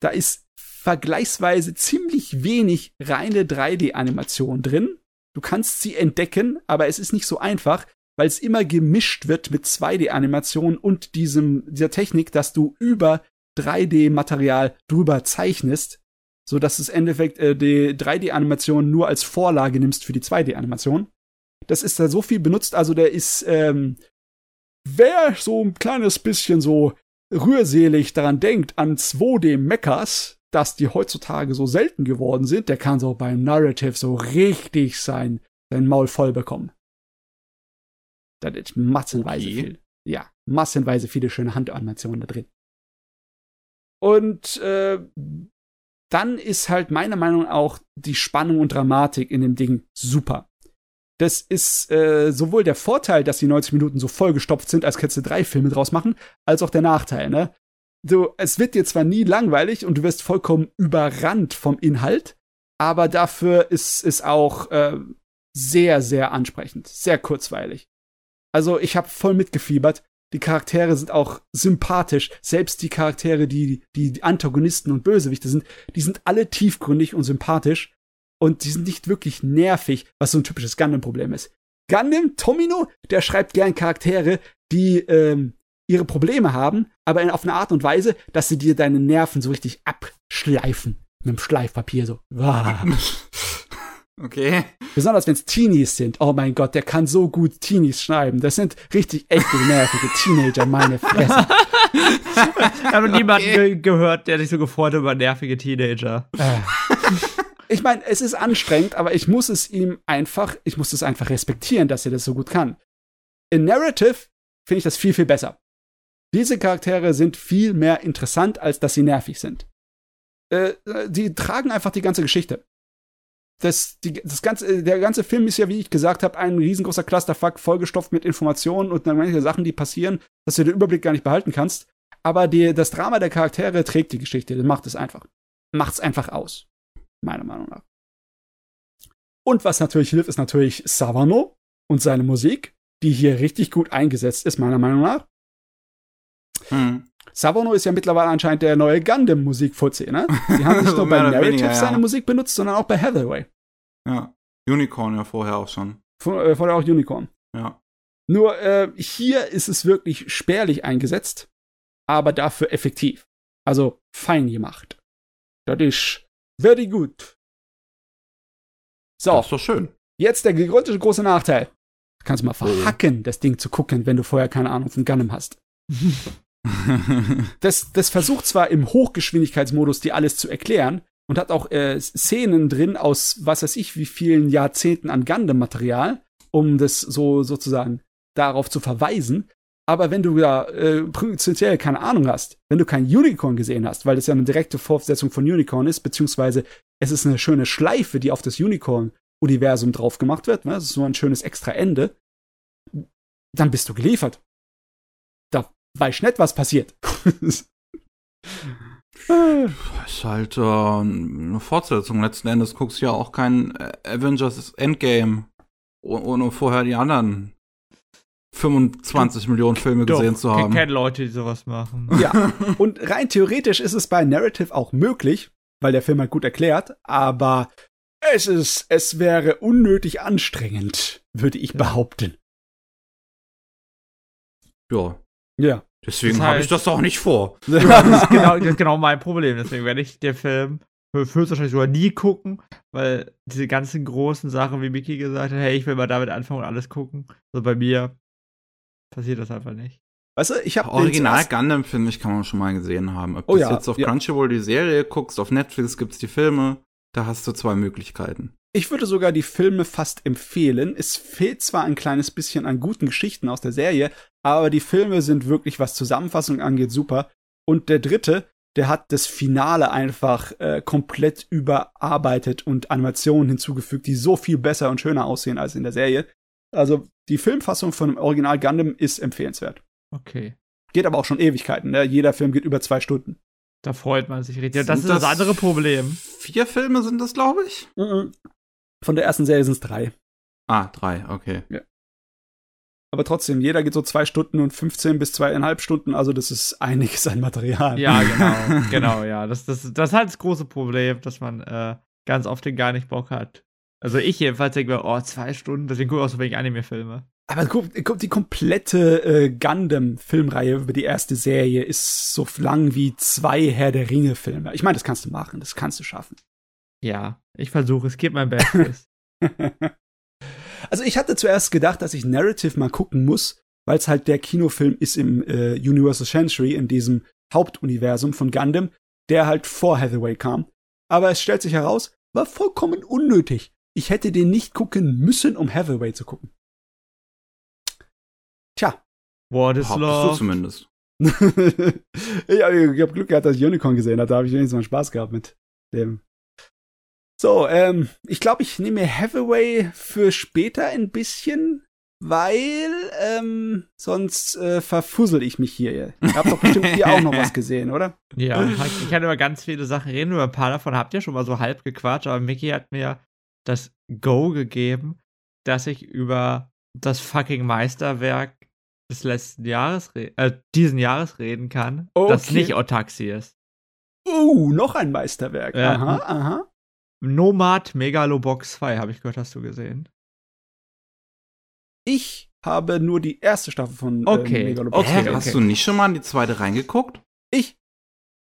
Speaker 2: da ist vergleichsweise ziemlich wenig reine 3D-Animation drin. Du kannst sie entdecken, aber es ist nicht so einfach, weil es immer gemischt wird mit 2D-Animation und diesem, dieser Technik, dass du über 3D-Material drüber zeichnest, so dass es im Endeffekt äh, die 3D-Animation nur als Vorlage nimmst für die 2D-Animation. Das ist da so viel benutzt, also der ist, ähm, wer so ein kleines bisschen so rührselig daran denkt, an 2D-Mechas, dass die heutzutage so selten geworden sind, der kann so beim Narrative so richtig sein, sein Maul voll bekommen. Da ist massenweise okay. viel. Ja, massenweise viele schöne Handanimationen da drin. Und äh, dann ist halt meiner Meinung nach auch die Spannung und Dramatik in dem Ding super. Das ist äh, sowohl der Vorteil, dass die 90 Minuten so vollgestopft sind, als könntest du drei Filme draus machen, als auch der Nachteil, ne? Du, es wird dir zwar nie langweilig und du wirst vollkommen überrannt vom Inhalt, aber dafür ist es auch äh, sehr, sehr ansprechend, sehr kurzweilig. Also ich habe voll mitgefiebert. Die Charaktere sind auch sympathisch. Selbst die Charaktere, die die Antagonisten und Bösewichte sind, die sind alle tiefgründig und sympathisch. Und die sind nicht wirklich nervig, was so ein typisches Gundam-Problem ist. Gundam, Tomino, der schreibt gern Charaktere, die ähm, ihre Probleme haben, aber auf eine Art und Weise, dass sie dir deine Nerven so richtig abschleifen. Mit dem Schleifpapier so. [laughs]
Speaker 1: Okay.
Speaker 2: Besonders wenn es Teenies sind. Oh mein Gott, der kann so gut Teenies schreiben. Das sind richtig echte nervige Teenager, meine Fresse.
Speaker 3: ich habe noch niemanden okay. ge gehört, der sich so gefreut hat über nervige Teenager. Äh.
Speaker 2: ich meine, es ist anstrengend, aber ich muss es ihm einfach, ich muss es einfach respektieren, dass er das so gut kann. In Narrative finde ich das viel, viel besser. Diese Charaktere sind viel mehr interessant, als dass sie nervig sind. Äh, die tragen einfach die ganze Geschichte. Das, die, das ganze, der ganze Film ist ja, wie ich gesagt habe, ein riesengroßer Clusterfuck, vollgestopft mit Informationen und manche Sachen, die passieren, dass du den Überblick gar nicht behalten kannst. Aber die, das Drama der Charaktere trägt die Geschichte, macht es einfach. Macht es einfach aus. Meiner Meinung nach. Und was natürlich hilft, ist natürlich Savano und seine Musik, die hier richtig gut eingesetzt ist, meiner Meinung nach.
Speaker 1: Hm.
Speaker 2: Savono ist ja mittlerweile anscheinend der neue Gundam-Musikfuzzi, ne? Die haben nicht [laughs] nur bei Narrative
Speaker 1: weniger, ja.
Speaker 2: seine Musik benutzt, sondern auch bei Hathaway.
Speaker 1: Ja. Unicorn ja vorher auch schon.
Speaker 2: Von, äh, von der auch Unicorn.
Speaker 1: Ja.
Speaker 2: Nur äh, hier ist es wirklich spärlich eingesetzt, aber dafür effektiv. Also fein gemacht. Das ist very good. So,
Speaker 1: Das ist doch schön.
Speaker 2: jetzt der gigantische große Nachteil. Du kannst mal verhacken, das Ding zu gucken, wenn du vorher keine Ahnung von Gundam hast. [laughs] [laughs] das, das versucht zwar im Hochgeschwindigkeitsmodus dir alles zu erklären und hat auch äh, Szenen drin aus was weiß ich wie vielen Jahrzehnten an Gundam-Material, um das so sozusagen darauf zu verweisen. Aber wenn du ja äh, prinzipiell keine Ahnung hast, wenn du kein Unicorn gesehen hast, weil das ja eine direkte Fortsetzung von Unicorn ist, beziehungsweise es ist eine schöne Schleife, die auf das Unicorn-Universum drauf gemacht wird, ne? das ist so ein schönes extra Ende, dann bist du geliefert. Weiß ich nicht, was passiert.
Speaker 1: ist halt äh, eine Fortsetzung. Letzten Endes guckst du ja auch kein äh, Avengers Endgame, oh- ohne vorher die anderen 25 Millionen Filme
Speaker 3: Doch,
Speaker 1: gesehen zu haben.
Speaker 3: kenn Leute, die sowas machen. [laughs]
Speaker 2: ja, und rein theoretisch ist es bei Narrative auch möglich, weil der Film halt gut erklärt, aber es ist, es wäre unnötig anstrengend, würde ich behaupten.
Speaker 1: Ja.
Speaker 2: Ja.
Speaker 1: Deswegen
Speaker 3: Das
Speaker 1: habe ich das auch nicht vor. [laughs]
Speaker 3: Das ist, genau, das ist genau mein Problem. Deswegen werde ich den Film höchstwahrscheinlich sogar nie gucken, weil diese ganzen großen Sachen, wie Mickey gesagt hat, hey, ich will mal damit anfangen und alles gucken. Also bei mir passiert das einfach nicht.
Speaker 2: Weißt du, ich habe
Speaker 1: Original Gundam, finde ich, kann man schon mal gesehen haben. Ob
Speaker 2: Oh
Speaker 1: du
Speaker 2: ja,
Speaker 1: jetzt auf
Speaker 2: ja.
Speaker 1: Crunchyroll die Serie guckst, auf Netflix gibt's die Filme, da hast du zwei Möglichkeiten.
Speaker 2: Ich würde sogar die Filme fast empfehlen. Es fehlt zwar ein kleines bisschen an guten Geschichten aus der Serie, aber die Filme sind wirklich, was Zusammenfassung angeht, super. Und der dritte, der hat das Finale einfach äh, komplett überarbeitet und Animationen hinzugefügt, die so viel besser und schöner aussehen als in der Serie. Also die Filmfassung von dem Original Gundam ist empfehlenswert.
Speaker 3: Okay.
Speaker 2: Geht aber auch schon Ewigkeiten. Ne? Jeder Film geht über zwei Stunden.
Speaker 3: Da freut man sich richtig.
Speaker 1: Sind
Speaker 3: das ist das
Speaker 1: das
Speaker 3: andere Problem.
Speaker 1: Vier Filme sind das, glaube ich?
Speaker 2: Mhm. Von der ersten Serie sind es drei.
Speaker 1: Ah, drei, okay.
Speaker 2: Aber trotzdem, jeder geht so zwei Stunden und 15 bis zweieinhalb Stunden, also das ist einiges an Material.
Speaker 3: Ja, [laughs] genau. genau, ja. Das, das, das ist halt das große Problem, dass man äh, ganz oft den gar nicht Bock hat. Also ich jedenfalls denke mir, oh, zwei Stunden, deswegen gucke ich auch so wenig Anime-Filme.
Speaker 2: Aber guck, die komplette äh, Gundam-Filmreihe über die erste Serie ist so lang wie zwei Herr der Ringe-Filme. Ich meine, das kannst du machen, das kannst du schaffen.
Speaker 3: Ja, ich versuche, es gibt mein [laughs] Bestes. [laughs]
Speaker 2: also ich hatte zuerst gedacht, dass ich Narrative mal gucken muss, weil es halt der Kinofilm ist im äh, Universal Century, in diesem Hauptuniversum von Gundam, der halt vor Hathaway kam. Aber es stellt sich heraus, war vollkommen unnötig. Ich hätte den nicht gucken müssen, um Hathaway zu gucken. Tja.
Speaker 3: What is
Speaker 1: du
Speaker 3: love?
Speaker 1: zumindest. [laughs]
Speaker 2: ich habe hab Glück gehabt, dass ich Unicorn gesehen habe. Da habe ich wenigstens mal Spaß gehabt mit dem. So, ähm, ich glaube, ich nehme Hathaway für später ein bisschen, weil ähm, sonst äh, verfussel ich mich hier. Ihr habt doch bestimmt hier auch noch was [laughs] gesehen, oder?
Speaker 3: Ja, ich kann über ganz viele Sachen reden, über ein paar davon habt ihr schon mal so halb gequatscht, aber Mickey hat mir das Go gegeben, dass ich über das fucking Meisterwerk des letzten Jahres, re- äh, diesen Jahres reden kann, das
Speaker 2: Okay.
Speaker 3: nicht Otaxi ist.
Speaker 2: Uh, noch ein Meisterwerk.
Speaker 3: Ja.
Speaker 2: Aha, aha.
Speaker 3: Nomad Megalobox 2, habe ich gehört, hast du gesehen.
Speaker 2: Ich habe nur die erste Staffel von
Speaker 3: Okay,
Speaker 2: ähm, Megalobox
Speaker 3: okay,
Speaker 2: gesehen.
Speaker 1: hast du nicht schon mal in die zweite reingeguckt?
Speaker 2: Ich?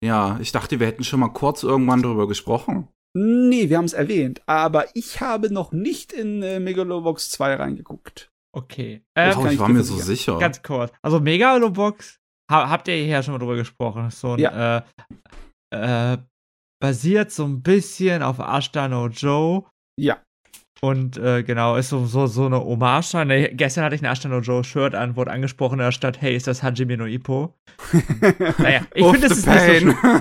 Speaker 1: Ja, ich dachte, wir hätten schon mal kurz irgendwann drüber gesprochen.
Speaker 2: Nee, wir haben es erwähnt, aber ich habe noch nicht in äh, Megalobox 2 reingeguckt.
Speaker 3: Okay.
Speaker 1: Oh,
Speaker 3: Ähm,
Speaker 2: kann
Speaker 1: ich
Speaker 2: ich
Speaker 1: war mir so sicher.
Speaker 3: ganz kurz. Also Megalobox, ha habt ihr hier schon mal drüber gesprochen. So ein, äh, äh, basiert so ein bisschen auf Ashta no Joe.
Speaker 2: Ja.
Speaker 3: Und äh, genau, ist so, so, so eine Hommage. Ne, gestern hatte ich ein Ashton Joe Shirt an, wurde angesprochen in der Stadt, hey, ist das Hajime no Ippo? [laughs] naja, ich finde das, so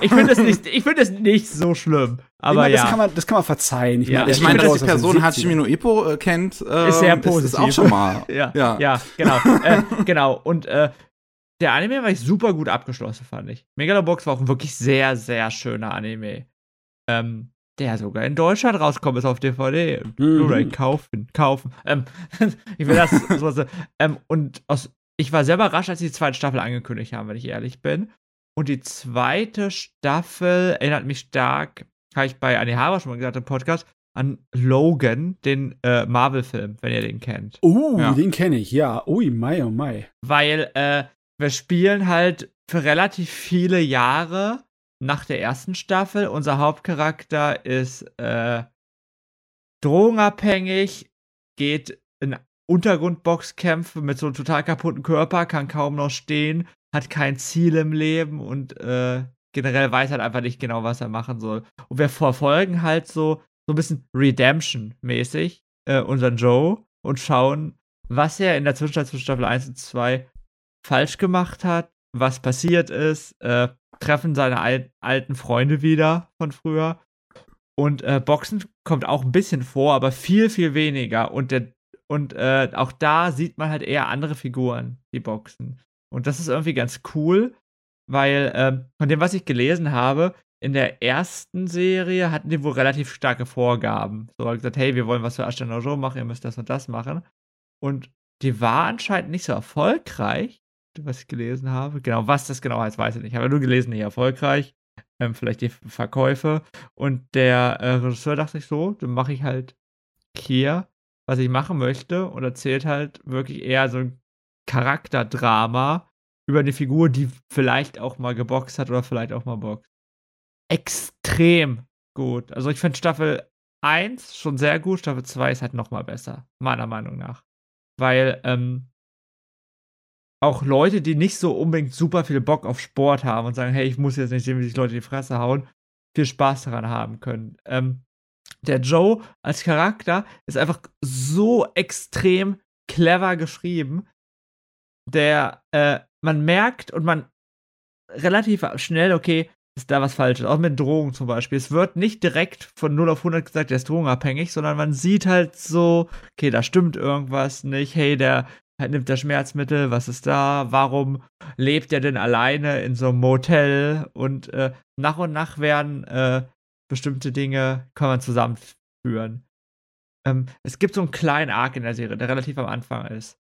Speaker 3: ich find das, nicht, [laughs] ich find das nicht so schlimm. Aber
Speaker 2: meine,
Speaker 3: ja.
Speaker 2: Das kann, man, das kann man verzeihen.
Speaker 1: Ich, ja. meine, ich meine, dass die Person Hajime no Ippo äh, kennt, äh,
Speaker 3: ist sehr positiv.
Speaker 1: Ist, ist auch schon mal.
Speaker 3: ja, [laughs] ja. ja, genau. äh, genau. Und äh, der Anime war ich super gut abgeschlossen, fand ich. Megalobox war auch ein wirklich sehr, sehr schöner Anime. Ähm, der sogar in Deutschland rauskommt, ist auf DVD. Mhm. Blu-ray kaufen, kaufen. Ähm, [laughs] ich will das [laughs] so. ähm, und aus, ich war sehr überrascht, als sie die zweite Staffel angekündigt haben, wenn ich ehrlich bin. Und die zweite Staffel erinnert mich stark, habe ich bei Annie Haber schon mal gesagt im Podcast, an Logan, den äh, Marvel-Film, wenn ihr den kennt.
Speaker 2: Oh, ja. den kenne ich, ja. Ui, mai, oh mai.
Speaker 3: Weil äh, wir spielen halt für relativ viele Jahre nach der ersten Staffel. Unser Hauptcharakter ist äh, drogenabhängig, geht in Untergrundboxkämpfe mit so einem total kaputten Körper, kann kaum noch stehen, hat kein Ziel im Leben und äh, generell weiß halt einfach nicht genau, was er machen soll. Und wir verfolgen halt so, so ein bisschen Redemption-mäßig äh, unseren Joe und schauen, was er in der Zwischenzeit zwischen Staffel 1 und 2 falsch gemacht hat, was passiert ist, äh, treffen seine al alten Freunde wieder von früher. Und äh, Boxen kommt auch ein bisschen vor, aber viel, viel weniger. Und, der, und äh, auch da sieht man halt eher andere Figuren, die boxen. Und das ist irgendwie ganz cool, weil äh, von dem, was ich gelesen habe, in der ersten Serie hatten die wohl relativ starke Vorgaben. So hat gesagt, hey, wir wollen was für Ashton machen, ihr müsst das und das machen. Und die war anscheinend nicht so erfolgreich was ich gelesen habe. Genau, was das genau heißt, weiß ich nicht. Ich habe nur gelesen, nicht erfolgreich. Ähm, vielleicht die Verkäufe. Und der äh, Regisseur dachte sich so, dann mache ich halt hier, was ich machen möchte und erzählt halt wirklich eher so ein Charakterdrama über eine Figur, die vielleicht auch mal geboxt hat oder vielleicht auch mal boxt. Extrem gut. Also ich finde Staffel 1 schon sehr gut, Staffel 2 ist halt noch mal besser, meiner Meinung nach. Weil ähm, auch Leute, die nicht so unbedingt super viel Bock auf Sport haben und sagen, hey, ich muss jetzt nicht sehen, wie sich Leute die Fresse hauen, viel Spaß daran haben können. Ähm, der Joe als Charakter ist einfach so extrem clever geschrieben, der äh, man merkt und man relativ schnell, okay, ist da was Falsches. Auch mit Drogen zum Beispiel. Es wird nicht direkt von 0 auf 100 gesagt, der ist drogenabhängig, sondern man sieht halt so, okay, da stimmt irgendwas nicht. Hey, der nimmt er Schmerzmittel, was ist da, warum lebt er denn alleine in so einem Motel und äh, nach und nach werden äh, bestimmte Dinge, kann man zusammenführen. Ähm, es gibt so einen kleinen Arc in der Serie, der relativ am Anfang ist,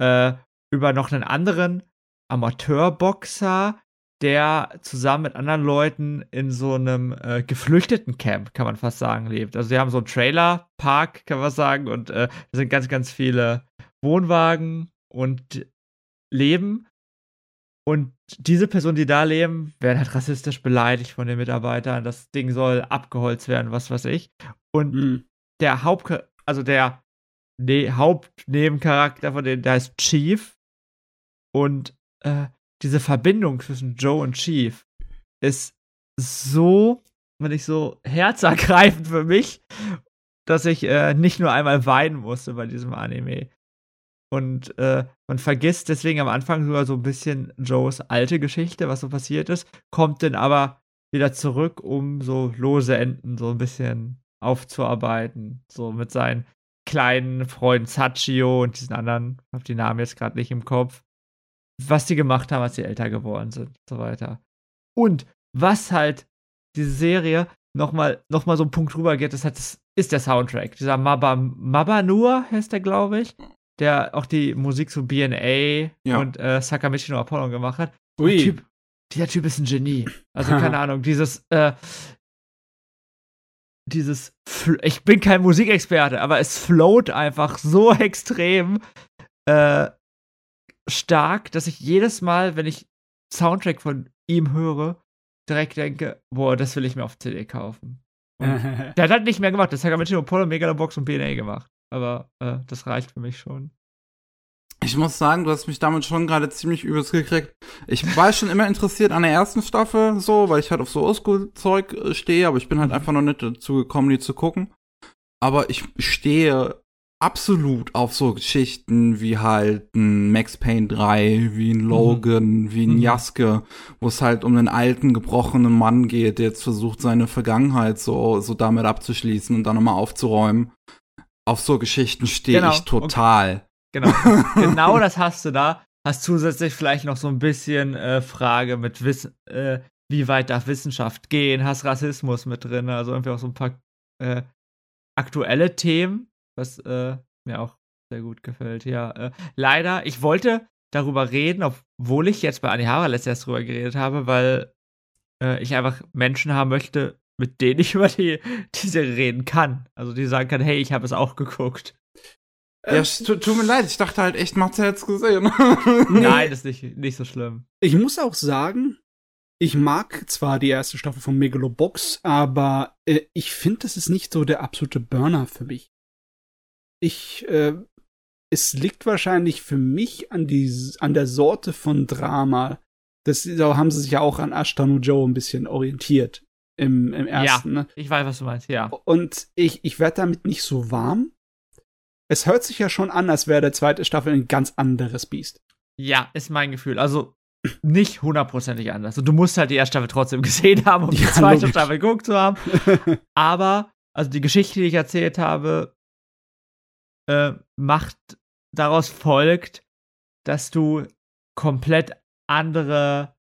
Speaker 3: äh, über noch einen anderen Amateurboxer, der zusammen mit anderen Leuten in so einem äh, geflüchteten Camp, kann man fast sagen, lebt. Also sie haben so einen Trailerpark, kann man sagen, und äh, da sind ganz, ganz viele Wohnwagen und leben. Und diese Personen, die da leben, werden halt rassistisch beleidigt von den Mitarbeitern. Das Ding soll abgeholzt werden, was weiß ich. Und mhm. der Haupt, also der ne Hauptnebencharakter von denen, der heißt Chief. Und äh, diese Verbindung zwischen Joe und Chief ist so, wenn ich so herzergreifend für mich, dass ich äh, nicht nur einmal weinen musste bei diesem Anime. Und äh, man vergisst deswegen am Anfang sogar so ein bisschen Joes alte Geschichte, was so passiert ist, kommt dann aber wieder zurück, um so lose Enden so ein bisschen aufzuarbeiten. So mit seinen kleinen Freunden Sachio und diesen anderen, ich habe die Namen jetzt gerade nicht im Kopf, was die gemacht haben, als sie älter geworden sind und so weiter. Und was halt diese Serie nochmal noch mal so einen Punkt rüber geht, hat, das ist der Soundtrack. Dieser Maba, Mabanur heißt der, glaube ich der auch die Musik zu BNA ja. und äh, Sakamichi no Apollon gemacht hat. Ui. Der typ, dieser Typ ist ein Genie. Also keine [laughs] Ahnung, dieses, äh, dieses, ich bin kein Musikexperte, aber es float einfach so [laughs] extrem äh, stark, dass ich jedes Mal, wenn ich Soundtrack von ihm höre, direkt denke, boah, das will ich mir auf CD kaufen. [laughs] der hat halt nicht mehr gemacht, das hat mit Apollo, Megalobox und BNA gemacht. Aber äh, das reicht für mich schon.
Speaker 1: Ich muss sagen, du hast mich damit schon gerade ziemlich übelst gekriegt. Ich war schon immer interessiert an der ersten Staffel, so, weil ich halt auf so Oldschool-Zeug äh, stehe, aber ich bin halt mhm. einfach noch nicht dazu gekommen, die zu gucken. aber ich stehe absolut auf so Geschichten wie halt ein Max Payne 3, wie ein Logan, mhm. wie ein mhm. Jaske, wo es halt um einen alten, gebrochenen Mann geht, der jetzt versucht, seine Vergangenheit so, so damit abzuschließen und dann nochmal aufzuräumen. Auf so Geschichten stehe genau. ich total. Okay.
Speaker 3: Genau. [laughs] genau das hast du da. Hast zusätzlich vielleicht noch so ein bisschen äh, Frage mit Wissen, äh, wie weit darf Wissenschaft gehen? Hast Rassismus mit drin? Also irgendwie auch so ein paar äh, aktuelle Themen, was äh, mir auch sehr gut gefällt. Ja, äh, leider, ich wollte darüber reden, obwohl ich jetzt bei Annie Hara letztes erst drüber geredet habe, weil äh, ich einfach Menschen haben möchte, mit denen ich über die, die Serie reden kann. Also die sagen kann, hey, ich habe es auch geguckt.
Speaker 1: Ja, ähm, tut, tut mir leid, ich dachte halt echt, Matze hätte es gesehen.
Speaker 3: Nein, das ist nicht, nicht so schlimm.
Speaker 2: Ich muss auch sagen, ich mag zwar die erste Staffel von Megalobox, aber äh, ich finde, das ist nicht so der absolute Burner für mich. Ich, äh, es liegt wahrscheinlich für mich an, die, an der Sorte von Drama. Das da haben sie sich ja auch an Ashtanu Joe ein bisschen orientiert im, im ersten.
Speaker 3: Ja,
Speaker 2: ne?
Speaker 3: ich weiß, was du meinst, ja.
Speaker 2: Und ich, ich werde damit nicht so warm. Es hört sich ja schon an, als wäre der zweite Staffel ein ganz anderes Biest.
Speaker 3: Ja, ist mein Gefühl. Also nicht hundertprozentig anders. Und du musst halt die erste Staffel trotzdem [laughs] gesehen haben, um die zweite logisch. Staffel geguckt zu haben. [laughs] Aber, also die Geschichte, die ich erzählt habe, äh, macht, daraus folgt, dass du komplett andere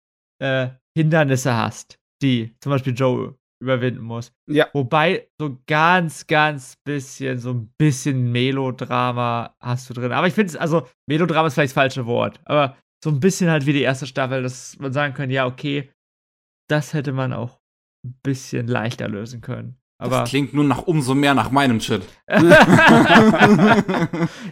Speaker 3: äh, Hindernisse hast, die zum Beispiel Joe überwinden muss.
Speaker 2: Ja.
Speaker 3: Wobei so ganz, ganz bisschen, so ein bisschen Melodrama hast du drin. Aber ich finde es, also Melodrama ist vielleicht das falsche Wort, aber so ein bisschen halt wie die erste Staffel, dass man sagen kann, ja, okay, das hätte man auch ein bisschen leichter lösen können. Aber
Speaker 1: das klingt nur nach umso mehr nach meinem Shit. [laughs] [laughs]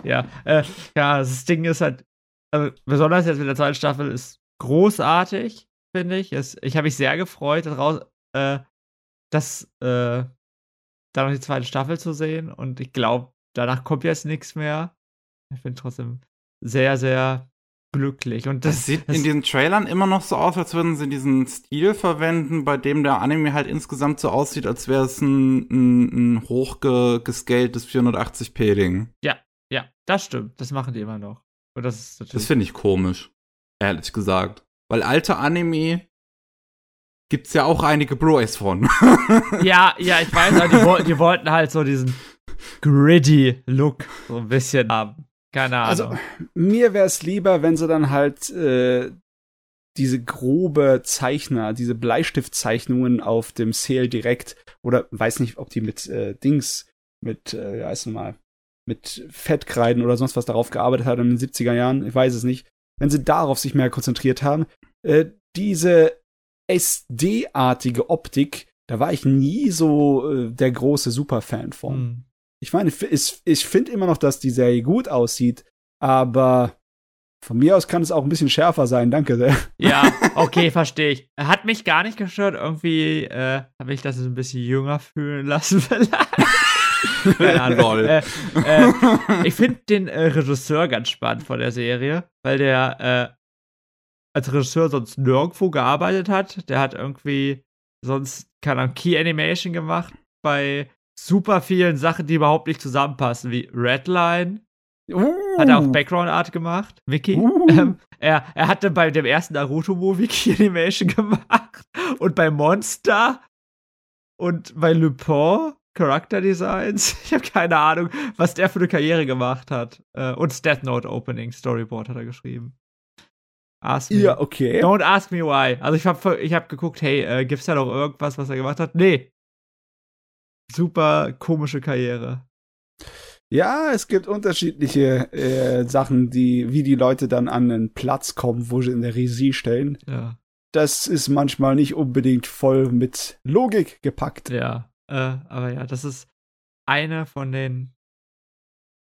Speaker 3: ja, äh, ja, das Ding ist halt, also besonders jetzt mit der zweiten Staffel ist großartig, finde ich. Es, ich habe mich sehr gefreut, daraus, äh, das, äh, da noch die zweite Staffel zu sehen. Und ich glaube, danach kommt jetzt nichts mehr. Ich bin trotzdem sehr, sehr glücklich. Und das,
Speaker 1: das sieht das in diesen Trailern immer noch so aus, als würden sie diesen Stil verwenden, bei dem der Anime halt insgesamt so aussieht, als wäre es ein, ein, ein hochgescaltes 480p-Ding.
Speaker 3: Ja, ja, das stimmt. Das machen die immer noch. Und das
Speaker 1: das finde ich komisch, ehrlich gesagt. Weil alte Anime gibt's ja auch einige Blu-rays von. [laughs] [laughs]
Speaker 3: ja, ja, ich weiß, aber die, die wollten halt so diesen gritty Look so ein bisschen haben. Keine also,
Speaker 2: Ahnung. Also, mir wäre es lieber, wenn sie dann halt äh, diese grobe Zeichner, diese Bleistiftzeichnungen auf dem Sale direkt oder weiß nicht, ob die mit äh, Dings, mit, äh, ja, weißt du mal, mit Fettkreiden oder sonst was darauf gearbeitet haben in den 70er Jahren, ich weiß es nicht. Wenn sie darauf sich mehr konzentriert haben, äh, diese SD-artige Optik, da war ich nie so äh, der große Superfan von. Hm. Ich meine, ich, ich finde immer noch, dass die Serie gut aussieht, aber von mir aus kann es auch ein bisschen schärfer sein, danke sehr.
Speaker 3: Ja, [laughs] okay, verstehe ich. Hat mich gar nicht gestört. Irgendwie äh, habe ich das ein bisschen jünger fühlen lassen, [laughs] vielleicht. [laughs] Keine Ahnung. Äh, äh, ich finde den äh, Regisseur ganz spannend von der Serie, weil der äh, als Regisseur sonst nirgendwo gearbeitet hat. Der hat irgendwie sonst, keine Ahnung, Key Animation gemacht bei super vielen Sachen, die überhaupt nicht zusammenpassen, wie Redline. Uh. Hat er auch Background Art gemacht, Vicky. Uh. [laughs] Ähm, er, er hatte bei dem ersten Naruto-Movie [laughs] Key Animation gemacht und bei Monster und bei Lupin Character Designs. [laughs] Ich habe keine Ahnung, was der für eine Karriere gemacht hat. Äh, und Death Note Opening Storyboard hat er geschrieben.
Speaker 2: Ask me. Ja, okay.
Speaker 3: Don't ask me why. Also ich habe ich hab geguckt, hey, äh, gibt's da noch irgendwas, was er gemacht hat? Nee, super komische Karriere.
Speaker 2: Ja, es gibt unterschiedliche äh, Sachen, die, wie die Leute dann an einen Platz kommen, wo sie in der Regie stellen.
Speaker 3: Ja.
Speaker 2: Das ist manchmal nicht unbedingt voll mit Logik gepackt.
Speaker 3: Ja, äh, aber ja, das ist eine von den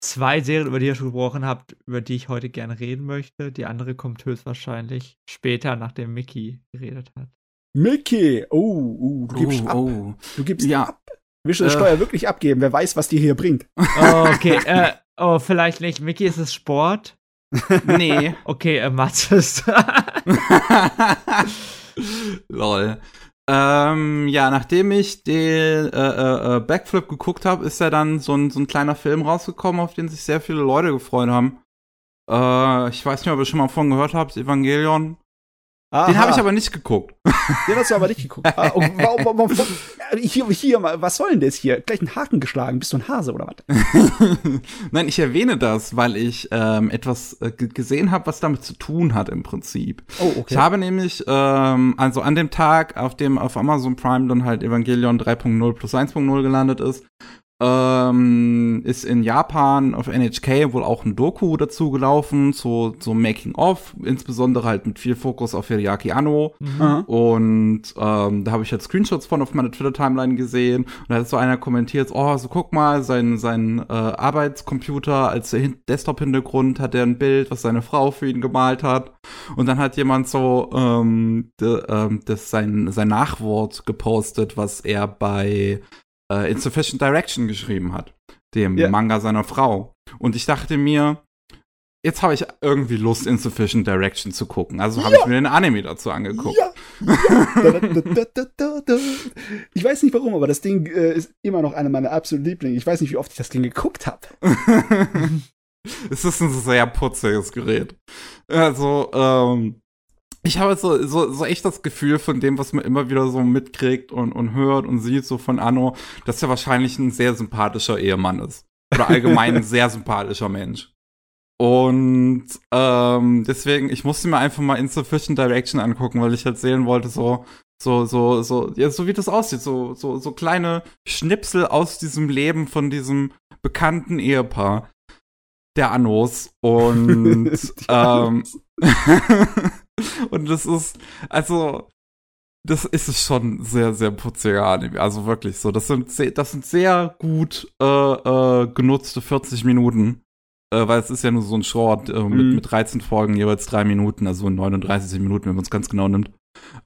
Speaker 3: zwei Serien, über die ihr schon gesprochen habt, über die ich heute gerne reden möchte. Die andere kommt höchstwahrscheinlich später, nachdem Mickey geredet hat.
Speaker 2: Mickey! Oh, oh du gibst oh, ab. Oh. Du gibst ja. ab. Willst du die äh. Steuer wirklich abgeben? Wer weiß, was die hier bringt.
Speaker 3: Oh, [laughs] okay. äh, oh, vielleicht nicht. Mickey, ist es Sport? [laughs]
Speaker 1: nee.
Speaker 3: Okay, äh, ist. [laughs]
Speaker 1: Lol. Ähm, ja, nachdem ich den äh, äh, äh Backflip geguckt habe, ist ja dann so ein, so ein kleiner Film rausgekommen, auf den sich sehr viele Leute gefreut haben. Äh, ich weiß nicht, ob ihr schon mal davon gehört habt, Evangelion. Aha. Den habe ich aber nicht geguckt. [laughs]
Speaker 2: Den hast du aber nicht geguckt. Ah, warum, warum, warum, hier, hier, was soll denn das hier? Gleich einen Haken geschlagen. Bist du ein Hase oder
Speaker 1: was? [laughs] Nein, ich erwähne das, weil ich ähm, etwas äh, gesehen habe, was damit zu tun hat im Prinzip. Oh, okay. Ich habe nämlich, ähm, also an dem Tag, auf dem auf Amazon Prime dann halt Evangelion 3.0 plus 1.0 gelandet ist, ähm, ist in Japan auf NHK wohl auch ein Doku dazu gelaufen, so, so Making of, insbesondere halt mit viel Fokus auf Hideaki Anno. Mhm. Und ähm, da habe ich jetzt Screenshots von auf meiner Twitter-Timeline gesehen. Und da hat so einer kommentiert, oh, so guck mal, sein, sein äh, Arbeitscomputer als Desktop-Hintergrund hat er ein Bild, was seine Frau für ihn gemalt hat. Und dann hat jemand so ähm, de, ähm, das sein, sein Nachwort gepostet, was er bei äh, Insufficient Direction geschrieben hat, dem yeah. Manga seiner Frau. Und ich dachte mir, jetzt habe ich irgendwie Lust, Insufficient Direction zu gucken. Also habe ja. ich mir den Anime dazu angeguckt. Ja.
Speaker 2: ja. [laughs] ich weiß nicht warum, aber das Ding äh, ist immer noch einer meiner absoluten Lieblinge. Ich weiß nicht, wie oft ich das Ding geguckt habe. [laughs]
Speaker 1: es ist ein sehr putziges Gerät. Also, ähm, ich habe so, so, so echt das Gefühl von dem, was man immer wieder so mitkriegt und, und hört und sieht, so von Anno, dass er wahrscheinlich ein sehr sympathischer Ehemann ist. Oder allgemein ein [laughs] sehr sympathischer Mensch. Und ähm, deswegen, ich musste mir einfach mal Insufficient Direction angucken, weil ich halt sehen wollte, so, so, so, so, ja, so wie das aussieht, so, so, so kleine Schnipsel aus diesem Leben von diesem bekannten Ehepaar der Annos. Und [laughs] ähm, [laughs] [laughs] Und das ist, also, das ist es schon sehr, sehr putziger Anime. Also wirklich so. Das sind, sehr, das sind sehr gut äh, äh, genutzte 40 Minuten. Äh, weil es ist ja nur so ein Short äh, mit, mhm. mit 13 Folgen, jeweils drei Minuten, also 39 Minuten, wenn man es ganz genau nimmt.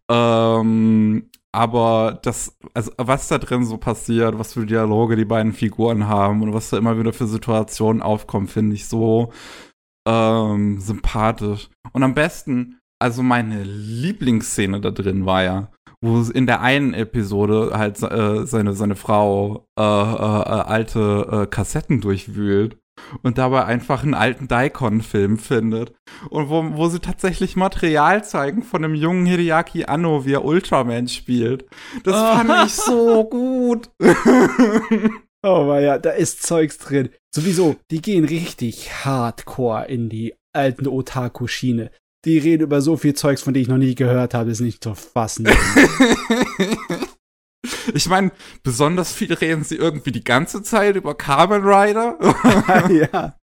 Speaker 1: Ähm, aber das, also was da drin so passiert, was für Dialoge die beiden Figuren haben und was da immer wieder für Situationen aufkommen, finde ich so ähm, sympathisch. Und am besten, also meine Lieblingsszene da drin war ja, wo in der einen Episode halt äh, seine, seine Frau äh, äh, äh, alte äh, Kassetten durchwühlt und dabei einfach einen alten Daikon-Film findet. Und wo, wo sie tatsächlich Material zeigen von einem jungen Hideaki Anno, wie er Ultraman spielt. Das fand ich so gut. [laughs]
Speaker 2: oh ja, da ist Zeugs drin. Sowieso, die gehen richtig hardcore in die alten Otaku-Schiene die reden über so viel Zeugs, von dem ich noch nie gehört habe, ist nicht zu fassen. [laughs]
Speaker 1: ich meine, besonders viel reden sie irgendwie die ganze Zeit über Kamen Rider. [laughs] ja.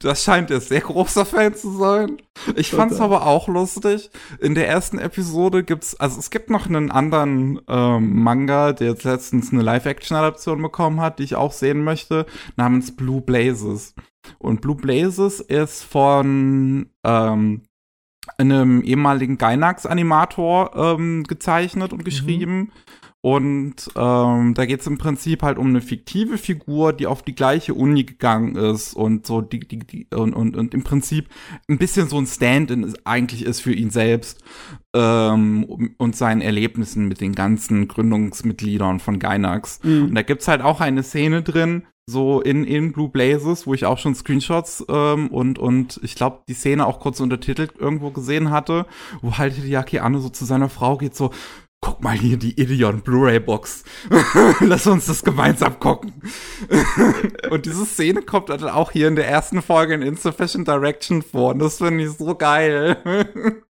Speaker 1: Das scheint er sehr großer Fan zu sein. Ich fand es aber auch lustig. In der ersten Episode gibt's, also es gibt noch einen anderen ähm, Manga, der jetzt letztens eine Live-Action-Adaption bekommen hat, die ich auch sehen möchte, namens Blue Blazes. Und Blue Blazes ist von ähm, einem ehemaligen Gainax-Animator ähm, gezeichnet und mhm. geschrieben. Mhm. Und ähm, da geht es im Prinzip halt um eine fiktive Figur, die auf die gleiche Uni gegangen ist und so die, die, die und, und, und im Prinzip ein bisschen so ein Stand-in eigentlich ist für ihn selbst ähm, und seinen Erlebnissen mit den ganzen Gründungsmitgliedern von Gainax. Mhm. Und da gibt's halt auch eine Szene drin, so in, in Blue Blazes, wo ich auch schon Screenshots ähm, und, und ich glaube, die Szene auch kurz untertitelt irgendwo gesehen hatte, wo halt Hideaki Anno so zu seiner Frau geht, so, guck mal hier die Ideon Blu-ray-Box. [laughs] Lass uns das gemeinsam gucken. [laughs] und diese Szene kommt dann auch hier in der ersten Folge in Insufficient Direction vor. Und das finde ich so geil. [laughs]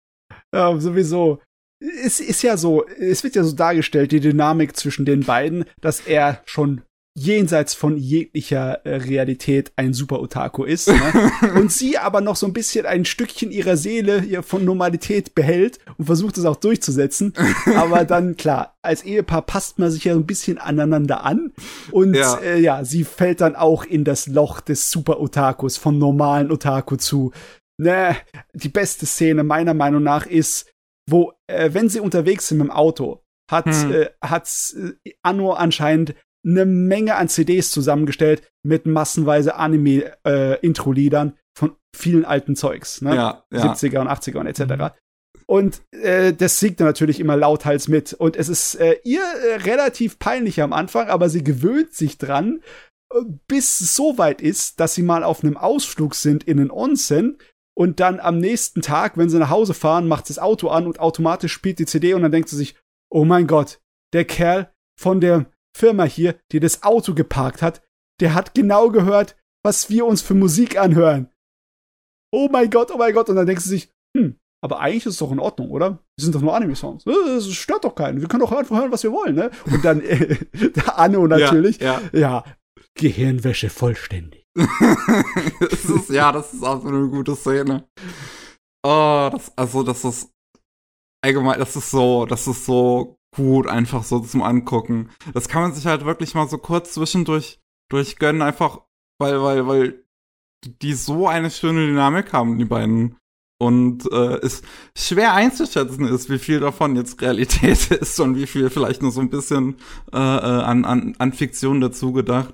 Speaker 2: ja, sowieso. Es ist ja so, es wird ja so dargestellt, die Dynamik zwischen den beiden, dass er schon jenseits von jeglicher äh, Realität ein super Otaku ist. Ne? [laughs] und sie aber noch so ein bisschen ein Stückchen ihrer Seele ihr von Normalität behält und versucht es auch durchzusetzen. [laughs] aber dann, klar, als Ehepaar passt man sich ja ein bisschen aneinander an. Und ja, äh, ja sie fällt dann auch in das Loch des Super Otakus, von normalen Otaku zu. Ne, die beste Szene meiner Meinung nach ist, wo, äh, wenn sie unterwegs sind mit dem Auto, hat, hm. äh, hat äh, Anno anscheinend eine Menge an CDs zusammengestellt mit massenweise Anime-Intro-Liedern äh, von vielen alten Zeugs, ne? Ja, ja. 70er und 80er und etc. Und äh, das singt er natürlich immer lauthals mit. Und es ist äh, ihr äh, relativ peinlich am Anfang, aber sie gewöhnt sich dran, äh, bis es so weit ist, dass sie mal auf einem Ausflug sind in den Onsen und dann am nächsten Tag, wenn sie nach Hause fahren, macht das Auto an und automatisch spielt die CD und dann denkt sie sich, oh mein Gott, der Kerl von der Firma hier, die das Auto geparkt hat, der hat genau gehört, was wir uns für Musik anhören. Oh mein Gott, oh mein Gott. Und dann denkst du sich, hm, aber eigentlich ist es doch in Ordnung, oder? Wir sind doch nur Anime-Songs. Äh, das stört doch keinen. Wir können doch einfach hören, was wir wollen, ne? Und dann äh, [laughs] der Anno natürlich.
Speaker 1: Ja, ja.
Speaker 2: ja, Gehirnwäsche vollständig. [laughs]
Speaker 1: das ist, ja, das ist auch so eine gute Szene. Oh, das, also, das ist allgemein, das ist so, das ist so gut, einfach so zum Angucken. Das kann man sich halt wirklich mal so kurz zwischendurch durchgönnen, einfach weil, weil, weil die so eine schöne Dynamik haben, die beiden. Und äh, es schwer einzuschätzen ist, wie viel davon jetzt Realität [laughs] ist und wie viel vielleicht nur so ein bisschen äh, äh an, an, an Fiktion dazu gedacht.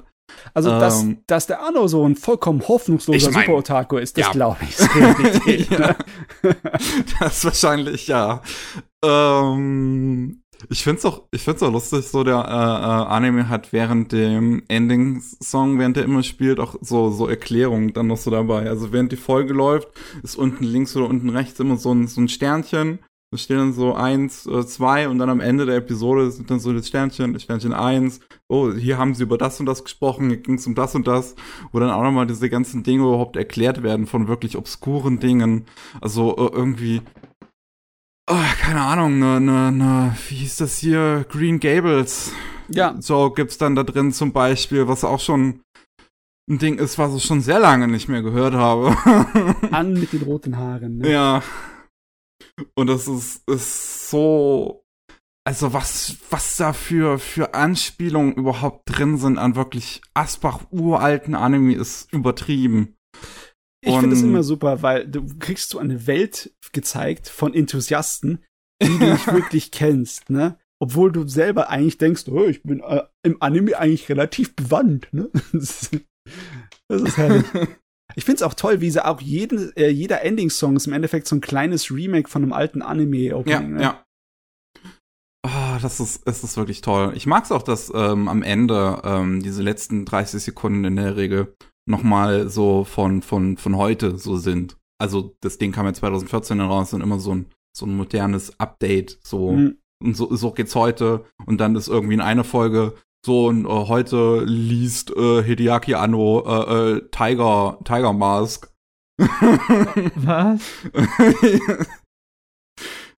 Speaker 2: Also, dass, ähm, dass der Arno so ein vollkommen hoffnungsloser
Speaker 1: ich mein,
Speaker 2: Super-Otaku ist, das
Speaker 1: ja.
Speaker 2: glaube ich. Ist Realität, [laughs] ne? [laughs]
Speaker 1: das ist wahrscheinlich, ja. Ähm, ich find's auch, ich find's auch lustig, so der äh, äh, Anime hat während dem Ending-Song, während der immer spielt, auch so so Erklärungen dann noch so dabei. Also während die Folge läuft, ist unten links oder unten rechts immer so ein so ein Sternchen. Da steht dann so eins, äh, zwei und dann am Ende der Episode sind dann so das Sternchen, Sternchen eins. Oh, hier haben sie über das und das gesprochen, hier ging's um das und das, wo dann auch nochmal diese ganzen Dinge überhaupt erklärt werden von wirklich obskuren Dingen. Also äh, irgendwie oh, keine Ahnung, ne, ne, ne, wie hieß das hier? Green Gables.
Speaker 2: Ja.
Speaker 1: So gibt's dann da drin zum Beispiel, was auch schon ein Ding ist, was ich schon sehr lange nicht mehr gehört habe. [laughs]
Speaker 2: An mit den roten Haaren. Ne?
Speaker 1: Ja. Und das ist, ist so, also was, was da für, für Anspielungen überhaupt drin sind an wirklich Asbach uralten Anime ist übertrieben.
Speaker 2: Ich finde es immer super, weil du kriegst so eine Welt gezeigt von Enthusiasten, die du nicht [laughs] wirklich kennst, ne? Obwohl du selber eigentlich denkst, oh, ich bin äh, im Anime eigentlich relativ bewandt, ne? [laughs] Das ist, herrlich. [laughs] Ich finde es auch toll, wie sie auch jeden, äh, jeder Ending-Song ist im Endeffekt so ein kleines Remake von einem alten
Speaker 1: Ja,
Speaker 2: Anime-Opening. ne?
Speaker 1: ja. Ah, das ist, es ist wirklich toll. Ich mag's auch, dass ähm, am Ende ähm, diese letzten 30 Sekunden in der Regel noch mal so von, von, von heute so sind. Also das Ding kam ja 2014 raus und immer so ein, so ein modernes Update. So,
Speaker 2: Mhm.
Speaker 1: und so, so geht's heute. Und dann ist irgendwie in einer Folge so und äh, heute liest äh, Hideaki Anno äh, äh, Tiger, Tiger Mask. [laughs]
Speaker 3: Was? [laughs]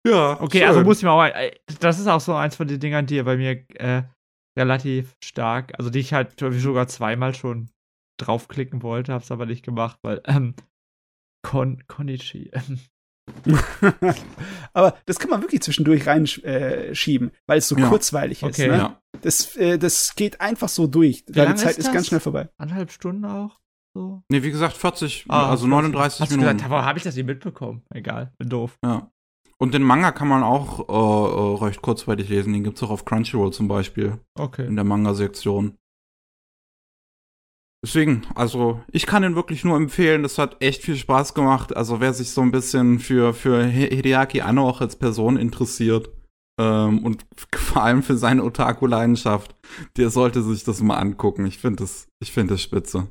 Speaker 1: ja.
Speaker 3: Okay,
Speaker 1: schön.
Speaker 3: also muss ich mal. äh, Das ist auch so eins von den Dingern, die bei mir äh, relativ stark, also die ich halt sogar zweimal schon draufklicken wollte, hab's aber nicht gemacht, weil ähm, Kon Konichi. ähm, [laughs]
Speaker 2: Aber das kann man wirklich zwischendurch reinschieben, äh, schieben, weil es so
Speaker 1: Ja.
Speaker 2: kurzweilig ist.
Speaker 3: Okay.
Speaker 2: Ne?
Speaker 1: Ja.
Speaker 2: Das, äh, das geht einfach so durch. Deine
Speaker 3: lang
Speaker 2: Zeit
Speaker 3: ist
Speaker 2: ist, ganz schnell vorbei.
Speaker 3: Anderthalb Stunden auch. So.
Speaker 1: Nee, wie gesagt, 40,
Speaker 3: Ah,
Speaker 1: also 39
Speaker 3: Hast
Speaker 1: Minuten.
Speaker 3: gesagt, warum habe ich das nicht mitbekommen? Egal, bin doof.
Speaker 1: Ja. Und den Manga kann man auch äh, äh, recht kurzweilig lesen. Den gibt's auch auf Crunchyroll zum Beispiel,
Speaker 3: Okay.
Speaker 1: in der Manga-Sektion. Deswegen, also ich kann den wirklich nur empfehlen. Das hat echt viel Spaß gemacht. Also wer sich so ein bisschen für für Hi- Hideaki Anno auch als Person interessiert ähm, und [laughs] vor allem für seine Otaku-Leidenschaft, der sollte sich das mal angucken. Ich finde das, ich finde das spitze.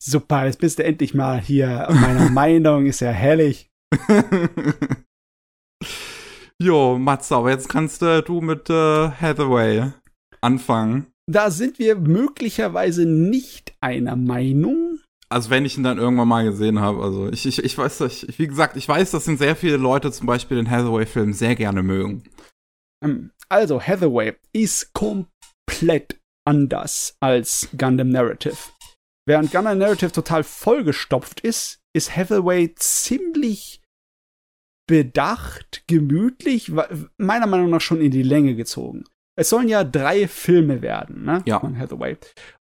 Speaker 2: Super, jetzt bist du endlich mal hier meiner [laughs] Meinung, ist ja herrlich. [laughs]
Speaker 1: jo, Matze, aber jetzt kannst äh, du mit äh, Hathaway anfangen.
Speaker 2: Da sind wir möglicherweise nicht einer Meinung.
Speaker 1: Also wenn ich ihn dann irgendwann mal gesehen habe, also ich, ich, ich weiß, ich, wie gesagt, ich weiß, dass ihn sehr viele Leute zum Beispiel den Hathaway-Film sehr gerne mögen.
Speaker 2: Ähm, Also, Hathaway ist komplett anders als Gundam Narrative. Während Gundam Narrative total vollgestopft ist, ist Hathaway ziemlich bedacht, gemütlich, meiner Meinung nach schon in die Länge gezogen. Es sollen ja drei Filme werden, ne?
Speaker 1: Ja.
Speaker 2: Von Hathaway.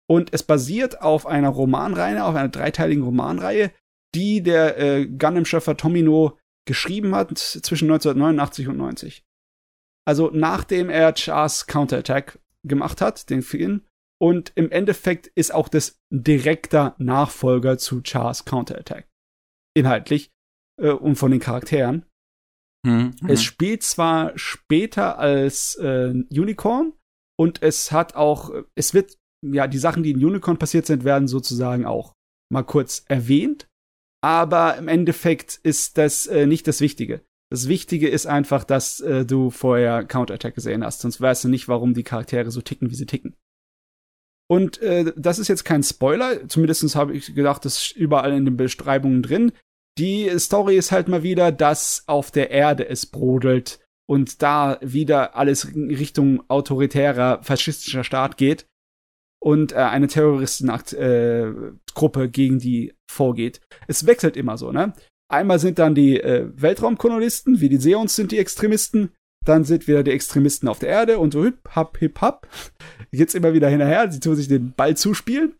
Speaker 2: Und es basiert auf einer Romanreihe, auf einer dreiteiligen Romanreihe, die der äh, Gundam-Schöpfer Tomino geschrieben hat zwischen 1989 und 90. Also nachdem er Chars Counterattack gemacht hat, den Film. Und im Endeffekt ist auch das direkter Nachfolger zu Chars Counterattack. Inhaltlich äh, und von den Charakteren. Hm, es spielt zwar später als äh, Unicorn und es hat auch, es wird, ja, die Sachen, die in Unicorn passiert sind, werden sozusagen auch mal kurz erwähnt. Aber im Endeffekt ist das äh, nicht das Wichtige. Das Wichtige ist einfach, dass äh, du vorher Counterattack gesehen hast, sonst weißt du nicht, warum die Charaktere so ticken, wie sie ticken. Und äh, das ist jetzt kein Spoiler, zumindest habe ich gedacht, das ist überall in den Beschreibungen drin. Die Story ist halt mal wieder, dass auf der Erde es brodelt und da wieder alles in Richtung autoritärer, faschistischer Staat geht und äh, eine Terroristengruppe äh, gegen die vorgeht. Es wechselt immer so, ne? Einmal sind dann die äh, Weltraumkolonisten, wie die Seons sind die Extremisten, dann sind wieder die Extremisten auf der Erde und so hip, hap, hip, hap. Geht's immer wieder hinterher, sie tun sich den Ball zuspielen.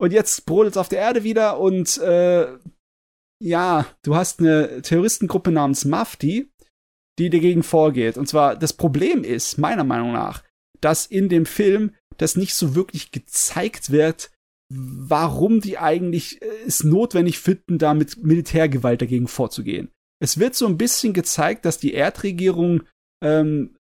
Speaker 2: Und jetzt brodelt es auf der Erde wieder und äh, ja, du hast eine Terroristengruppe namens Mafti, die dagegen vorgeht. Und zwar, das Problem ist, meiner Meinung nach, dass in dem Film das nicht so wirklich gezeigt wird, warum die eigentlich äh, es notwendig finden, da mit Militärgewalt dagegen vorzugehen. Es wird so ein bisschen gezeigt, dass die Erdregierung ähm,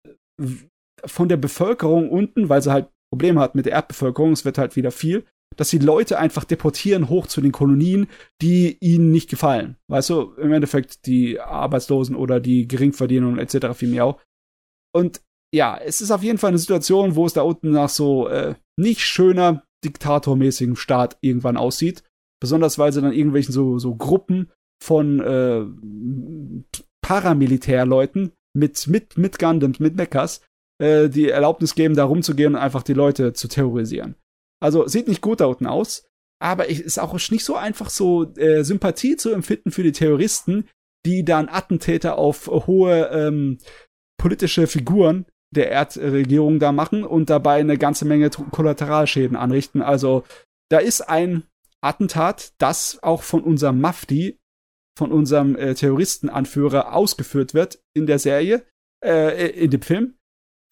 Speaker 2: von der Bevölkerung unten, weil sie halt Probleme hat mit der Erdbevölkerung, es wird halt wieder viel, dass sie Leute einfach deportieren hoch zu den Kolonien, die ihnen nicht gefallen. Weißt du, im Endeffekt die Arbeitslosen oder die Geringverdiener und etc. vielmehr. Und ja, es ist auf jeden Fall eine Situation, wo es da unten nach so äh, nicht schöner diktatormäßigem Staat irgendwann aussieht. Besonders weil sie dann irgendwelchen so, so Gruppen von äh, Paramilitärleuten mit, mit, mit Gundams, mit Mechas, äh, die Erlaubnis geben, da rumzugehen und einfach die Leute zu terrorisieren. Also sieht nicht gut da unten aus, aber es ist auch nicht so einfach, so äh, Sympathie zu empfinden für die Terroristen, die dann Attentäter auf hohe ähm, politische Figuren der Erdregierung da machen und dabei eine ganze Menge Kollateralschäden anrichten. Also da ist ein Attentat, das auch von unserem Mafti, von unserem äh, Terroristenanführer ausgeführt wird in der Serie, äh, in dem Film,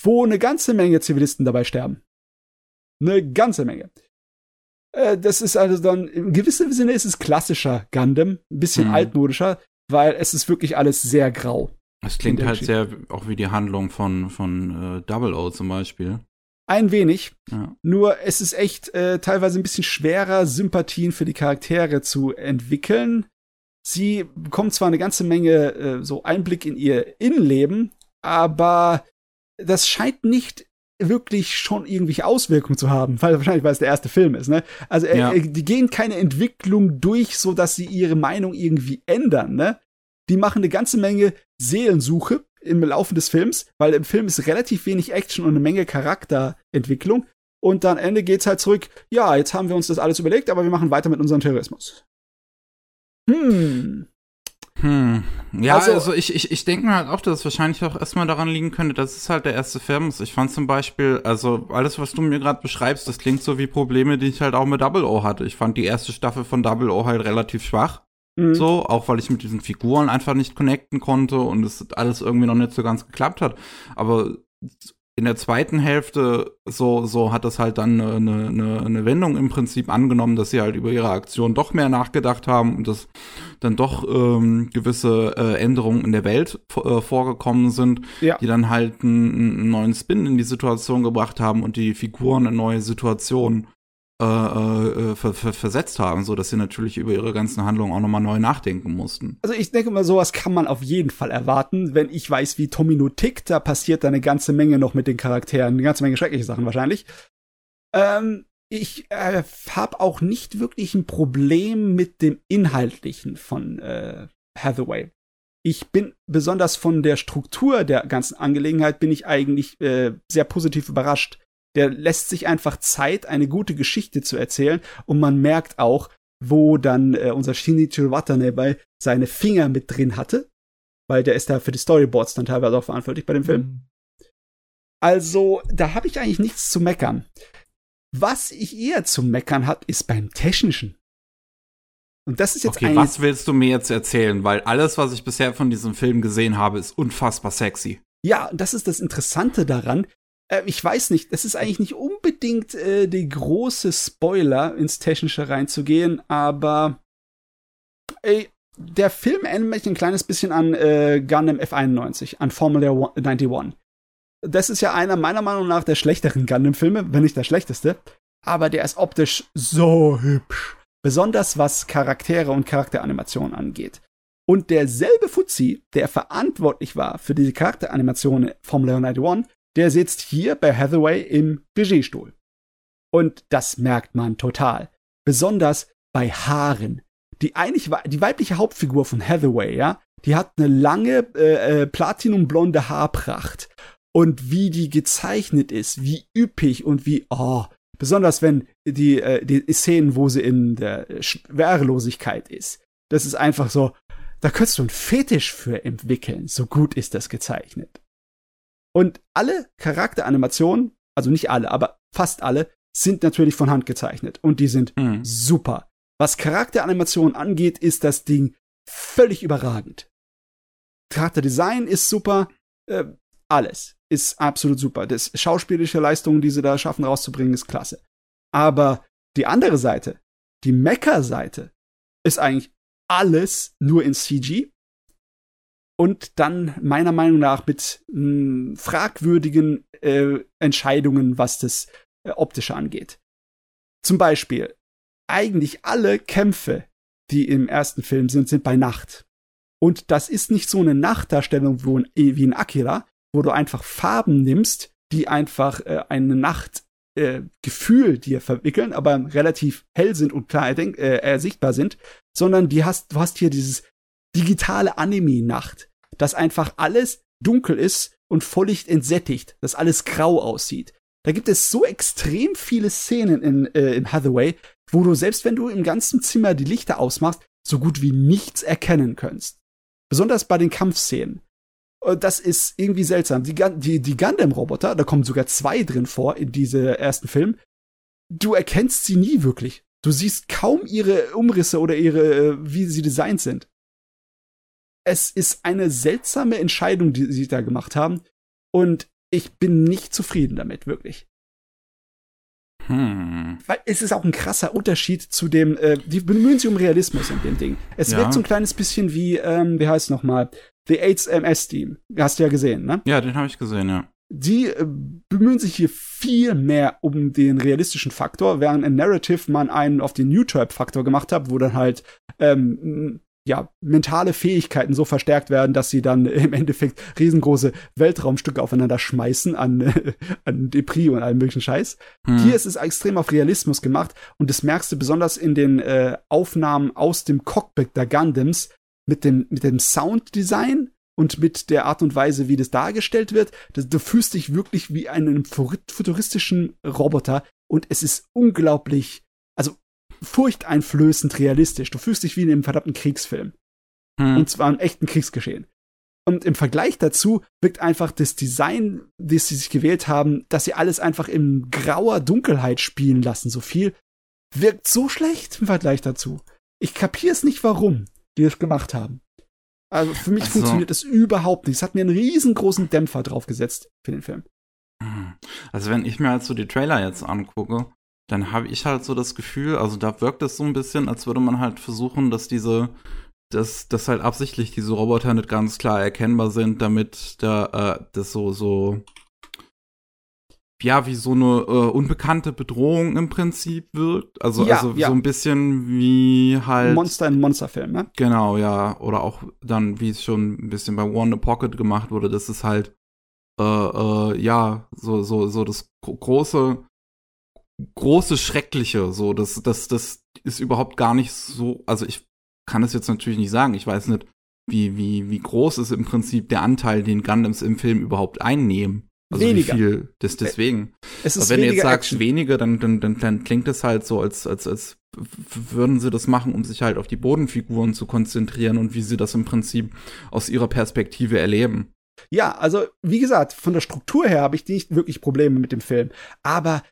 Speaker 2: wo eine ganze Menge Zivilisten dabei sterben. Eine ganze Menge. Äh, das ist also dann, in gewissem Sinne ist es klassischer Gundam, ein bisschen mhm. altmodischer, weil es ist wirklich alles sehr grau.
Speaker 1: Es klingt halt sehr auch wie die Handlung von, von äh, Double O zum Beispiel.
Speaker 2: Ein wenig. Ja. Nur es ist echt äh, teilweise ein bisschen schwerer, Sympathien für die Charaktere zu entwickeln. Sie bekommen zwar eine ganze Menge äh, so Einblick in ihr Innenleben, aber das scheint nicht wirklich schon irgendwelche Auswirkungen zu haben, weil wahrscheinlich weil es der erste Film ist, ne? Also äh, ja. äh, die gehen keine Entwicklung durch, so dass sie ihre Meinung irgendwie ändern, ne? Die machen eine ganze Menge Seelensuche im Laufe des Films, weil im Film ist relativ wenig Action und eine Menge Charakterentwicklung. Und dann Ende geht's halt zurück, ja, jetzt haben wir uns das alles überlegt, aber wir machen weiter mit unserem Terrorismus.
Speaker 1: Hm. Hm. Ja, also, also ich, ich, ich denke mir halt auch, dass es wahrscheinlich auch erstmal daran liegen könnte, dass es halt der erste Film ist. Ich fand zum Beispiel, also alles, was du mir gerade beschreibst, das klingt so wie Probleme, die ich halt auch mit Double O hatte. Ich fand die erste Staffel von Double O halt relativ schwach. Mhm. So, auch weil ich mit diesen Figuren einfach nicht connecten konnte und es alles irgendwie noch nicht so ganz geklappt hat. Aber in der zweiten Hälfte so, so hat das halt dann eine, eine, eine Wendung im Prinzip angenommen, dass sie halt über ihre Aktion doch mehr nachgedacht haben und dass dann doch ähm, gewisse äh, Änderungen in der Welt äh, vorgekommen sind, ja. die dann halt einen, einen neuen Spin in die Situation gebracht haben und die Figuren in neue Situationen äh, äh, ver ver versetzt haben, so dass sie natürlich über ihre ganzen Handlungen auch nochmal neu nachdenken mussten.
Speaker 2: Also ich denke mal, sowas kann man auf jeden Fall erwarten, wenn ich weiß, wie Tomino tickt, da passiert da eine ganze Menge noch mit den Charakteren, eine ganze Menge schreckliche Sachen wahrscheinlich. Ähm, ich äh, habe auch nicht wirklich ein Problem mit dem Inhaltlichen von äh, Hathaway. Ich bin besonders von der Struktur der ganzen Angelegenheit bin ich eigentlich äh, sehr positiv überrascht der lässt sich einfach Zeit, eine gute Geschichte zu erzählen und man merkt auch, wo dann äh, unser Shinichiro Watanabe seine Finger mit drin hatte, weil der ist da für die Storyboards dann teilweise auch verantwortlich bei dem Film. Mhm. Also, da habe ich eigentlich nichts zu meckern. Was ich eher zu meckern hat, ist beim Technischen.
Speaker 1: Und das ist jetzt okay, was willst du mir jetzt erzählen? Weil alles, was ich bisher von diesem Film gesehen habe, ist unfassbar sexy.
Speaker 2: Ja, das ist das Interessante daran. Äh, ich weiß nicht, das ist eigentlich nicht unbedingt äh, die große Spoiler ins Technische reinzugehen, aber ey, der Film erinnert mich ein kleines bisschen an äh, Gundam F91, an Formula 91. Das ist ja einer meiner Meinung nach der schlechteren Gundam-Filme, wenn nicht der schlechteste. Aber der ist optisch so hübsch. Besonders was Charaktere und Charakteranimationen angeht. Und derselbe Fuzzi, der verantwortlich war für diese Charakteranimation Formula 91, der sitzt hier bei Hathaway im Regiestuhl. Und das merkt man total. Besonders bei Haaren. Die eigentlich die weibliche Hauptfigur von Hathaway, ja, die hat eine lange äh, äh, platinumblonde Haarpracht und wie die gezeichnet ist, wie üppig und wie oh, besonders wenn die äh, die Szenen, wo sie in der Schwerelosigkeit ist. Das ist einfach so, da könntest du einen Fetisch für entwickeln, so gut ist das gezeichnet. Und alle Charakteranimationen, also nicht alle, aber fast alle, sind natürlich von Hand gezeichnet und die sind mhm. super. Was Charakteranimation angeht, ist das Ding völlig überragend. Charakterdesign ist super, äh, alles ist absolut super. Das schauspielische Leistungen, die sie da schaffen rauszubringen, ist klasse. Aber die andere Seite, die Mecha-Seite, ist eigentlich alles nur in CG und dann meiner Meinung nach mit mh, hm, fragwürdigen äh, Entscheidungen, was das äh, Optische angeht. Zum Beispiel, eigentlich alle Kämpfe, die im ersten Film sind, sind bei Nacht. Und das ist nicht so eine Nachtdarstellung wo, wie in Akira, wo du einfach Farben nimmst, die einfach äh, eine Nachtgefühl äh, dir verwickeln, aber relativ hell sind und klar äh, ersichtbar sind, sondern die hast, du hast hier dieses digitale Anime-Nacht, dass einfach alles dunkel ist und Volllicht entsättigt, dass alles grau aussieht. Da gibt es so extrem viele Szenen in, äh, in Hathaway, wo du selbst wenn du im ganzen Zimmer die Lichter ausmachst, so gut wie nichts erkennen kannst. Besonders bei den Kampfszenen. Das ist irgendwie seltsam. Die, die, die Gundam-Roboter, da kommen sogar zwei drin vor in diese ersten Film. Du erkennst sie nie wirklich. Du siehst kaum ihre Umrisse oder ihre, äh, wie sie designt sind. Es ist eine seltsame Entscheidung, die sie da gemacht haben. Und ich bin nicht zufrieden damit, wirklich. Hm. Weil es ist auch ein krasser Unterschied zu dem, äh, die bemühen sich um Realismus in dem Ding. Es ja. wirkt so ein kleines bisschen wie, ähm, wie heißt es nochmal, The AIDS MS Team. Hast du ja gesehen, ne?
Speaker 1: Ja, den habe ich gesehen, ja.
Speaker 2: Die äh, bemühen sich hier viel mehr um den realistischen Faktor, während in Narrative man einen auf den New-Type-Faktor gemacht hat, wo dann halt ähm, ja, mentale Fähigkeiten so verstärkt werden, dass sie dann im Endeffekt riesengroße Weltraumstücke aufeinander schmeißen an, [laughs] an Depris und allem möglichen Scheiß. Hm. Hier ist es extrem auf Realismus gemacht und das merkst du besonders in den äh, Aufnahmen aus dem Cockpit der Gundams mit dem, mit dem Sounddesign und mit der Art und Weise, wie das dargestellt wird. Das, du fühlst dich wirklich wie einen futuristischen Roboter und es ist unglaublich, furchteinflößend realistisch. Du fühlst dich wie in einem verdammten Kriegsfilm. Hm. Und zwar im echten Kriegsgeschehen. Und im Vergleich dazu wirkt einfach das Design, das sie sich gewählt haben, dass sie alles einfach in grauer Dunkelheit spielen lassen, so viel, wirkt so schlecht im Vergleich dazu. Ich kapier's nicht, warum die das gemacht haben. Also für mich also, funktioniert das überhaupt nicht. Es hat mir einen riesengroßen Dämpfer draufgesetzt für den Film.
Speaker 1: Hm. Also wenn ich mir halt so die Trailer jetzt angucke, dann habe ich halt so das Gefühl, also da wirkt es so ein bisschen, als würde man halt versuchen, dass diese, dass, dass halt absichtlich diese Roboter nicht ganz klar erkennbar sind, damit da äh, das so, so, ja, wie so eine äh, unbekannte Bedrohung im Prinzip wirkt. Also, ja, also ja. so ein bisschen wie halt.
Speaker 2: Monster in Monsterfilm, ne?
Speaker 1: Genau, ja. Oder auch dann, wie es schon ein bisschen bei Warner Pocket gemacht wurde, das ist halt, äh, äh, ja, so, so, so das große, große Schreckliche, so, das, das, das ist überhaupt gar nicht so, also ich kann es jetzt natürlich nicht sagen, ich weiß nicht, wie, wie, wie groß ist im Prinzip der Anteil, den Gundams im Film überhaupt einnehmen. Also weniger. wie viel, das deswegen. Es ist Aber wenn du jetzt sagst Action. wenige, dann, dann, dann, dann klingt es halt so, als, als, als würden sie das machen, um sich halt auf die Bodenfiguren zu konzentrieren und wie sie das im Prinzip aus ihrer Perspektive erleben.
Speaker 2: Ja, also wie gesagt, von der Struktur her habe ich nicht wirklich Probleme mit dem Film. Aber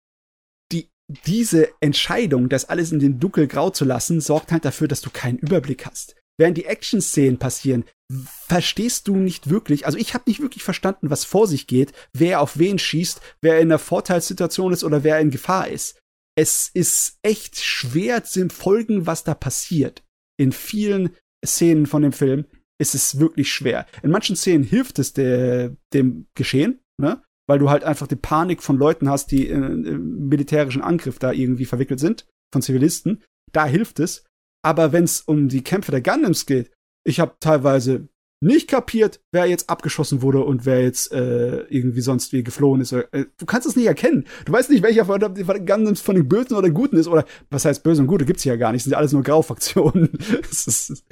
Speaker 2: diese Entscheidung, das alles in den Dunkelgrau zu lassen, sorgt halt dafür, dass du keinen Überblick hast. Während die Action-Szenen passieren, verstehst du nicht wirklich, also ich habe nicht wirklich verstanden, was vor sich geht, wer auf wen schießt, wer in einer Vorteilssituation ist oder wer in Gefahr ist. Es ist echt schwer zu folgen, was da passiert. In vielen Szenen von dem Film ist es wirklich schwer. In manchen Szenen hilft es der, dem Geschehen, ne? Weil du halt einfach die Panik von Leuten hast, die in, in militärischen Angriff da irgendwie verwickelt sind, von Zivilisten. Da hilft es. Aber wenn es um die Kämpfe der Gundams geht, ich habe teilweise nicht kapiert, wer jetzt abgeschossen wurde und wer jetzt äh, irgendwie sonst wie geflohen ist. Äh, du kannst es nicht erkennen. Du weißt nicht, welcher von den Gundams von den Bösen oder den Guten ist. Oder was heißt Böse und Gute gibt's ja gar nicht. Das sind ja alles nur Graufaktionen. [laughs] ist,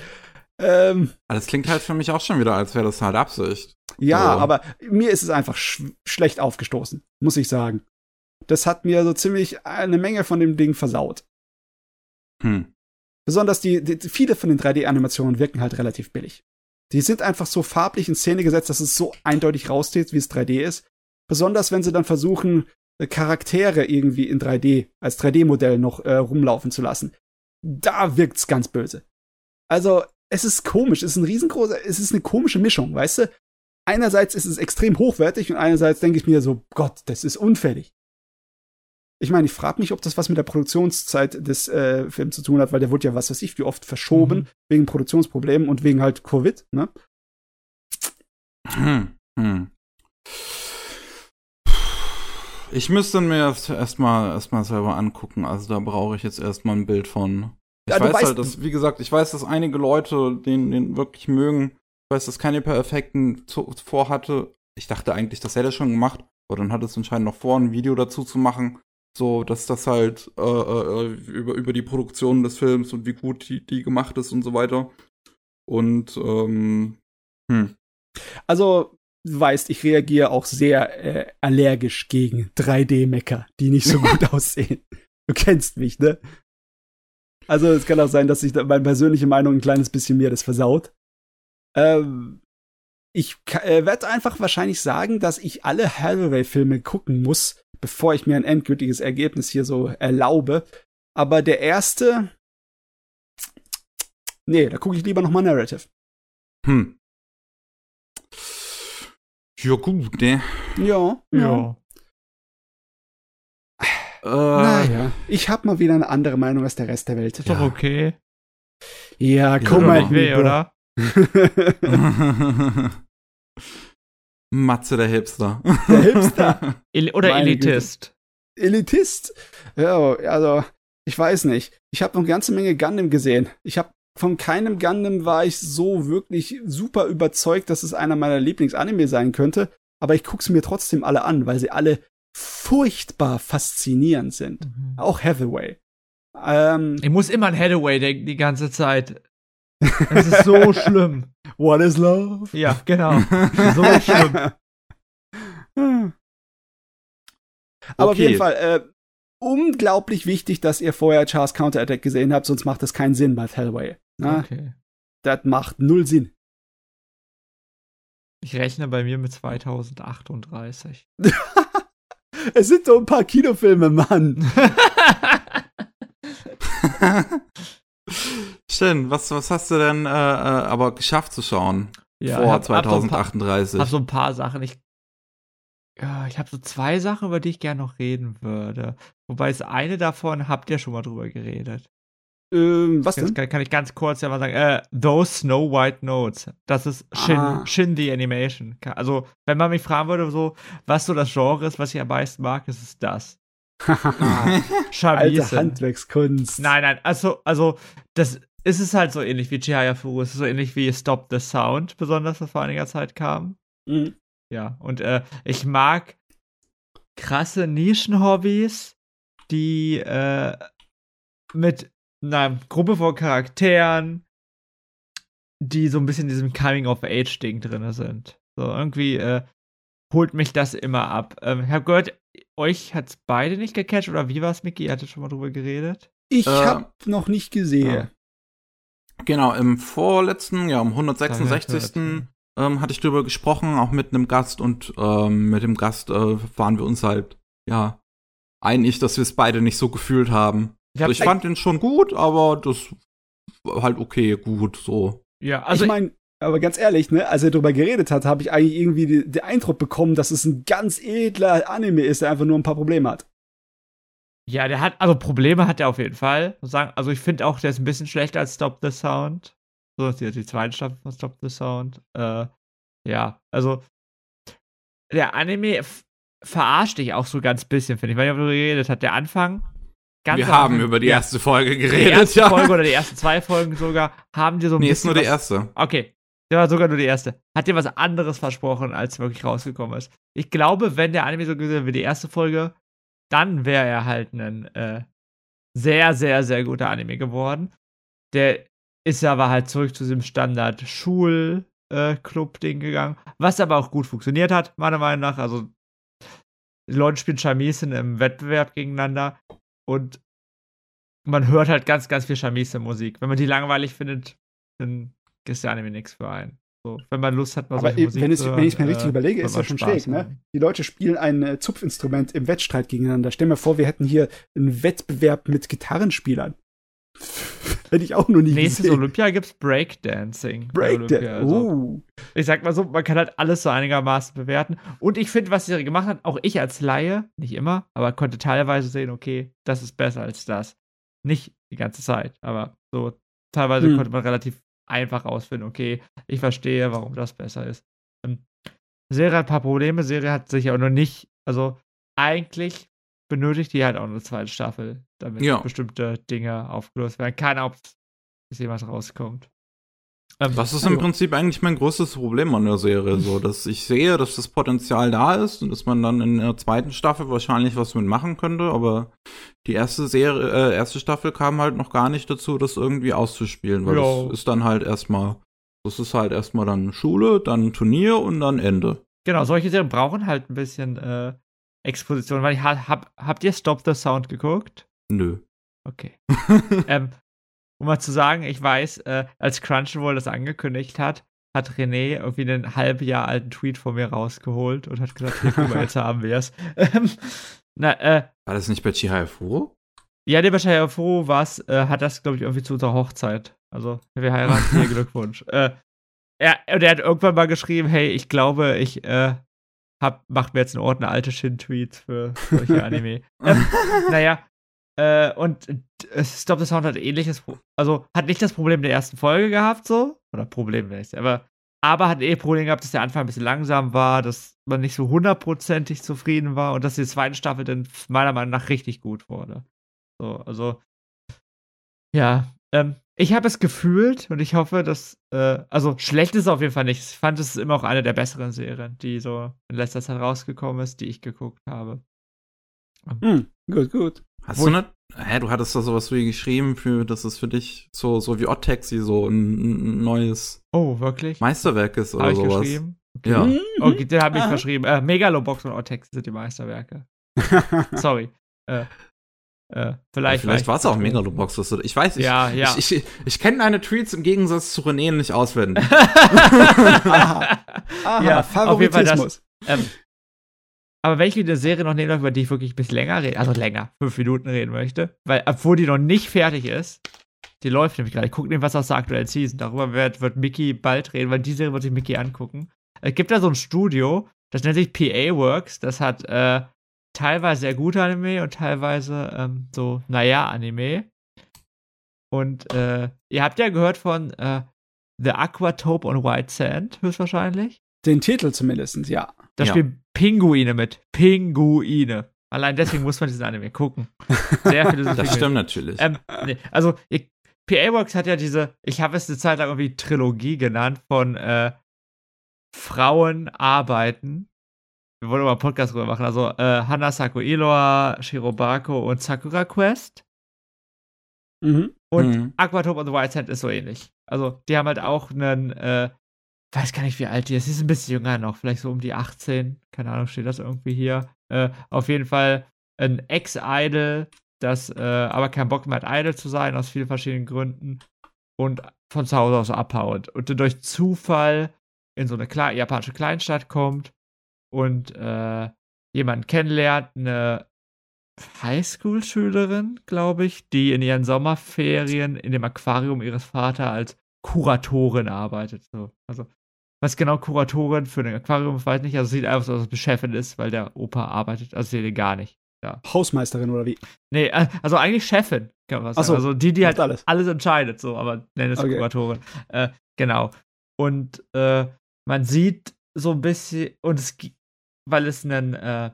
Speaker 1: ähm, das klingt halt für mich auch schon wieder, als wäre das halt Absicht.
Speaker 2: Ja, so. aber mir ist es einfach sch schlecht aufgestoßen, muss ich sagen. Das hat mir so ziemlich eine Menge von dem Ding versaut. Hm. Besonders die, die viele von den 3D-Animationen wirken halt relativ billig. Die sind einfach so farblich in Szene gesetzt, dass es so eindeutig raussteht, wie es 3D ist. Besonders wenn sie dann versuchen, äh, Charaktere irgendwie in 3D, als 3D-Modell noch äh, rumlaufen zu lassen. Da wirkt's ganz böse. Also, es ist komisch, es ist ein riesengroßer, es ist eine komische Mischung, weißt du? Einerseits ist es extrem hochwertig und einerseits denke ich mir so, Gott, das ist unfällig. Ich meine, ich frage mich, ob das was mit der Produktionszeit des äh, Films zu tun hat, weil der wurde ja, was weiß ich, wie oft verschoben, mhm. wegen Produktionsproblemen und wegen halt Covid, ne? Hm, hm.
Speaker 1: Ich müsste mir das erstmal erstmal selber angucken. Also da brauche ich jetzt erstmal ein Bild von. Ich ja, weiß halt, dass, wie gesagt, ich weiß, dass einige Leute den, den wirklich mögen. Weiß, dass keine Perfekten vorhatte. Ich dachte eigentlich, das hätte er schon gemacht. Aber dann hat es anscheinend noch vor, ein Video dazu zu machen. So, dass das halt äh, äh, über, über die Produktion des Films und wie gut die, die gemacht ist und so weiter. Und, ähm, hm.
Speaker 2: Also, du weißt, ich reagiere auch sehr äh, allergisch gegen 3D-Mecker, die nicht so gut [laughs] aussehen. Du kennst mich, ne? Also, es kann auch sein, dass sich meine persönliche Meinung ein kleines bisschen mir das versaut. Ähm, ich äh, werde einfach wahrscheinlich sagen, dass ich alle Hathaway-Filme gucken muss, bevor ich mir ein endgültiges Ergebnis hier so erlaube. Aber der erste. Nee, da gucke ich lieber nochmal Narrative. Hm.
Speaker 1: Ja, gut, ne?
Speaker 2: Ja, ja. Äh, naja, ich hab mal wieder eine andere Meinung als der Rest der Welt.
Speaker 3: Ist doch okay.
Speaker 2: Ja, komm mal. Weh, oder? [laughs]
Speaker 1: Matze der Hipster.
Speaker 2: Der Hipster. [laughs]
Speaker 3: Oder Meine Elitist.
Speaker 2: Güte. Elitist? Ja, also, ich weiß nicht. Ich habe noch eine ganze Menge Gundam gesehen. Ich habe von keinem Gundam war ich so wirklich super überzeugt, dass es einer meiner Lieblingsanime sein könnte. Aber ich gucke sie mir trotzdem alle an, weil sie alle furchtbar faszinierend sind. Mhm. Auch Hathaway.
Speaker 3: Ähm, ich muss immer an Hathaway denken die ganze Zeit. Das ist so schlimm.
Speaker 2: What is love?
Speaker 3: Ja, genau. so schlimm.
Speaker 2: Aber okay. auf jeden Fall, äh, unglaublich wichtig, dass ihr vorher Charles Counterattack gesehen habt, sonst macht das keinen Sinn bei Thelway. Ne? Okay. Das macht null Sinn.
Speaker 3: Ich rechne bei mir mit 2038. [laughs]
Speaker 2: es sind so ein paar Kinofilme, Mann. [laughs]
Speaker 1: Schön. Was, was hast du denn äh, äh, aber geschafft zu schauen? Ja, vor hab, 2038.
Speaker 3: Ich habe so ein paar Sachen. Ich, ja, ich habe so zwei Sachen, über die ich gerne noch reden würde. Wobei es eine davon habt ihr schon mal drüber geredet.
Speaker 2: Ähm, was denn?
Speaker 3: Kann, kann, ich ganz kurz ja mal sagen. Äh, Those Snow White Notes. Das ist Shin, ah. Shin the Animation. Also, wenn man mich fragen würde, so, was so das Genre ist, was ich am meisten mag, ist es das.
Speaker 2: Ah, [laughs] Alte Handwerkskunst.
Speaker 3: Nein, nein, also, also, das ist es halt so ähnlich wie Chihaya Furu. Es ist so ähnlich wie Stop the Sound, besonders, was vor einiger Zeit kam. Mhm. Ja, und äh, ich mag krasse Nischenhobbys, die äh, mit einer Gruppe von Charakteren, die so ein bisschen in diesem Coming-of-Age-Ding drin sind. So, irgendwie äh, holt mich das immer ab. Ähm, ich habe gehört, euch hat es beide nicht gecatcht, oder wie war es, Micky? Ihr hattet schon mal drüber geredet?
Speaker 2: Ich äh, habe noch nicht gesehen. Ja.
Speaker 1: Genau, im vorletzten, ja, um 166. Ähm, hatte ich drüber gesprochen, auch mit einem Gast und ähm, mit dem Gast äh, waren wir uns halt, ja, einig, dass wir es beide nicht so gefühlt haben. Ich, hab, also ich fand den schon gut, aber das war halt okay, gut, so.
Speaker 2: Ja, also ich meine, aber ganz ehrlich, ne, als er darüber geredet hat, habe ich eigentlich irgendwie den Eindruck bekommen, dass es ein ganz edler Anime ist, der einfach nur ein paar Probleme hat.
Speaker 3: Ja, der hat, also Probleme hat er auf jeden Fall. Also ich finde auch, der ist ein bisschen schlechter als Stop the Sound. So ist jetzt die zweite Staffel von Stop the Sound. Äh, ja, also der Anime verarscht dich auch so ganz bisschen, finde ich, weil darüber geredet hat. Der Anfang.
Speaker 1: Wir haben über die erste Folge geredet.
Speaker 3: Die erste ja. Folge oder die ersten zwei Folgen sogar haben dir so ein
Speaker 1: nee,
Speaker 3: bisschen.
Speaker 1: Nee, ist nur die erste.
Speaker 3: Okay. Der war sogar nur die erste. Hat dir was anderes versprochen, als wirklich rausgekommen ist. Ich glaube, wenn der Anime so gesehen wie die erste Folge, dann wäre er halt ein äh, sehr, sehr, sehr guter Anime geworden. Der ist aber halt zurück zu diesem Standard Schul äh, gegangen, was aber auch gut funktioniert hat, meiner Meinung nach. Also, Leute spielen Chamisen im Wettbewerb gegeneinander und man hört halt ganz, ganz viel Chamisen-Musik. Wenn man die langweilig findet, dann ist der Anime nichts für einen. So, wenn man Lust hat,
Speaker 2: mal Aber Musik wenn, es, hören, wenn ich es mir richtig äh, überlege, ist das schon Spaß schräg, ne? Die Leute spielen ein äh, Zupfinstrument im Wettstreit gegeneinander. Stell mir vor, wir hätten hier einen Wettbewerb mit Gitarrenspielern. [laughs] Hätte ich auch noch nie
Speaker 3: Nächstes gesehen. Olympia gibt's Breakdancing.
Speaker 2: Breakdancing. Also,
Speaker 3: uh. Ich sag mal so, man kann halt alles so einigermaßen bewerten. Und ich finde, was Serie gemacht hat, auch ich als Laie, nicht immer, aber konnte teilweise sehen, okay, das ist besser als das. Nicht die ganze Zeit, aber so teilweise hm. konnte man relativ einfach ausfinden, okay, ich verstehe, warum das besser ist. Ähm, Serie hat ein paar Probleme. Serie hat sich auch noch nicht, also eigentlich benötigt die halt auch eine zweite Staffel, damit ja. bestimmte Dinge aufgelöst werden. Keine Ahnung, ob es jemals rauskommt.
Speaker 1: Ähm, das ist im also. Prinzip eigentlich mein größtes Problem an der Serie, so, [laughs] dass ich sehe, dass das Potenzial da ist und dass man dann in der zweiten Staffel wahrscheinlich was mitmachen könnte, aber die erste Serie, äh, erste Staffel kam halt noch gar nicht dazu, das irgendwie auszuspielen, weil ja. das ist dann halt erstmal, das ist halt erstmal dann Schule, dann Turnier und dann Ende.
Speaker 3: Genau, solche Serien brauchen halt ein bisschen äh, Exposition, weil ich hab, habt ihr Stop the Sound geguckt?
Speaker 1: Nö.
Speaker 3: Okay. [laughs] ähm, um mal zu sagen, ich weiß, äh, als Crunchyroll das angekündigt hat, hat René irgendwie einen halb Jahr alten Tweet von mir rausgeholt und hat gesagt, hier, guck mal, jetzt [laughs] haben wir es. Ähm,
Speaker 1: na, äh, war das nicht bei Chihayafuro?
Speaker 3: Ja, der bei Chihayafuro war es, äh, hat das, glaube ich, irgendwie zu unserer Hochzeit. Also, wir heiraten, hier [laughs] Glückwunsch. Äh, er, und er hat irgendwann mal geschrieben, hey, ich glaube, ich äh, hab, macht mir jetzt einen Ordner alte Shin-Tweets für solche [laughs] Anime. ähm, naja, äh, und Stop the Sound hat ähnliches, also hat nicht das Problem der ersten Folge gehabt, so. Oder Problem nicht, aber, aber hat eh Problem gehabt, dass der Anfang ein bisschen langsam war, dass man nicht so hundertprozentig zufrieden war und dass die zweite Staffel dann meiner Meinung nach richtig gut wurde. So, also, ja, ähm, ich habe es gefühlt und ich hoffe, dass, äh, also schlecht ist es auf jeden Fall nicht. Ich fand, es ist immer auch eine der besseren Serien, die so in letzter Zeit rausgekommen ist, die ich geguckt habe.
Speaker 2: Hm, gut, gut.
Speaker 1: Hast Wo du nicht? Hä, du hattest da sowas wie geschrieben, für, dass es für dich so, so wie Odd Taxi so ein, ein neues
Speaker 3: oh, wirklich?
Speaker 1: Meisterwerk ist oder hab ich sowas.
Speaker 3: Geschrieben? Okay. Ja. Mhm. Okay, den habe ich verschrieben. Äh, Megalobox und Taxi sind die Meisterwerke. [laughs] Sorry. Äh, äh, vielleicht
Speaker 1: vielleicht war es auch Megalobox. Ich weiß, ich,
Speaker 3: ja, ja.
Speaker 1: ich, ich, ich kenne deine Tweets im Gegensatz zu René nicht auswendig. [laughs] Aha.
Speaker 3: Aha, ja, auf jeden Fall das. Ähm, aber wenn ich eine Serie noch nehme, über die ich wirklich ein bisschen länger rede, also länger, fünf Minuten reden möchte, weil, obwohl die noch nicht fertig ist, die läuft nämlich gerade. Ich gucke was aus der aktuellen Season. Darüber wird, wird Mickey bald reden, weil die Serie wird sich Mickey angucken. Es gibt da so ein Studio, das nennt sich PA Works. Das hat äh, teilweise sehr gute Anime und teilweise ähm, so, naja, Anime. Und äh, ihr habt ja gehört von äh, The Aquatope on White Sand, höchstwahrscheinlich.
Speaker 2: Den Titel zumindest, ja.
Speaker 3: Da ja. spielen Pinguine mit. Pinguine. Allein deswegen muss man diesen Anime gucken.
Speaker 1: Sehr [laughs] viele Das stimmt natürlich.
Speaker 3: Ähm, nee, also, ich, PA Works hat ja diese, ich habe es eine Zeit lang irgendwie Trilogie genannt von äh, Frauen arbeiten wir wollen mal einen Podcast drüber machen. Also äh, Hanasako Iloa, Shirobako und Sakura Quest. Mhm. Und mhm. Aquatop und the White Sand ist so ähnlich. Also, die haben halt auch einen, äh, weiß gar nicht, wie alt die ist. Sie ist ein bisschen jünger noch, vielleicht so um die 18. Keine Ahnung, steht das irgendwie hier. Äh, auf jeden Fall ein Ex-Idol, das äh, aber keinen Bock mehr hat, Idol zu sein, aus vielen verschiedenen Gründen. Und von zu Hause aus abhaut. Und durch Zufall in so eine Kle japanische Kleinstadt kommt und äh, jemanden kennenlernt, eine Highschool-Schülerin, glaube ich, die in ihren Sommerferien in dem Aquarium ihres Vaters als Kuratorin arbeitet. So. Also, was genau Kuratorin für ein Aquarium, weiß nicht. Also, sieht einfach so, dass es beschäftigt ist, weil der Opa arbeitet. Also, seht ihr gar nicht. ja.
Speaker 2: Hausmeisterin oder wie?
Speaker 3: Nee, äh, also eigentlich Chefin, kann man sagen.
Speaker 2: So,
Speaker 3: also die, die halt
Speaker 2: alles.
Speaker 3: alles. entscheidet, so, aber nenne es
Speaker 2: Okay.
Speaker 3: Kuratorin. Äh, genau. Und äh, man sieht so ein bisschen, und es weil es ein, äh,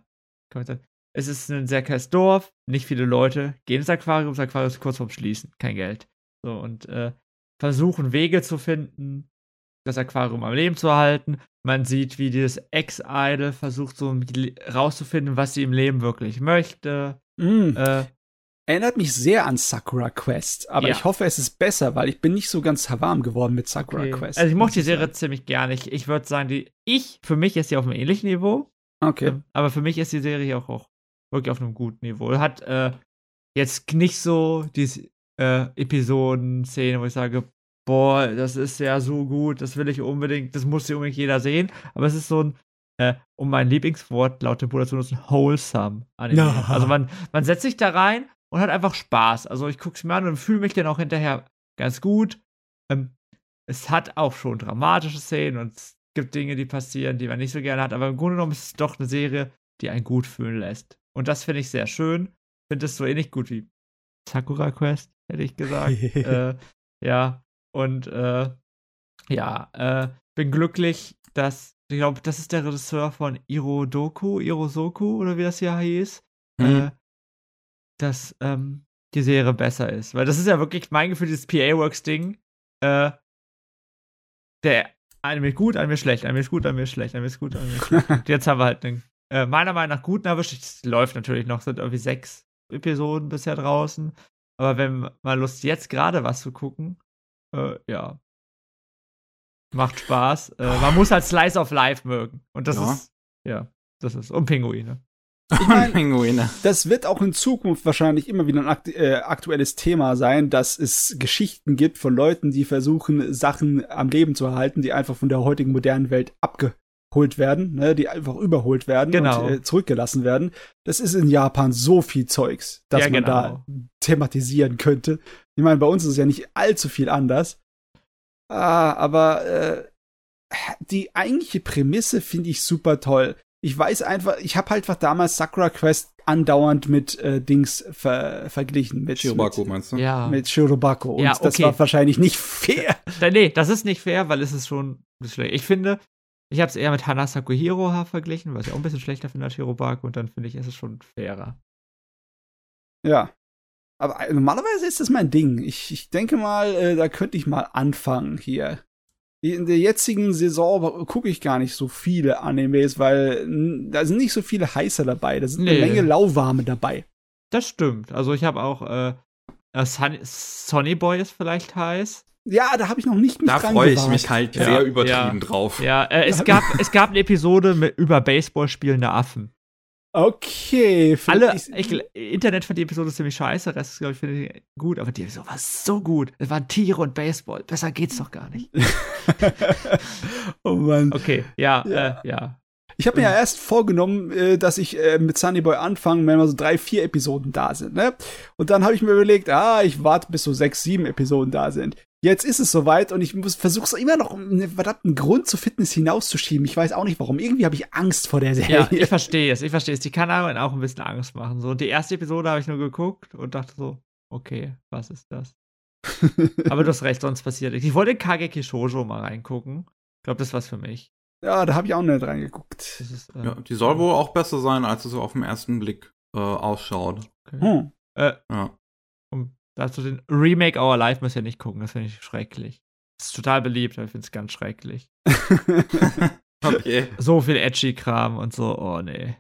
Speaker 3: kann man sagen, es ist ein sehr kleines Dorf, nicht viele Leute gehen ins Aquarium, das Aquarium ist kurz vorm Schließen, kein Geld. So, und äh, versuchen Wege zu finden, das Aquarium am Leben zu erhalten. Man sieht, wie dieses Ex-Idol versucht, so rauszufinden, was sie im Leben wirklich möchte.
Speaker 2: Mm.
Speaker 3: Äh,
Speaker 2: Erinnert mich sehr an Sakura Quest, aber
Speaker 3: Ja.
Speaker 2: ich hoffe, es ist besser, weil ich bin nicht so ganz warm geworden mit Sakura
Speaker 3: Okay.
Speaker 2: Quest.
Speaker 3: Also ich mochte die Serie ziemlich gerne. Ich, ich würde sagen, die ich, für mich ist sie auf einem ähnlichen Niveau.
Speaker 2: Okay.
Speaker 3: Ähm, Aber für mich ist die Serie auch, auch wirklich auf einem guten Niveau. Hat äh, jetzt nicht so diese äh, Episoden-Szene, wo ich sage, boah, das ist ja so gut, das will ich unbedingt, das muss ja unbedingt jeder sehen. Aber es ist so ein, äh, um mein Lieblingswort laut dem Bruder zu nutzen, wholesome Anime.
Speaker 2: Ja.
Speaker 3: Also man, man setzt sich da rein und hat einfach Spaß. Also ich gucke es mir an und fühle mich dann auch hinterher ganz gut. Ähm, es hat auch schon dramatische Szenen und es gibt Dinge, die passieren, die man nicht so gerne hat, aber im Grunde genommen ist es doch eine Serie, die einen gut fühlen lässt. Und das finde ich sehr schön. Finde es so ähnlich gut wie Sakura Quest, hätte ich gesagt. [laughs] äh, ja, und äh, ja, äh, bin glücklich, dass, ich glaube, das ist der Regisseur von Irodoku, Irosoku oder wie das hier hieß,
Speaker 1: Mhm.
Speaker 3: äh, dass ähm, die Serie besser ist. Weil das ist ja wirklich mein Gefühl, dieses PA-Works-Ding. Äh, der Anime ist gut, Anime ist schlecht, Anime ist gut, Anime ist schlecht, Anime ist gut, Anime ist schlecht. [laughs] Jetzt haben wir halt einen, äh, meiner Meinung nach guten erwischt. Es läuft natürlich noch, sind irgendwie sechs Episoden bisher draußen. Aber wenn man Lust jetzt gerade was zu gucken, äh, ja. Macht Spaß. Äh, man muss halt Slice of Life mögen. Und das
Speaker 1: Ja.
Speaker 3: ist, ja, das ist. Und Pinguine.
Speaker 2: Ich mein-
Speaker 1: Pinguine.
Speaker 2: Das wird auch in Zukunft wahrscheinlich immer wieder ein akt äh, aktuelles Thema sein, dass es Geschichten gibt von Leuten, die versuchen, Sachen am Leben zu erhalten, die einfach von der heutigen modernen Welt abgeholt werden, ne, die einfach überholt werden
Speaker 3: Genau.
Speaker 2: und äh, zurückgelassen werden. Das ist in Japan so viel Zeugs, dass
Speaker 3: Ja,
Speaker 2: man
Speaker 3: genau.
Speaker 2: da thematisieren könnte. Ich meine, bei uns ist es ja nicht allzu viel anders. Ah, aber äh, die eigentliche Prämisse finde ich super toll. Ich weiß einfach, ich habe halt einfach damals Sakura Quest andauernd mit äh, Dings ver verglichen. Mit,
Speaker 1: Shirobako,
Speaker 2: mit,
Speaker 1: meinst du?
Speaker 3: Ja.
Speaker 2: mit Shirobako. Und
Speaker 3: Ja,
Speaker 2: das
Speaker 3: okay.
Speaker 2: war wahrscheinlich nicht fair.
Speaker 3: Da- Nee, das ist nicht fair, weil es ist schon ein bisschen schlecht. Ich finde, ich habe es eher mit Hana Sakuhiro verglichen, was ich auch ein bisschen schlechter finde als Hirobako und dann finde ich, ist es schon fairer.
Speaker 2: Ja. Aber äh, normalerweise ist das mein Ding. Ich, ich denke mal, äh, da könnte ich mal anfangen hier. In der jetzigen Saison gucke ich gar nicht so viele Animes, weil da sind nicht so viele heiße dabei. Da sind
Speaker 3: Nee.
Speaker 2: eine Menge lauwarme dabei.
Speaker 3: Das stimmt. Also ich habe auch äh, äh, Sunny, Sonny Boy ist vielleicht heiß.
Speaker 2: Ja, da habe ich noch nicht mich
Speaker 1: Da freue ich mich halt
Speaker 3: Ja,
Speaker 1: sehr übertrieben
Speaker 3: ja.
Speaker 1: drauf.
Speaker 3: Ja, äh, es gab es gab eine Episode mit, über Baseball spielende Affen.
Speaker 2: Okay.
Speaker 3: Alle, ich, Internet fand die Episode ziemlich scheiße, Rest glaube ich finde ich gut, aber die Episode war so gut. Es waren Tiere und Baseball. Besser geht's doch gar nicht. [laughs]
Speaker 2: oh Mann.
Speaker 3: Okay, ja,
Speaker 2: Ja.
Speaker 3: Äh, ja.
Speaker 2: Ich habe mir ja erst vorgenommen, äh, dass ich äh, mit Sunny Boy anfange, wenn mal so drei, vier Episoden da sind, ne? Und dann habe ich mir überlegt, ah, ich warte bis so sechs, sieben Episoden da sind. Jetzt ist es soweit und ich versuche immer noch einen verdammten Grund zu Fitness hinauszuschieben. Ich weiß auch nicht warum. Irgendwie habe ich Angst vor der Serie.
Speaker 3: Ja, ich verstehe es, ich verstehe es. Die kann einem auch ein bisschen Angst machen. So, und die erste Episode habe ich nur geguckt und dachte so, okay, was ist das? [laughs] Aber du hast recht, sonst passiert nichts. Ich wollte Kageki Shoujo mal reingucken. Ich glaube, das was für mich.
Speaker 2: ja, da habe ich auch nicht reingeguckt.
Speaker 3: Das ist, äh,
Speaker 1: Ja, die soll wohl auch besser sein, als es so auf den ersten Blick äh, ausschaut.
Speaker 3: okay.
Speaker 2: Hm.
Speaker 3: Äh,
Speaker 1: Ja.
Speaker 3: Dazu den Remake Our Life müsst ihr nicht gucken, das finde ich schrecklich. Das ist total beliebt, aber ich finde es ganz schrecklich. [laughs]
Speaker 1: Okay.
Speaker 3: So viel Edgy-Kram und so, oh nee.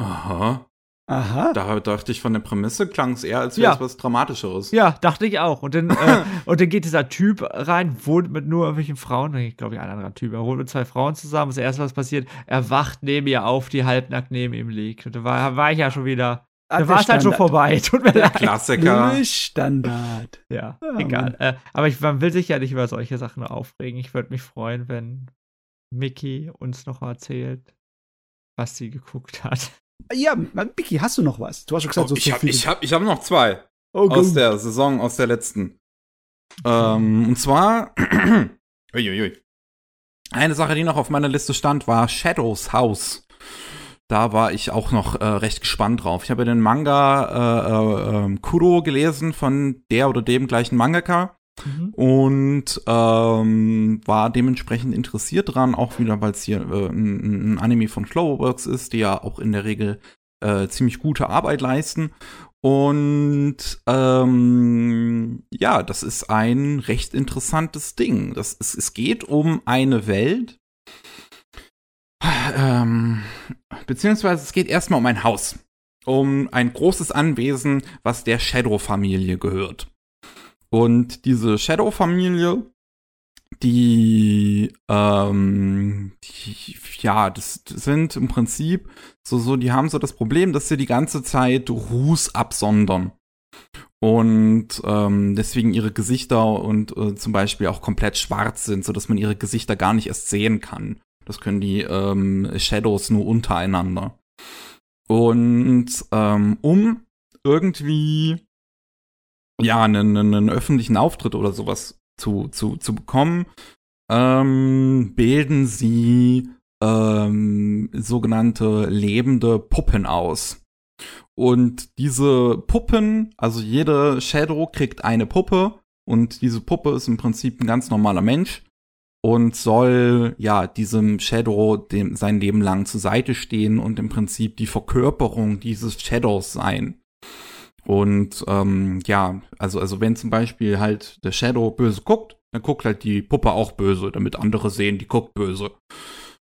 Speaker 1: Aha.
Speaker 2: Aha.
Speaker 1: Da dachte ich von der Prämisse klang es eher, als
Speaker 3: Ja.
Speaker 1: wäre es was Dramatischeres.
Speaker 3: Ja, dachte ich auch. Und dann, äh, [laughs] und dann geht dieser Typ rein, wohnt mit nur irgendwelchen Frauen, ich glaube, ein anderer Typ, er wohnt mit zwei Frauen zusammen. Das erste, was passiert, er wacht neben ihr auf, die halbnackt neben ihm liegt. Und da war, war ich ja schon wieder, da war es halt schon vorbei. [laughs] Tut mir leid.
Speaker 1: Klassiker.
Speaker 2: Standard.
Speaker 3: Ja,
Speaker 2: Ja,
Speaker 3: egal. Äh, aber ich, man will sich ja nicht über solche Sachen aufregen. Ich würde mich freuen, wenn Mickey uns noch mal erzählt, was sie geguckt hat.
Speaker 2: Ja, Biki, hast du noch was? Du hast schon gesagt, so
Speaker 1: Oh, ich
Speaker 2: zu
Speaker 1: habe
Speaker 2: viel.
Speaker 1: ich hab, ich hab noch zwei
Speaker 2: oh,
Speaker 1: aus
Speaker 2: gut.
Speaker 1: der Saison, aus der letzten. Ähm, und zwar, [clears throat] uiuiui. Eine Sache, die noch auf meiner Liste stand, war Shadows House. Da war ich auch noch äh, recht gespannt drauf. Ich habe den Manga äh, äh, Kuro gelesen von der oder dem gleichen Mangaka. Mhm. Und ähm, war dementsprechend interessiert dran, auch wieder, weil es hier äh, ein, ein, Anime von Flowerworks ist, die ja auch in der Regel äh, ziemlich gute Arbeit leisten. Und ähm, ja, das ist ein recht interessantes Ding. Das ist, es geht um eine Welt, ähm, beziehungsweise es geht erstmal um ein Haus. Um ein großes Anwesen, was der Shadow-Familie gehört. Und diese Shadow-Familie, die, ähm, die, ja, das, sind im Prinzip so, so, die haben so das Problem, dass sie die ganze Zeit Ruß absondern. Und ähm, deswegen ihre Gesichter und äh, zum Beispiel auch komplett schwarz sind, so dass man ihre Gesichter gar nicht erst sehen kann. Das können die ähm, Shadows nur untereinander. Und ähm, um irgendwie ja einen, einen öffentlichen Auftritt oder sowas zu, zu, zu bekommen, ähm, bilden sie ähm, sogenannte lebende Puppen aus. Und diese Puppen, also jede Shadow kriegt eine Puppe und diese Puppe ist im Prinzip ein ganz normaler Mensch und soll ja diesem Shadow dem, sein Leben lang zur Seite stehen und im Prinzip die Verkörperung dieses Shadows sein. Und ähm, ja, also, also wenn zum Beispiel halt der Shadow böse guckt, dann guckt halt die Puppe auch böse, damit andere sehen, die guckt böse.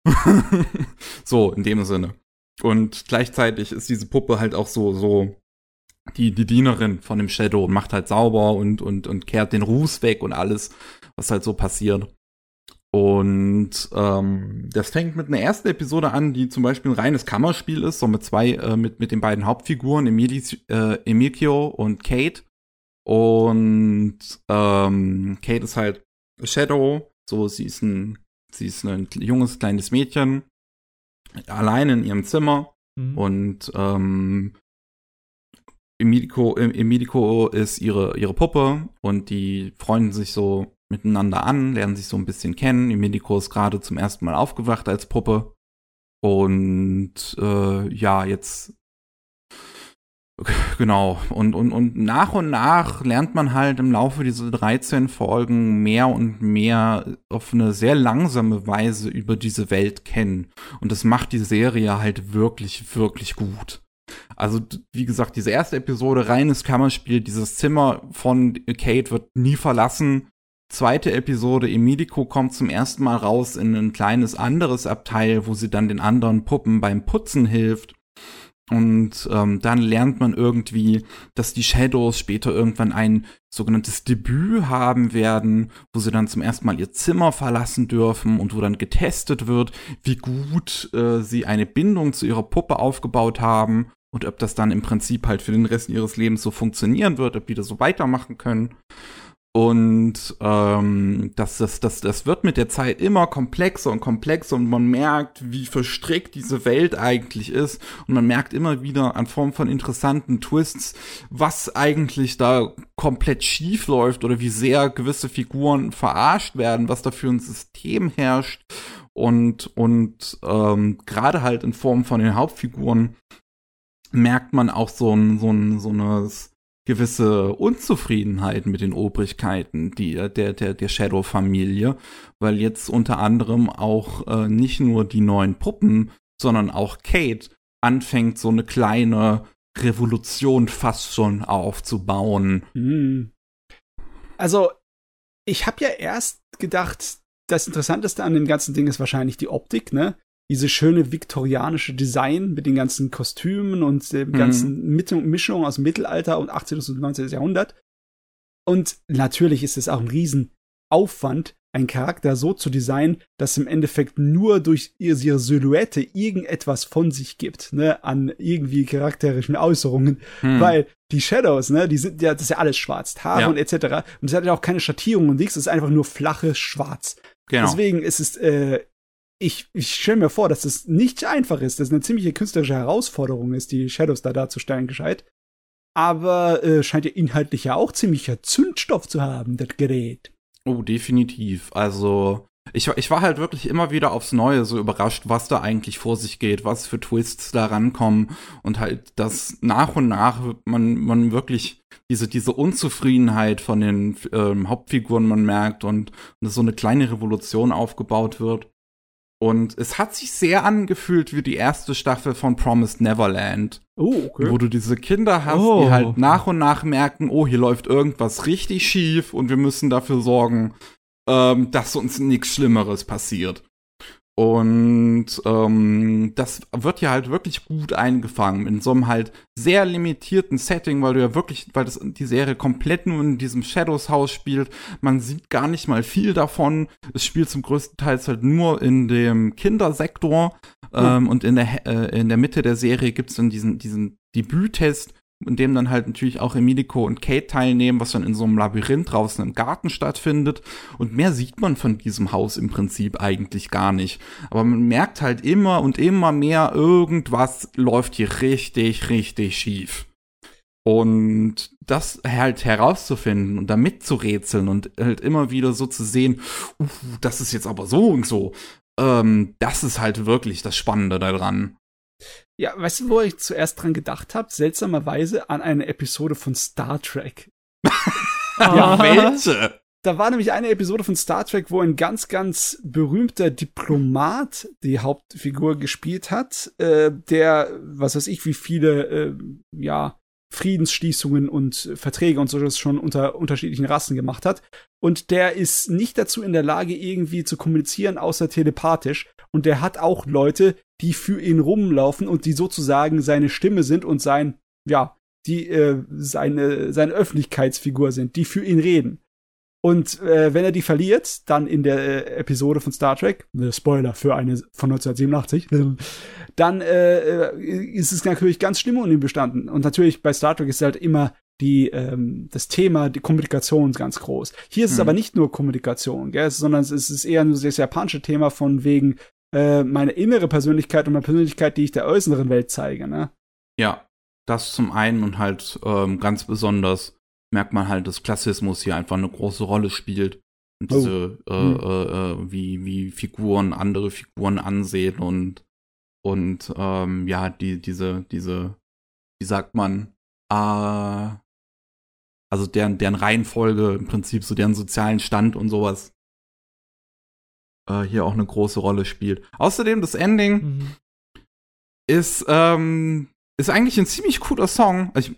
Speaker 1: [laughs] so, in dem Sinne. Und gleichzeitig ist diese Puppe halt auch so, so die, die Dienerin von dem Shadow und macht halt sauber und, und, und kehrt den Ruß weg und alles, was halt so passiert. Und ähm, das fängt mit einer ersten Episode an, die zum Beispiel ein reines Kammerspiel ist, so mit zwei, äh, mit, mit den beiden Hauptfiguren, Emili äh, Emilio und Kate. Und ähm, Kate ist halt Shadow, so sie ist ein, sie ist ein junges kleines Mädchen, allein in ihrem Zimmer. Mhm. Und ähm, Emilico, Emilico ist ihre, ihre Puppe und die freunden sich so miteinander an, lernen sich so ein bisschen kennen. Emilico ist gerade zum ersten Mal aufgewacht als Puppe. Und äh, ja, jetzt [laughs] Genau. Und, und, und nach und nach lernt man halt im Laufe dieser 13 Folgen mehr und mehr auf eine sehr langsame Weise über diese Welt kennen. Und das macht die Serie halt wirklich, wirklich gut. Also, wie gesagt, diese erste Episode, reines Kammerspiel, dieses Zimmer von Kate wird nie verlassen zweite Episode, Emilico kommt zum ersten Mal raus in ein kleines anderes Abteil, wo sie dann den anderen Puppen beim Putzen hilft. Und ähm, dann lernt man irgendwie, dass die Shadows später irgendwann ein sogenanntes Debüt haben werden, wo sie dann zum ersten Mal ihr Zimmer verlassen dürfen und wo dann getestet wird, wie gut äh, sie eine Bindung zu ihrer Puppe aufgebaut haben und ob das dann im Prinzip halt für den Rest ihres Lebens so funktionieren wird, ob die das so weitermachen können. Und ähm, das, das, das, das wird mit der Zeit immer komplexer und komplexer und man merkt, wie verstrickt diese Welt eigentlich ist. Und man merkt immer wieder an Form von interessanten Twists, was eigentlich da komplett schief läuft oder wie sehr gewisse Figuren verarscht werden, was da für ein System herrscht. Und, und ähm, gerade halt in Form von den Hauptfiguren merkt man auch so ein, so ein, so eine gewisse Unzufriedenheit mit den Obrigkeiten die, der, der, der Shadow-Familie, weil jetzt unter anderem auch äh, nicht nur die neuen Puppen, sondern auch Kate anfängt, so eine kleine Revolution fast schon aufzubauen. Hm.
Speaker 2: Also, ich habe ja erst gedacht, das Interessanteste an dem ganzen Ding ist wahrscheinlich die Optik, ne? Diese schöne viktorianische Design mit den ganzen Kostümen und der mhm. ganzen Mischung aus Mittelalter und 18. und 19. Jahrhundert. Und natürlich ist es auch ein Riesenaufwand, einen Charakter so zu designen, dass im Endeffekt nur durch ihre Silhouette irgendetwas von sich gibt, ne, an irgendwie charakterischen Äußerungen, hm. weil die Shadows, ne, die sind ja, das ist ja alles schwarz, Haare ja. und etc. Und es hat ja auch keine Schattierung und nichts, es ist einfach nur flaches Schwarz. Genau. Deswegen ist es äh, ich, ich stelle mir vor, dass es nicht einfach ist, dass es eine ziemliche künstlerische Herausforderung ist, die Shadows da darzustellen, gescheit. Aber äh, scheint ja inhaltlich ja auch ziemlicher Zündstoff zu haben, das Gerät.
Speaker 1: Oh, definitiv. Also, ich, ich war halt wirklich immer wieder aufs Neue so überrascht, was da eigentlich vor sich geht, was für Twists da rankommen und halt, dass nach und nach man, man wirklich diese, diese Unzufriedenheit von den ähm, Hauptfiguren man merkt und, und so eine kleine Revolution aufgebaut wird. Und es hat sich sehr angefühlt wie die erste Staffel von Promised Neverland.
Speaker 2: Oh, okay.
Speaker 1: Wo du diese Kinder hast,
Speaker 3: Oh.
Speaker 1: die halt nach und nach merken, oh, hier läuft irgendwas richtig schief und wir müssen dafür sorgen, ähm, dass uns nichts Schlimmeres passiert. Und ähm, das wird ja halt wirklich gut eingefangen in so einem halt sehr limitierten Setting, weil du ja wirklich, weil das die Serie komplett nur in diesem Shadows Haus spielt. Man sieht gar nicht mal viel davon. Es spielt zum größten Teil halt nur in dem Kindersektor. Ähm, und in der, äh, in der Mitte der Serie gibt's dann diesen, diesen Debüttest, in dem dann halt natürlich auch Emilico und Kate teilnehmen, was dann in so einem Labyrinth draußen im Garten stattfindet. Und mehr sieht man von diesem Haus im Prinzip eigentlich gar nicht. Aber man merkt halt immer und immer mehr, irgendwas läuft hier richtig, richtig schief. Und das halt herauszufinden und da mitzurätseln und halt immer wieder so zu sehen, uh, das ist jetzt aber so und so, ähm, das ist halt wirklich das Spannende daran.
Speaker 2: Ja, weißt du, wo ich zuerst dran gedacht habe? Seltsamerweise an eine Episode von Star Trek. [laughs]
Speaker 3: Ja,
Speaker 1: welche?
Speaker 2: Da war nämlich eine Episode von Star Trek, wo ein ganz, ganz berühmter Diplomat die Hauptfigur gespielt hat, äh, der, was weiß ich, wie viele, äh, ja, Friedensschließungen und Verträge und so das schon unter unterschiedlichen Rassen gemacht hat. Und der ist nicht dazu in der Lage, irgendwie zu kommunizieren, außer telepathisch. Und der hat auch Leute, die für ihn rumlaufen und die sozusagen seine Stimme sind und sein, ja, die äh, seine, seine Öffentlichkeitsfigur sind, die für ihn reden. Und äh, wenn er die verliert, dann in der äh, Episode von Star Trek, äh, Spoiler für eine von 1987, [laughs] dann äh, äh, ist es natürlich ganz schlimm um ihn bestanden. Und natürlich bei Star Trek ist halt immer die, ähm, das Thema, die Kommunikation ganz groß. Hier ist es
Speaker 1: Mhm.
Speaker 2: aber nicht nur Kommunikation, gell, sondern es ist eher nur das japanische Thema von wegen äh, meine innere Persönlichkeit und meine Persönlichkeit, die ich der äußeren Welt zeige, ne?
Speaker 1: Ja, das zum einen und halt ähm, ganz besonders merkt man halt, dass Klassismus hier einfach eine große Rolle spielt. Und
Speaker 2: Oh.
Speaker 1: diese, äh,
Speaker 2: Hm.
Speaker 1: äh, äh, wie, wie Figuren andere Figuren ansehen und, und ähm, ja, die, diese, diese, wie sagt man, äh, also deren, deren Reihenfolge, im Prinzip so deren sozialen Stand und sowas äh, hier auch eine große Rolle spielt. Außerdem das Ending
Speaker 3: Mhm.
Speaker 1: ist, ähm, ist eigentlich ein ziemlich cooler Song. Ich,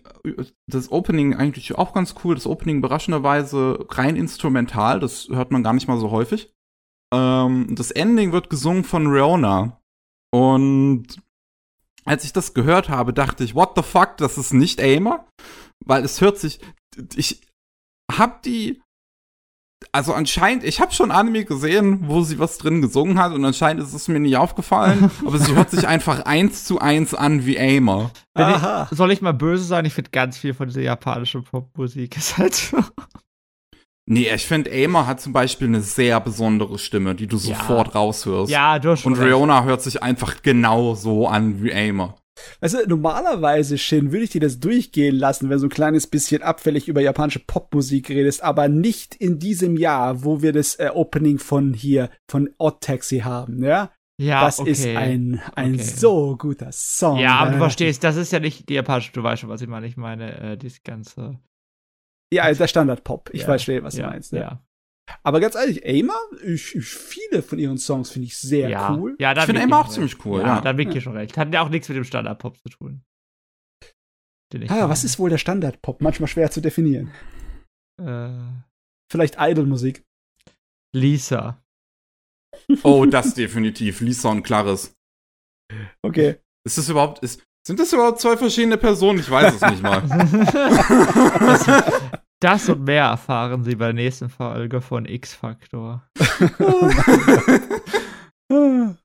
Speaker 1: das Opening eigentlich auch ganz cool. Das Opening überraschenderweise rein instrumental. Das hört man gar nicht mal so häufig. Ähm, das Ending wird gesungen von Riona. Und als ich das gehört habe, dachte ich, what the fuck, das ist nicht Aimer? Weil es hört sich, ich hab die, also anscheinend, ich habe schon Anime gesehen, wo sie was drin gesungen hat und anscheinend ist es mir nicht aufgefallen, [laughs] aber sie hört sich einfach eins zu eins an wie Aimer.
Speaker 3: Ich-. Soll ich mal böse sein? Ich finde ganz viel von dieser japanischen Popmusik ist halt so.
Speaker 1: Nee, ich finde, Aimer hat zum Beispiel eine sehr besondere Stimme, die du
Speaker 3: Ja.
Speaker 1: sofort raushörst.
Speaker 3: Ja, du hast schon
Speaker 1: Und
Speaker 3: recht.
Speaker 1: Riona hört sich einfach genau so an wie Aimer.
Speaker 2: Weißt du, normalerweise, Shin, würde ich dir das durchgehen lassen, wenn du so ein kleines bisschen abfällig über japanische Popmusik redest, aber nicht in diesem Jahr, wo wir das äh, Opening von hier, von Odd Taxi haben, ja?
Speaker 3: Ja,
Speaker 2: das
Speaker 3: okay.
Speaker 2: ist ein, ein
Speaker 3: Okay.
Speaker 2: so guter Song.
Speaker 3: Ja, aber du
Speaker 2: Äh,
Speaker 3: verstehst, das ist ja nicht die japanische, du weißt schon, was ich meine. Ich meine, äh, dieses ganze.
Speaker 2: Ja, der Standard-Pop. Ich
Speaker 3: Ja,
Speaker 2: verstehe, was
Speaker 3: ja,
Speaker 2: du meinst. Ne?
Speaker 3: Ja,
Speaker 2: Aber ganz ehrlich, Aimer, ich, ich, viele von ihren Songs finde ich sehr
Speaker 3: ja.
Speaker 2: cool.
Speaker 3: Ja, da
Speaker 1: Ich finde Aimer auch
Speaker 3: schon
Speaker 1: ziemlich
Speaker 3: recht.
Speaker 1: cool,
Speaker 3: Ja,
Speaker 1: ja.
Speaker 3: da hat Vicky
Speaker 2: Ja.
Speaker 3: schon recht. Hat ja auch nichts mit dem Standard-Pop zu tun. Ich
Speaker 2: Ah, was ist wohl der Standard-Pop? Manchmal schwer zu definieren.
Speaker 3: Äh,
Speaker 2: Vielleicht Idol-Musik.
Speaker 3: Lisa.
Speaker 1: Oh, [laughs] das definitiv. Lisa und Claris.
Speaker 2: Okay.
Speaker 1: Ist das überhaupt, ist, sind das überhaupt zwei verschiedene Personen? Ich weiß es nicht mal. [laughs] [laughs]
Speaker 3: das und mehr erfahren Sie bei der nächsten Folge von X-Factor. [laughs] [laughs]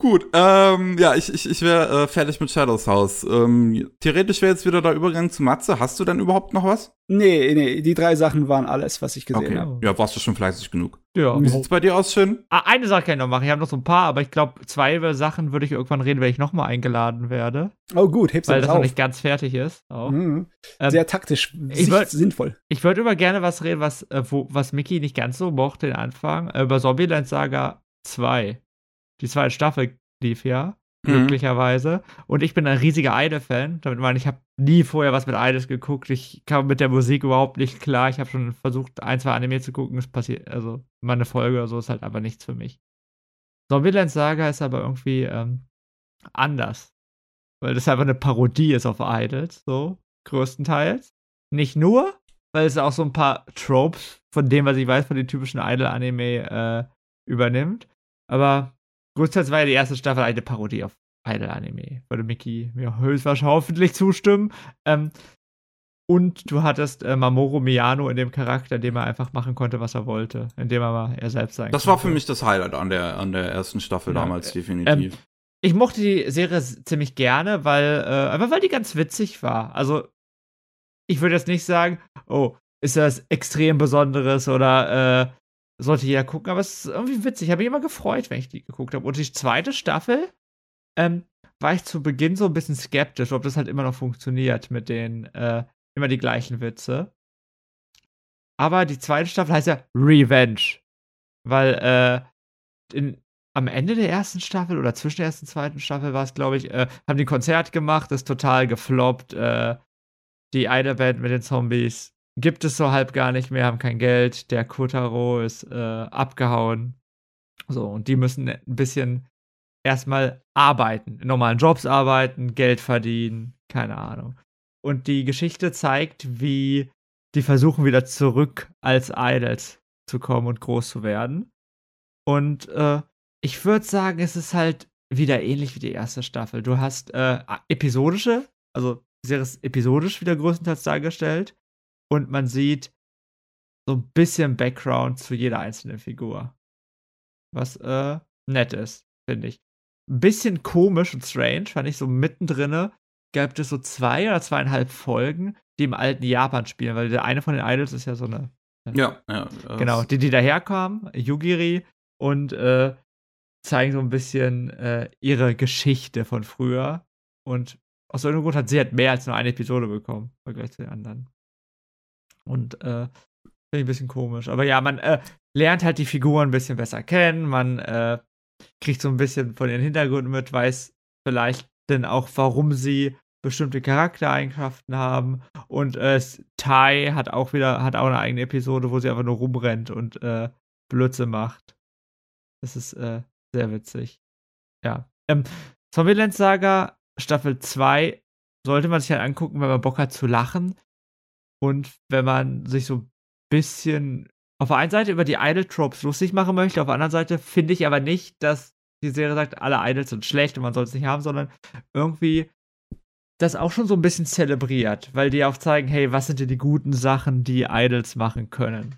Speaker 1: Gut, ähm, ja, ich, ich, ich wäre äh, fertig mit Shadows House. Ähm, theoretisch wäre jetzt wieder der Übergang zu Matze. Hast du denn überhaupt noch was?
Speaker 2: Nee, nee, die drei Sachen waren alles, was ich gesehen
Speaker 1: Okay.
Speaker 2: habe.
Speaker 1: Ja, warst du schon fleißig genug.
Speaker 3: Ja.
Speaker 1: Wie sieht's bei dir aus, Shin?
Speaker 3: Ah, Eine Sache kann ich noch machen. Ich habe noch so ein paar, aber ich glaube, zwei Sachen würde ich irgendwann reden, wenn ich nochmal eingeladen werde,
Speaker 2: Oh gut, hebst du
Speaker 3: weil
Speaker 2: das
Speaker 3: das noch
Speaker 2: auf.
Speaker 3: nicht ganz fertig ist. Auch.
Speaker 2: Mhm.
Speaker 3: Ähm,
Speaker 2: Sehr taktisch,
Speaker 3: ich wollt-
Speaker 2: sinnvoll.
Speaker 3: Ich würde über gerne was reden, was, äh, wo, was Mickey nicht ganz so mochte, den Anfang. Äh, über Zombieland Saga 2. Die zweite Staffel lief ja,
Speaker 1: Mhm.
Speaker 3: glücklicherweise. Und ich bin ein riesiger Idol-Fan. Damit meine ich, ich habe nie vorher was mit Idols geguckt. Ich kam mit der Musik überhaupt nicht klar. Ich habe schon versucht, ein, zwei Anime zu gucken. Es passiert, also mal eine Folge oder so ist halt einfach nichts für mich. Zombieland Saga ist aber irgendwie ähm, anders. Weil das einfach eine Parodie ist auf Idols, so größtenteils. Nicht nur, weil es auch so ein paar Tropes von dem, was ich weiß, von den typischen Idol-Anime äh, übernimmt. Aber größtenteils war ja die erste Staffel eine Parodie auf Idol-Anime. Würde Mickey mir höchstwahrscheinlich hoffentlich zustimmen. Ähm, und du hattest äh, Mamoru Miyano in dem Charakter, in dem er einfach machen konnte, was er wollte. Indem er mal er selbst sein
Speaker 1: Das war
Speaker 3: konnte.
Speaker 1: für mich das Highlight an der, an der ersten Staffel
Speaker 3: Ja,
Speaker 1: damals,
Speaker 3: äh,
Speaker 1: definitiv.
Speaker 3: ich mochte die Serie ziemlich gerne, weil, äh, einfach weil die ganz witzig war. Also, ich würde jetzt nicht sagen, oh, ist das extrem Besonderes oder äh, sollte jeder gucken, aber es ist irgendwie witzig. Ich habe mich immer gefreut, wenn ich die geguckt habe. Und die zweite Staffel ähm, war ich zu Beginn so ein bisschen skeptisch, ob das halt immer noch funktioniert mit den äh, immer die gleichen Witze. Aber die zweite Staffel heißt ja Revenge. Weil äh, in, am Ende der ersten Staffel oder zwischen der ersten und zweiten Staffel war es, glaube ich, äh, haben die ein Konzert gemacht, ist total gefloppt. Äh, die Idol-Band mit den Zombies gibt es so halb gar nicht mehr, haben kein Geld. Der Kotaro ist äh, abgehauen. So, und die müssen ein bisschen erstmal arbeiten, in normalen Jobs arbeiten, Geld verdienen, keine Ahnung. Und die Geschichte zeigt, wie die versuchen wieder zurück als Idols zu kommen und groß zu werden. Und äh, ich würde sagen, es ist halt wieder ähnlich wie die erste Staffel. Du hast äh, episodische, also die Serie ist episodisch wieder größtenteils dargestellt. Und man sieht so ein bisschen Background zu jeder einzelnen Figur. Was äh, nett ist, finde ich. Ein bisschen komisch und strange, fand ich so mittendrin. Gab es so zwei oder zweieinhalb Folgen, die im alten Japan spielen, weil der eine von den Idols ist ja so eine
Speaker 1: ja, ja. das-
Speaker 3: Genau, die, die daherkamen, Yugiri, und äh, zeigen so ein bisschen äh, ihre Geschichte von früher. Und aus irgendeinem Grund hat sie halt mehr als nur eine Episode bekommen, im Vergleich zu den anderen. Und äh, finde ich ein bisschen komisch. Aber ja, man äh, lernt halt die Figuren ein bisschen besser kennen, man äh, kriegt so ein bisschen von ihren Hintergründen mit, weiß vielleicht denn auch, warum sie bestimmte Charaktereigenschaften haben. Und äh, Tai hat auch wieder, hat auch eine eigene Episode, wo sie einfach nur rumrennt und äh, Blödsinn macht. Das ist äh, sehr witzig. Ja. Ähm, Zombieland Saga Staffel 2 sollte man sich halt angucken, wenn man Bock hat zu lachen. Und wenn man sich so ein bisschen auf der einen Seite über die Idol-Tropes lustig machen möchte, auf der anderen Seite finde ich aber nicht, dass die Serie sagt, alle Idols sind schlecht und man soll es nicht haben, sondern irgendwie das auch schon so ein bisschen zelebriert, weil die auch zeigen, hey, was sind denn die guten Sachen, die Idols machen können.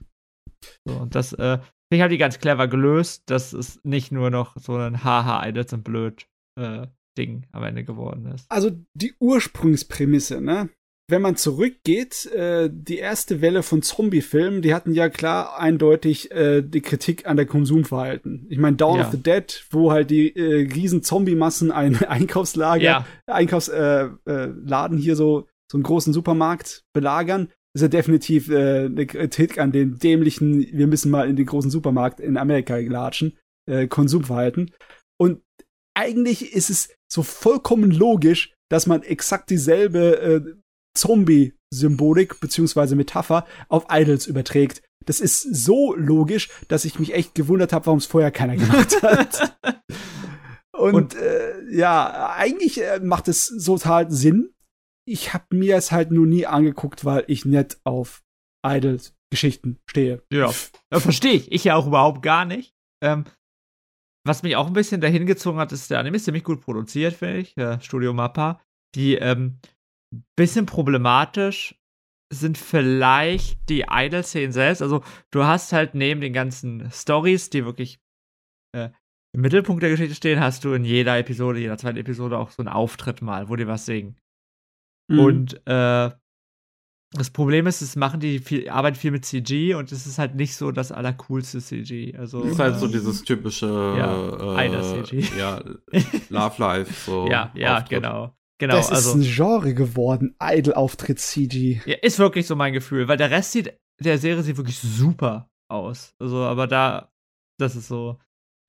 Speaker 3: So, und das äh, finde ich halt die ganz clever gelöst, dass es nicht nur noch so ein Haha, Idols sind blöd äh, Ding am Ende geworden ist.
Speaker 2: Also die Ursprungsprämisse, ne? Wenn man zurückgeht, äh, die erste Welle von Zombie-Filmen, die hatten ja klar eindeutig äh, die Kritik an der Konsumverhalten. Ich meine, Dawn
Speaker 3: Ja.
Speaker 2: of the Dead, wo halt die äh, riesen Zombie-Massen ein [laughs] Einkaufslager,
Speaker 3: Ja,
Speaker 2: Einkaufsladen äh, äh, hier so, so einen großen Supermarkt belagern, ist ja definitiv äh, eine Kritik an den dämlichen, wir müssen mal in den großen Supermarkt in Amerika latschen, äh, Konsumverhalten. Und eigentlich ist es so vollkommen logisch, dass man exakt dieselbe äh, Zombie-Symbolik beziehungsweise Metapher auf Idols überträgt. Das ist so logisch, dass ich mich echt gewundert habe, warum es vorher keiner gemacht hat. [laughs] Und,
Speaker 3: Und-
Speaker 2: äh, ja, eigentlich äh, macht es total Sinn. Ich habe mir es halt nur nie angeguckt, weil ich nicht auf Idols-Geschichten stehe.
Speaker 3: Ja, ja verstehe ich. Ich ja auch überhaupt gar nicht. Ähm, was mich auch ein bisschen dahin gezogen hat, ist, der Anime ist ziemlich gut produziert, finde ich. Äh, Studio Mappa. Die ähm, bisschen problematisch sind vielleicht die Idol-Szenen selbst. Also, du hast halt neben den ganzen Stories, die wirklich äh, im Mittelpunkt der Geschichte stehen, hast du in jeder Episode, jeder zweiten Episode auch so einen Auftritt mal, wo die was singen.
Speaker 2: Mhm.
Speaker 3: Und äh, das Problem ist, es machen die viel, arbeiten viel mit CG und es ist halt nicht so das allercoolste CG. Also
Speaker 1: Das ist halt so
Speaker 3: äh,
Speaker 1: dieses typische
Speaker 3: Ja,
Speaker 1: äh,
Speaker 3: CG.
Speaker 1: Ja, [laughs] Love Life, so.
Speaker 3: ja, ja,
Speaker 1: Auftritt.
Speaker 3: genau. Genau,
Speaker 2: das
Speaker 3: also
Speaker 2: ist ein Genre geworden, Idol-Auftritt CG.
Speaker 3: ja, ist wirklich so mein Gefühl, weil der Rest sieht, der Serie sieht wirklich super aus. Also, aber da, das ist so,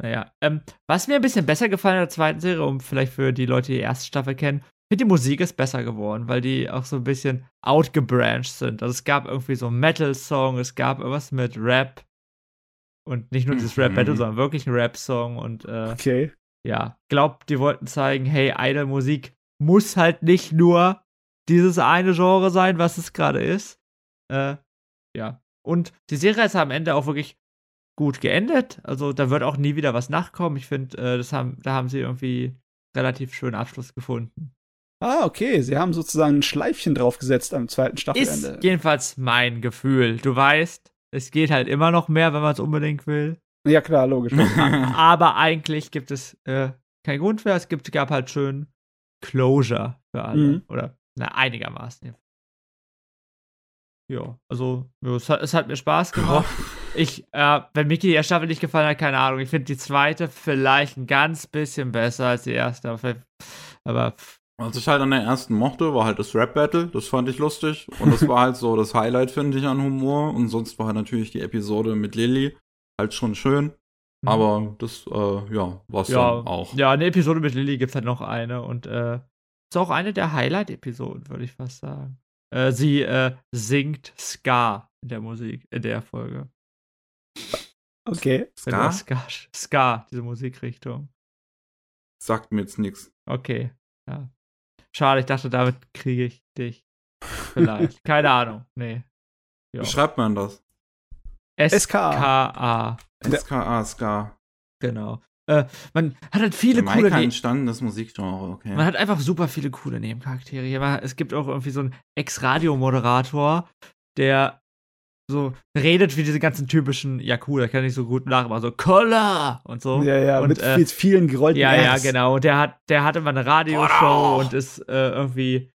Speaker 3: naja. Ähm, was mir ein bisschen besser gefallen in der zweiten Serie, um vielleicht für die Leute, die die erste Staffel kennen, ich finde die Musik ist besser geworden, weil die auch so ein bisschen outgebranched sind. Also es gab irgendwie so einen Metal-Song, es gab irgendwas mit Rap. Und nicht nur dieses Rap-Battle,
Speaker 1: Mhm.
Speaker 3: sondern wirklich ein Rap-Song und äh,
Speaker 2: Okay.
Speaker 3: ja, glaubt, die wollten zeigen, hey, Idol-Musik muss halt nicht nur dieses eine Genre sein, was es gerade ist. Äh, ja. Und die Serie ist am Ende auch wirklich gut geendet. Also da wird auch nie wieder was nachkommen. Ich finde, äh, das haben, da haben sie irgendwie relativ schönen Abschluss gefunden.
Speaker 2: Ah, okay. Sie haben sozusagen ein Schleifchen draufgesetzt am zweiten
Speaker 3: Ist
Speaker 2: Staffelende.
Speaker 3: jedenfalls mein Gefühl. Du weißt, es geht halt immer noch mehr, wenn man es unbedingt will.
Speaker 2: Ja, klar, logisch. [laughs]
Speaker 3: Aber eigentlich gibt es äh, keinen Grund mehr. Es gibt, gab halt schön Closure für alle.
Speaker 2: Mhm.
Speaker 3: Oder na, einigermaßen. Ja, also es, hat, es hat mir Spaß gemacht. Ich, äh, wenn Mickey die erste Staffel nicht gefallen hat, keine Ahnung. Ich finde die zweite vielleicht ein ganz bisschen besser als die erste. Aber, aber
Speaker 1: Was ich halt an der ersten mochte, war halt das Rap-Battle. Das fand ich lustig. Und das war halt so das Highlight, finde ich, an Humor. Und sonst war halt natürlich die Episode mit Lilly halt schon schön. Aber das, äh, ja, war's
Speaker 3: ja,
Speaker 1: dann auch.
Speaker 3: ja, eine Episode mit Lilly gibt es halt noch eine. Und äh, ist auch eine der Highlight-Episoden, würde ich fast sagen. Äh, sie äh, singt Ska in der Musik, in der Folge.
Speaker 2: Okay.
Speaker 3: Ska?
Speaker 1: Ska?
Speaker 3: Ska, diese Musikrichtung.
Speaker 1: Sagt mir jetzt nichts.
Speaker 3: Okay, ja. Schade, ich dachte, damit kriege ich dich. Vielleicht. Keine Ahnung. Nee. Ja.
Speaker 1: Wie schreibt man das?
Speaker 3: S-K-A.
Speaker 2: Ja.
Speaker 1: SKA, Ska.
Speaker 3: Genau. Äh, man hat halt viele coole
Speaker 1: Jamaika
Speaker 3: Ne
Speaker 1: entstandenes Musikgenre, okay.
Speaker 3: Man hat einfach super viele coole Nebencharaktere. hier. Es gibt auch irgendwie so einen Ex-Radio-Moderator, der so redet wie diese ganzen typischen, ja cool, der kann nicht so gut nachmachen, so Kolla und so.
Speaker 2: Ja, ja,
Speaker 3: und,
Speaker 2: mit,
Speaker 3: äh,
Speaker 2: mit vielen gerollten
Speaker 3: Ja, ja,
Speaker 2: Rs.
Speaker 3: genau. Und der hat, der hatte mal eine Radioshow und ist äh, irgendwie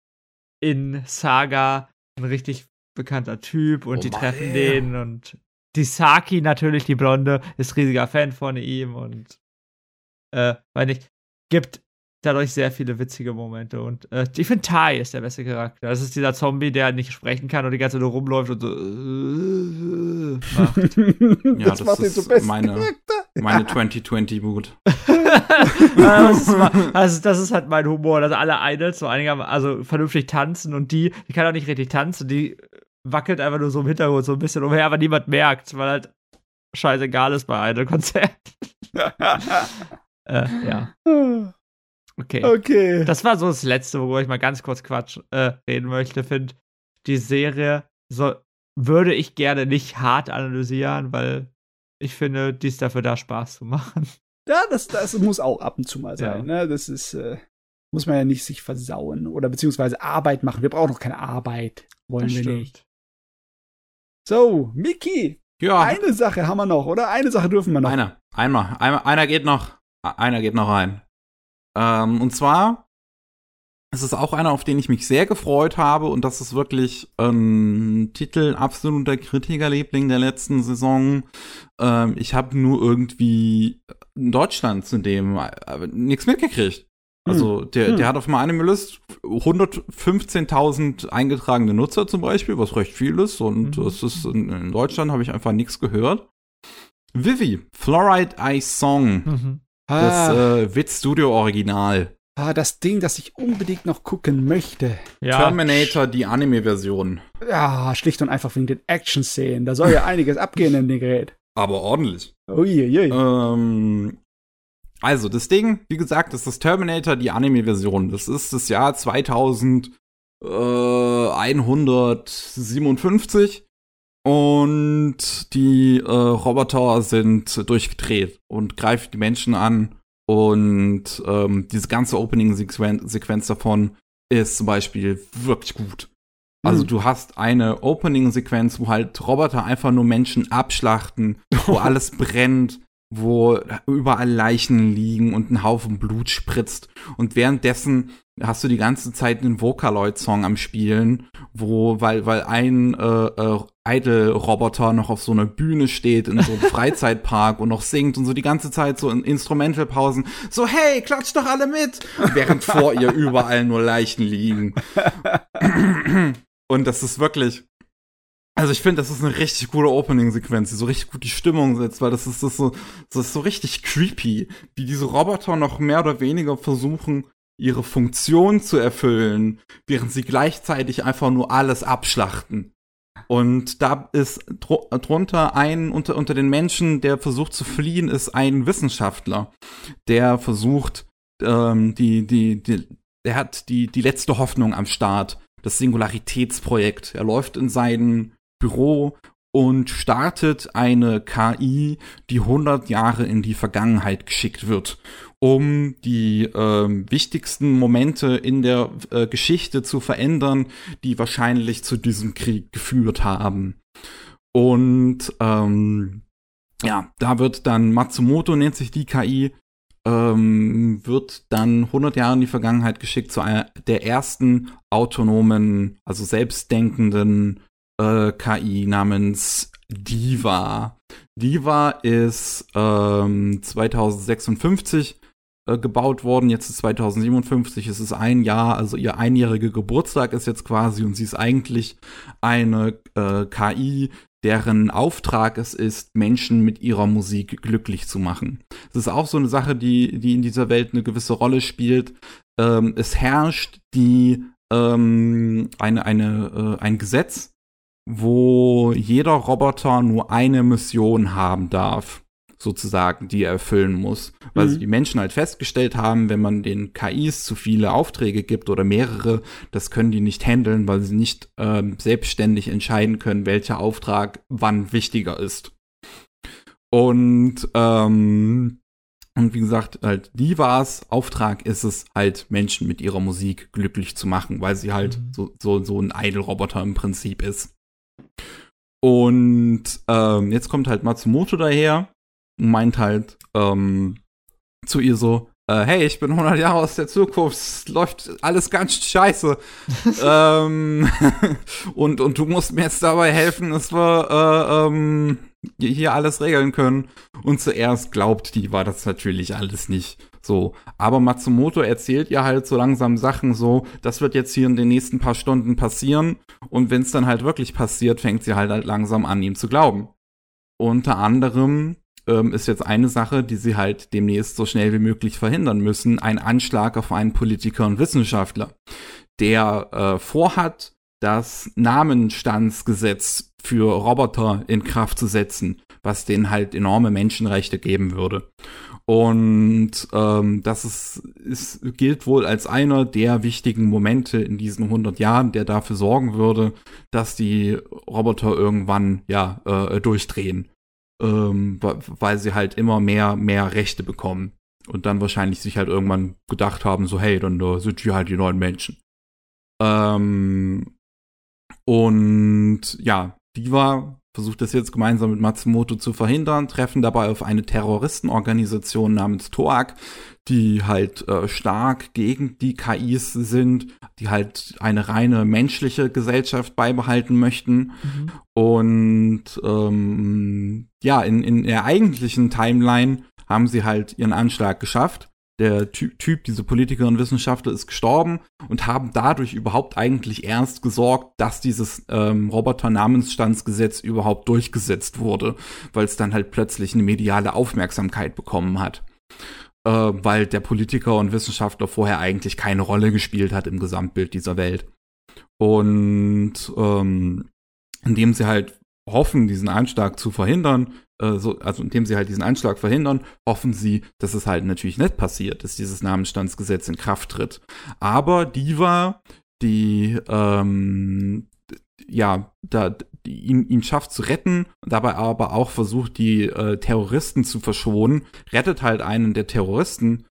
Speaker 3: in Saga ein richtig bekannter Typ und
Speaker 1: Oh
Speaker 3: die treffen den und die Saki natürlich, die Blonde, ist riesiger Fan von ihm und äh, weiß nicht, gibt dadurch sehr viele witzige Momente und äh, ich finde Tai ist der beste Charakter. Das ist dieser Zombie, der nicht sprechen kann und die ganze Zeit nur rumläuft und so äh, macht. [laughs]
Speaker 1: Ja,
Speaker 2: das,
Speaker 1: das
Speaker 2: macht ihn
Speaker 1: ist
Speaker 2: besten
Speaker 1: meine-
Speaker 2: Charakter.
Speaker 1: Meine 2020-Boot. [laughs]
Speaker 3: das, also das ist halt mein Humor, dass alle Idols so einigermaßen, also vernünftig tanzen und die, die kann auch nicht richtig tanzen, die wackelt einfach nur so im Hintergrund so ein bisschen umher, aber niemand merkt, weil halt scheißegal ist bei Idol-Konzerten. [laughs] [laughs] Äh, ja, okay.
Speaker 2: okay.
Speaker 3: Das war so das Letzte, worüber ich mal ganz kurz Quatsch äh, reden möchte. Finde, die Serie so, würde ich gerne nicht hart analysieren, weil ich finde, die ist dafür da, Spaß zu machen.
Speaker 2: Ja, das, das muss auch ab und zu mal
Speaker 3: Ja.
Speaker 2: sein. Ne? Das ist, äh, muss man ja nicht sich versauen oder beziehungsweise Arbeit machen. Wir brauchen doch keine Arbeit. Wollen
Speaker 3: Das
Speaker 2: wir
Speaker 3: stimmt.
Speaker 2: nicht. So, Miki,
Speaker 1: Ja,
Speaker 2: eine Sache haben wir noch, oder? Eine Sache dürfen wir noch.
Speaker 1: einer. Einmal. Einer, einer geht noch. Einer geht noch rein. Ähm, und zwar ist es auch einer, auf den ich mich sehr gefreut habe. Und das ist wirklich ein Titel absoluter Kritikerliebling der letzten Saison. Ähm, ich habe nur irgendwie in Deutschland zu dem äh, nichts mitgekriegt. Also der,
Speaker 2: Hm.
Speaker 1: der hat auf meiner Anime-List 115.000 eingetragene Nutzer zum Beispiel, was recht viel ist. Und
Speaker 3: Mhm.
Speaker 1: das ist in, in Deutschland habe ich einfach nichts gehört. Vivi, Fluoride Ice Song,
Speaker 3: Mhm.
Speaker 1: das
Speaker 2: ah,
Speaker 1: äh, Wit Studio Original.
Speaker 2: ah, das Ding, das ich unbedingt noch gucken möchte.
Speaker 3: Ja,
Speaker 1: Terminator, die Anime-Version.
Speaker 2: Ja, schlicht und einfach wegen den Action-Szenen. Da soll ja [laughs] einiges abgehen in dem Gerät.
Speaker 1: Aber ordentlich.
Speaker 2: Uiuiui.
Speaker 1: Ähm, also, das Ding, wie gesagt, das ist Terminator, die Anime-Version. Das ist das Jahr 2157 und die äh, Roboter sind durchgedreht und greifen die Menschen an. Und ähm, diese ganze Opening-Sequenz davon ist zum Beispiel wirklich gut. Also
Speaker 2: Hm.
Speaker 1: du hast eine Opening-Sequenz, wo halt Roboter einfach nur Menschen abschlachten, wo [laughs] alles brennt, wo überall Leichen liegen und ein Haufen Blut spritzt. Und währenddessen hast du die ganze Zeit einen Vocaloid-Song am Spielen, wo, weil, weil ein äh, äh, Idol-Roboter noch auf so einer Bühne steht in so einem [laughs] Freizeitpark und noch singt und so die ganze Zeit so in Instrumentalpausen, so hey, klatscht doch alle mit, während vor ihr überall nur Leichen liegen. [laughs] und das ist wirklich, also ich finde, das ist eine richtig gute Opening-Sequenz, die so richtig gut die Stimmung setzt, weil das ist, das so, das ist so richtig creepy, wie diese Roboter noch mehr oder weniger versuchen, ihre Funktion zu erfüllen, während sie gleichzeitig einfach nur alles abschlachten. Und da ist drunter ein, unter, unter den Menschen, der versucht zu fliehen, ist ein Wissenschaftler, der versucht, ähm, die, die, die, der hat die, die letzte Hoffnung am Start, das Singularitätsprojekt. Er läuft in sein Büro und startet eine KI, die 100 Jahre in die Vergangenheit geschickt wird, um die äh, wichtigsten Momente in der äh, Geschichte zu verändern, die wahrscheinlich zu diesem Krieg geführt haben. Und ähm, ja, da wird dann Matsumoto nennt sich die KI, ähm, wird dann 100 Jahre in die Vergangenheit geschickt zu einer der ersten autonomen, also selbstdenkenden äh, KI namens Diva. Diva ist ähm, 2056 äh, gebaut worden, jetzt ist 2057, es ist ein Jahr, also ihr einjähriger Geburtstag ist jetzt quasi und sie ist eigentlich eine äh, KI, deren Auftrag es ist, Menschen mit ihrer Musik glücklich zu machen. Das ist auch so eine Sache, die, die in dieser Welt eine gewisse Rolle spielt. Ähm, es herrscht die ähm, eine, eine, äh, ein Gesetz, wo jeder Roboter nur eine Mission haben darf, sozusagen, die er erfüllen muss. Weil mhm. die Menschen halt festgestellt haben, wenn man den KIs zu viele Aufträge gibt oder mehrere, das können die nicht handeln, weil sie nicht ähm, selbstständig entscheiden können, welcher Auftrag wann wichtiger ist. Und ähm, und wie gesagt, halt, die war's. Auftrag ist es halt, Menschen mit ihrer Musik glücklich zu machen, weil sie halt mhm. so, so, so ein Idol-Roboter im Prinzip ist. Und ähm, jetzt kommt halt Matsumoto daher und meint halt ähm, zu ihr so, äh, hey, ich bin 100 Jahre aus der Zukunft, es läuft alles ganz scheiße. [laughs] ähm, [laughs] und, und du musst mir jetzt dabei helfen, dass wir äh, ähm, hier alles regeln können. Und zuerst glaubt die war das natürlich alles nicht. So, aber Matsumoto erzählt ihr halt so langsam Sachen so, das wird jetzt hier in den nächsten paar Stunden passieren und wenn es dann halt wirklich passiert, fängt sie halt, halt langsam an, ihm zu glauben. Unter anderem ähm, ist jetzt eine Sache, die sie halt demnächst so schnell wie möglich verhindern müssen, ein Anschlag auf einen Politiker und Wissenschaftler, der äh, vorhat, das Namenstandsgesetz für Roboter in Kraft zu setzen, was denen halt enorme Menschenrechte geben würde. Und ähm, das ist, ist, gilt wohl als einer der wichtigen Momente in diesen 100 Jahren, der dafür sorgen würde, dass die Roboter irgendwann ja äh, durchdrehen, ähm, weil sie halt immer mehr mehr Rechte bekommen und dann wahrscheinlich sich halt irgendwann gedacht haben, so hey, dann uh, sind wir halt die neuen Menschen. Ähm, und ja, die war versucht das jetzt gemeinsam mit Matsumoto zu verhindern, treffen dabei auf eine Terroristenorganisation namens TOAG, die halt äh, stark gegen die KIs sind, die halt eine reine menschliche Gesellschaft beibehalten möchten. Mhm. Und ähm, ja, in, in der eigentlichen Timeline haben sie halt ihren Anschlag geschafft der Typ, typ, diese Politiker und Wissenschaftler, ist gestorben und haben dadurch überhaupt eigentlich erst gesorgt, dass dieses ähm, Roboter-Namensstandsgesetz überhaupt durchgesetzt wurde, weil es dann halt plötzlich eine mediale Aufmerksamkeit bekommen hat. Äh, weil der Politiker und Wissenschaftler vorher eigentlich keine Rolle gespielt hat im Gesamtbild dieser Welt. Und ähm, indem sie halt hoffen, diesen Anschlag zu verhindern, äh, so, also indem sie halt diesen Anschlag verhindern, hoffen sie, dass es halt natürlich nicht passiert, dass dieses Namenstandsgesetz in Kraft tritt. Aber Diva, die ähm, ja, da, ihn, ihn schafft zu retten, dabei aber auch versucht, die äh, Terroristen zu verschonen, rettet halt einen der Terroristen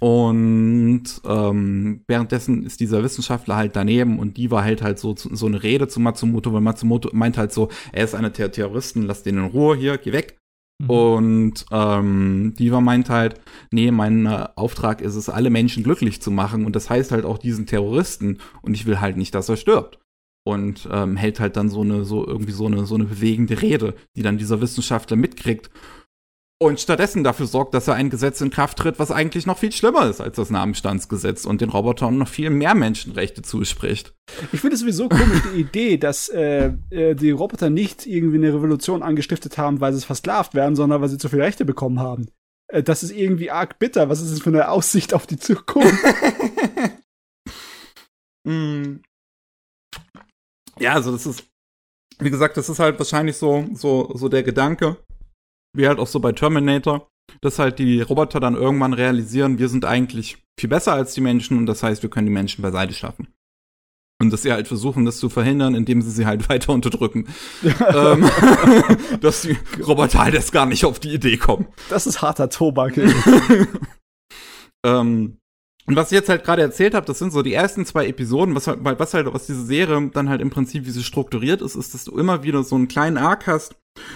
Speaker 1: und ähm, währenddessen ist dieser Wissenschaftler halt daneben und die war halt halt so, so eine Rede zu Matsumoto, weil Matsumoto meint halt so, er ist einer der Terroristen, lass den in Ruhe hier, geh weg. Mhm. Und ähm, Diva meint halt, nee, mein äh, Auftrag ist es, alle Menschen glücklich zu machen. Und das heißt halt auch diesen Terroristen. Und ich will halt nicht, dass er stirbt. Und ähm, hält halt dann so eine, so irgendwie so eine, so eine bewegende Rede, die dann dieser Wissenschaftler mitkriegt und stattdessen dafür sorgt, dass er ein Gesetz in Kraft tritt, was eigentlich noch viel schlimmer ist als das Namenstandsgesetz und den Robotern noch viel mehr Menschenrechte zuspricht.
Speaker 2: Ich finde es sowieso komisch, die Idee, dass äh, äh, die Roboter nicht irgendwie eine Revolution angestiftet haben, weil sie versklavt werden, sondern weil sie zu viele Rechte bekommen haben. Äh, das ist irgendwie arg bitter. Was ist das für eine Aussicht auf die Zukunft?
Speaker 1: mm. [laughs] Ja, also das ist, wie gesagt, das ist halt wahrscheinlich so, so, so der Gedanke wie halt auch so bei Terminator, dass halt die Roboter dann irgendwann realisieren, wir sind eigentlich viel besser als die Menschen und das heißt, wir können die Menschen beiseite schaffen. Und dass sie halt versuchen, das zu verhindern, indem sie sie halt [laughs] weiter unterdrücken. [laughs] ähm, [laughs] dass die Roboter halt erst gar nicht auf die Idee kommen.
Speaker 2: Das ist harter Tobak.
Speaker 1: ähm, und was ich jetzt halt gerade erzählt habe, das sind so die ersten zwei Episoden, was halt, was halt, was diese Serie dann halt im Prinzip, wie sie strukturiert ist, ist, dass du immer wieder so einen kleinen Arc hast,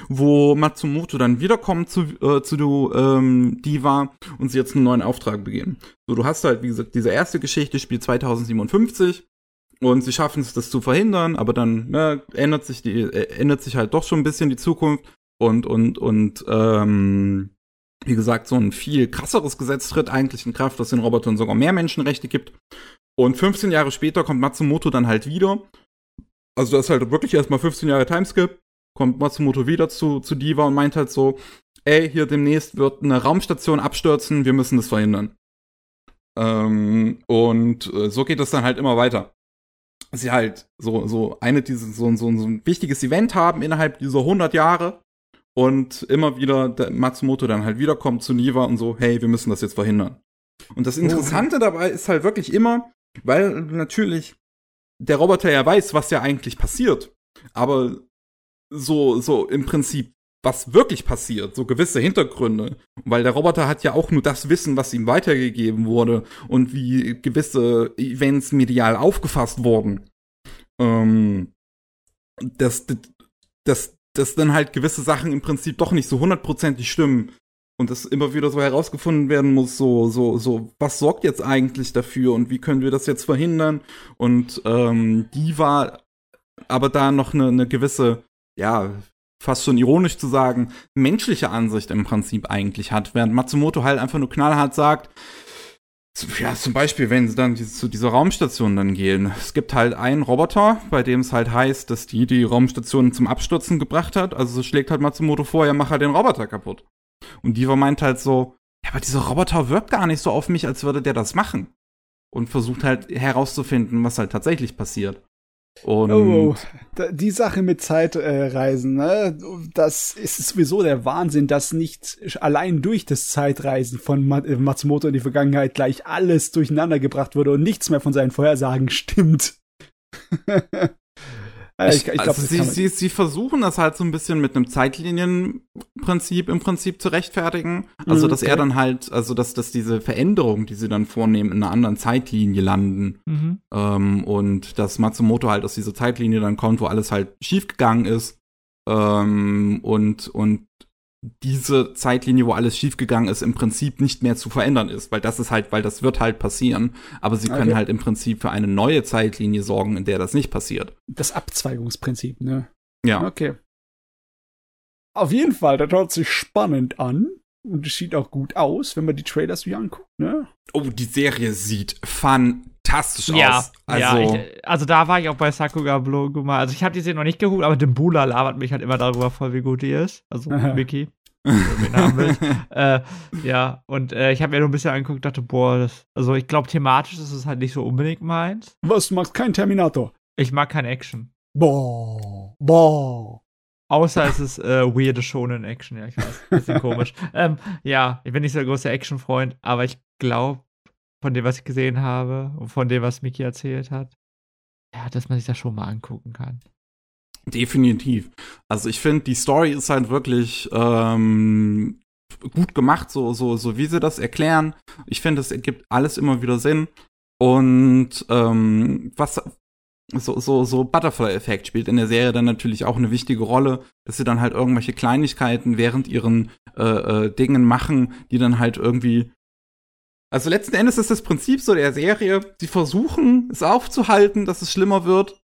Speaker 1: wo Matsumoto dann wiederkommt zu, äh, zu du, ähm, Diva und sie jetzt einen neuen Auftrag begehen. So, du hast halt, wie gesagt, diese erste Geschichte spielt 2057 und sie schaffen es, das zu verhindern, aber dann ne, ändert sich die, äh, ändert sich halt doch schon ein bisschen die Zukunft und und und ähm, wie gesagt, so ein viel krasseres Gesetz tritt eigentlich in Kraft, das den Robotern sogar mehr Menschenrechte gibt. Und 15 Jahre später kommt Matsumoto dann halt wieder. Also das ist halt wirklich erstmal 15 Jahre Timeskip kommt Matsumoto wieder zu, zu Diva und meint halt so, ey, hier demnächst wird eine Raumstation abstürzen, wir müssen das verhindern. Ähm, und äh, so geht es dann halt immer weiter. Sie halt so, so eine, diese, so, so, so ein wichtiges Event haben innerhalb dieser 100 Jahre und immer wieder der Matsumoto dann halt wiederkommt zu Niva und so, hey, wir müssen das jetzt verhindern. Und das Interessante dabei ist halt wirklich immer, weil natürlich der Roboter ja weiß, was ja eigentlich passiert, aber so, so im Prinzip, was wirklich passiert, so gewisse Hintergründe. Weil der Roboter hat ja auch nur das Wissen, was ihm weitergegeben wurde und wie gewisse Events medial aufgefasst wurden. Ähm, dass, dass, dass dann halt gewisse Sachen im Prinzip doch nicht so hundertprozentig stimmen und das immer wieder so herausgefunden werden muss, so, so, so, was sorgt jetzt eigentlich dafür und wie können wir das jetzt verhindern? Und ähm, die war aber da noch eine, eine gewisse ja, fast schon ironisch zu sagen, menschliche Ansicht im Prinzip eigentlich hat, während Matsumoto halt einfach nur knallhart sagt, ja, zum Beispiel, wenn sie dann zu dieser Raumstation dann gehen. Es gibt halt einen Roboter, bei dem es halt heißt, dass die die Raumstation zum Abstürzen gebracht hat. Also schlägt halt Matsumoto vor, ja, mach halt den Roboter kaputt. Und Diva meint halt so, ja, aber dieser Roboter wirkt gar nicht so auf mich, als würde der das machen. Und versucht halt herauszufinden, was halt tatsächlich passiert. Und
Speaker 2: oh, oh. die Sache mit Zeitreisen, ne? das ist sowieso der Wahnsinn, dass nicht allein durch das Zeitreisen von äh, Matsumoto in die Vergangenheit gleich alles durcheinander gebracht wurde und nichts mehr von seinen Vorhersagen stimmt. [laughs]
Speaker 1: Also ich, ich glaub, also sie, sie, sie versuchen das halt so ein bisschen mit einem Zeitlinienprinzip im Prinzip zu rechtfertigen. Also, mhm, dass okay. er dann halt, also dass, dass diese Veränderungen, die sie dann vornehmen, in einer anderen Zeitlinie landen. Mhm. Ähm, und dass Matsumoto halt aus dieser Zeitlinie dann kommt, wo alles halt schiefgegangen ist. Ähm, und, und diese Zeitlinie, wo alles schiefgegangen ist, im Prinzip nicht mehr zu verändern ist, weil das ist halt, weil das wird halt passieren, aber sie können okay. halt im Prinzip für eine neue Zeitlinie sorgen, in der das nicht passiert.
Speaker 2: Das Abzweigungsprinzip, ne?
Speaker 1: Ja.
Speaker 2: Okay. Auf jeden Fall, das hört sich spannend an. Und es sieht auch gut aus, wenn man die Trailers wie anguckt, ne?
Speaker 1: Oh, die Serie sieht fantastisch
Speaker 3: ja,
Speaker 1: aus.
Speaker 3: Also, ja, ich, also da war ich auch bei Sakuga Bloguma. Also ich habe die Serie noch nicht geguckt, aber Dimbula labert mich halt immer darüber voll, wie gut die ist. Also [laughs] Mickey. [laughs] äh, ja, und äh, ich habe mir nur ein bisschen angeguckt, dachte, boah, das, also ich glaube, thematisch ist es halt nicht so unbedingt meins.
Speaker 2: Was, du magst keinen Terminator?
Speaker 3: Ich mag kein Action.
Speaker 2: Boah, boah.
Speaker 3: Außer es ist äh, weirde Shonen Action, ja, ich weiß. Bisschen [laughs] komisch. Ähm, ja, ich bin nicht so der große Action-Freund, aber ich glaube, von dem, was ich gesehen habe und von dem, was Miki erzählt hat, ja, dass man sich das schon mal angucken kann.
Speaker 1: Definitiv. Also ich finde, die Story ist halt wirklich ähm, gut gemacht, so, so, so wie sie das erklären. Ich finde, es ergibt alles immer wieder Sinn. Und ähm, was, so, so, so Butterfly-Effekt spielt in der Serie dann natürlich auch eine wichtige Rolle, dass sie dann halt irgendwelche Kleinigkeiten während ihren äh, äh, Dingen machen, die dann halt irgendwie. Also letzten Endes ist das Prinzip so der Serie, sie versuchen es aufzuhalten, dass es schlimmer wird,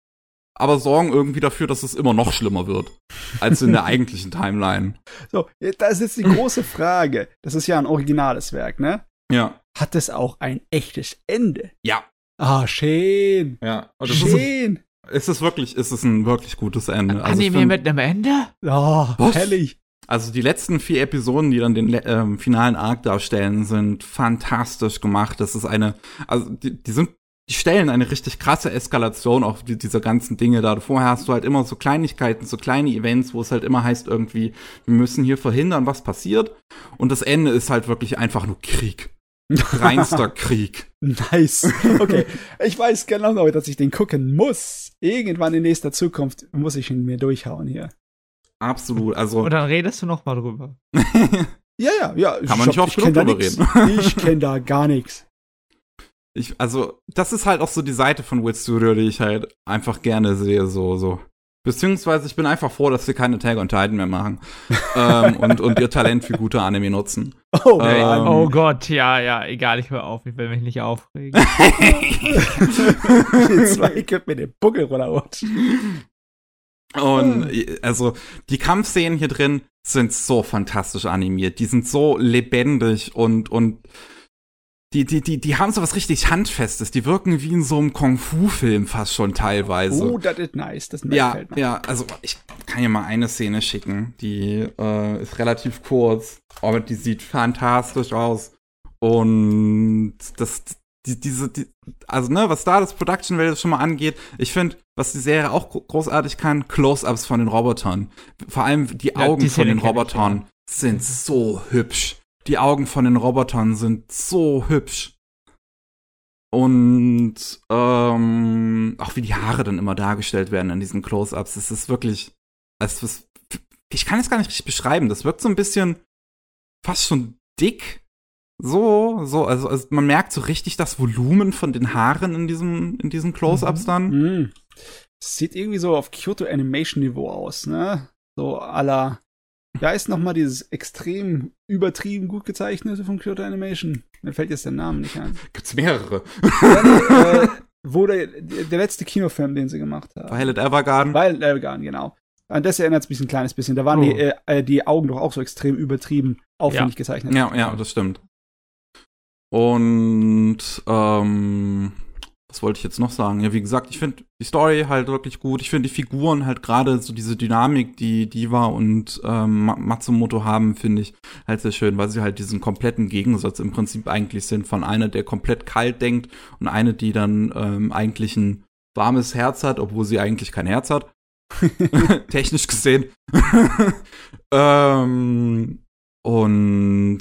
Speaker 1: aber sorgen irgendwie dafür, dass es immer noch schlimmer wird, als in der [laughs] eigentlichen Timeline.
Speaker 2: So, das ist jetzt die große Frage. Das ist ja ein originales Werk, ne?
Speaker 1: Ja.
Speaker 2: Hat es auch ein echtes Ende?
Speaker 1: Ja.
Speaker 2: Ah, schön.
Speaker 1: Ja. Und
Speaker 2: das schön.
Speaker 1: Ist, ist es wirklich, ist es ein wirklich gutes Ende.
Speaker 3: Also Anime mit einem Ende?
Speaker 2: Oh,
Speaker 1: Was?
Speaker 2: herrlich.
Speaker 1: Also die letzten vier Episoden, die dann den ähm, finalen Arc darstellen, sind fantastisch gemacht. Das ist eine, also die, die sind, die stellen eine richtig krasse Eskalation auf die, diese ganzen Dinge da. Vorher hast du halt immer so Kleinigkeiten, so kleine Events, wo es halt immer heißt irgendwie, wir müssen hier verhindern, was passiert. Und das Ende ist halt wirklich einfach nur Krieg. [laughs] Reinster Krieg.
Speaker 2: Nice. [laughs] Okay, ich weiß genau dass ich den gucken muss. Irgendwann in nächster Zukunft muss ich ihn mir durchhauen hier.
Speaker 1: Absolut. Also
Speaker 3: Und dann redest du noch mal drüber. [laughs]
Speaker 2: Ja, ja, ja.
Speaker 1: Kann man nicht oft genug drüber [laughs]
Speaker 2: Ich kenne da gar nichts.
Speaker 1: ich, also das ist halt auch so die Seite von Wit Studio, die ich halt einfach gerne sehe, so so. Beziehungsweise ich bin einfach froh, dass sie keine Tag on Titan mehr machen ähm, [laughs] und, und ihr Talent für gute Anime nutzen.
Speaker 2: Oh,
Speaker 1: Ähm,
Speaker 3: oh Gott, ja, ja, egal, ich höre auf, ich will mich nicht aufregen.
Speaker 2: Die zwei können mir den Buckel runterrutschen.
Speaker 1: Und also die Kampfszenen hier drin sind so fantastisch animiert. Die sind so lebendig und und die die die die haben so was richtig handfestes. Die wirken wie in so einem Kung Fu Film fast schon teilweise.
Speaker 2: Oh, das ist nice. Das
Speaker 1: ja,
Speaker 2: mir.
Speaker 1: ja, also ich kann ja mal eine Szene schicken, die äh, ist relativ kurz, aber die sieht fantastisch aus. Und das, die, diese, die, also ne, was da das Production Value schon mal angeht, ich finde, was die Serie auch gro- großartig kann, Close-ups von den Robotern. Vor allem die
Speaker 3: Ja,
Speaker 1: Augen
Speaker 3: die
Speaker 1: von den
Speaker 3: ich,
Speaker 1: Robotern sind so hübsch. Die Augen von den Robotern sind so hübsch. Und ähm, auch wie die Haare dann immer dargestellt werden in diesen Close-ups, das ist wirklich, es ist, ich kann es gar nicht richtig beschreiben. Das wirkt so ein bisschen fast schon dick. So, so, also, also man merkt so richtig das Volumen von den Haaren in diesem, in diesen Close-ups dann.
Speaker 2: Mm. Sieht irgendwie so auf Kyoto Animation Niveau aus, ne? So la. Da ist noch mal dieses extrem übertrieben gut gezeichnete von Kyoto Animation. Mir fällt jetzt der Name nicht ein. [laughs]
Speaker 1: Gibt's mehrere.
Speaker 2: ja, nee, äh, [laughs] wo der, der letzte Kinofilm, den sie gemacht haben.
Speaker 1: Violet Evergarden.
Speaker 2: Weil Evergarden, genau. An das erinnert es mich ein kleines bisschen. Da waren
Speaker 1: Oh.
Speaker 2: die, äh, äh, die Augen doch auch so extrem übertrieben aufwendig gezeichnet.
Speaker 1: Ja, ja, das stimmt. Und ähm, was wollte ich jetzt noch sagen? Ja, wie gesagt, ich finde die Story halt wirklich gut. Ich finde die Figuren halt gerade so diese Dynamik, die Diva und ähm, Ma- Matsumoto haben, finde ich halt sehr schön, weil sie halt diesen kompletten Gegensatz im Prinzip eigentlich sind von einer, der komplett kalt denkt und eine, die dann ähm, eigentlich ein warmes Herz hat, obwohl sie eigentlich kein Herz hat. [laughs] [laughs] Technisch gesehen. [laughs] ähm, und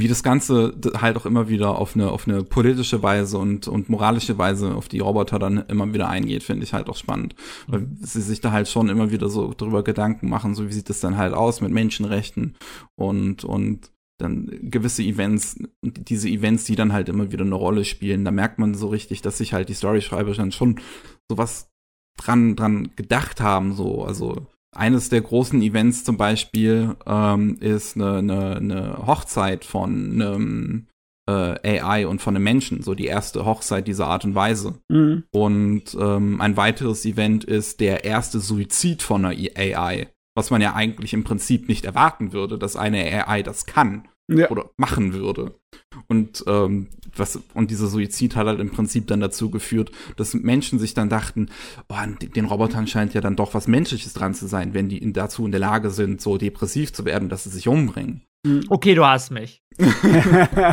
Speaker 1: wie das Ganze halt auch immer wieder auf eine, auf eine politische Weise und, und moralische Weise auf die Roboter dann immer wieder eingeht, finde ich halt auch spannend. Weil sie sich da halt schon immer wieder so drüber Gedanken machen, so wie sieht das dann halt aus mit Menschenrechten und, und dann gewisse Events, diese Events, die dann halt immer wieder eine Rolle spielen, da merkt man so richtig, dass sich halt die Storyschreiber dann schon sowas dran, dran gedacht haben, so, also eines der großen Events zum Beispiel ähm, ist eine, eine, eine Hochzeit von einem äh, AI und von einem Menschen, so die erste Hochzeit dieser Art und Weise.
Speaker 2: Mhm.
Speaker 1: Und ähm, ein weiteres Event ist der erste Suizid von einer AI, was man ja eigentlich im Prinzip nicht erwarten würde, dass eine AI das kann
Speaker 2: Ja.
Speaker 1: oder machen würde. Und ähm, was und dieser Suizid hat halt im Prinzip dann dazu geführt, dass Menschen sich dann dachten, oh, an den Robotern scheint ja dann doch was Menschliches dran zu sein, wenn die dazu in der Lage sind, so depressiv zu werden, dass sie sich umbringen.
Speaker 3: Okay, du hast mich. [laughs]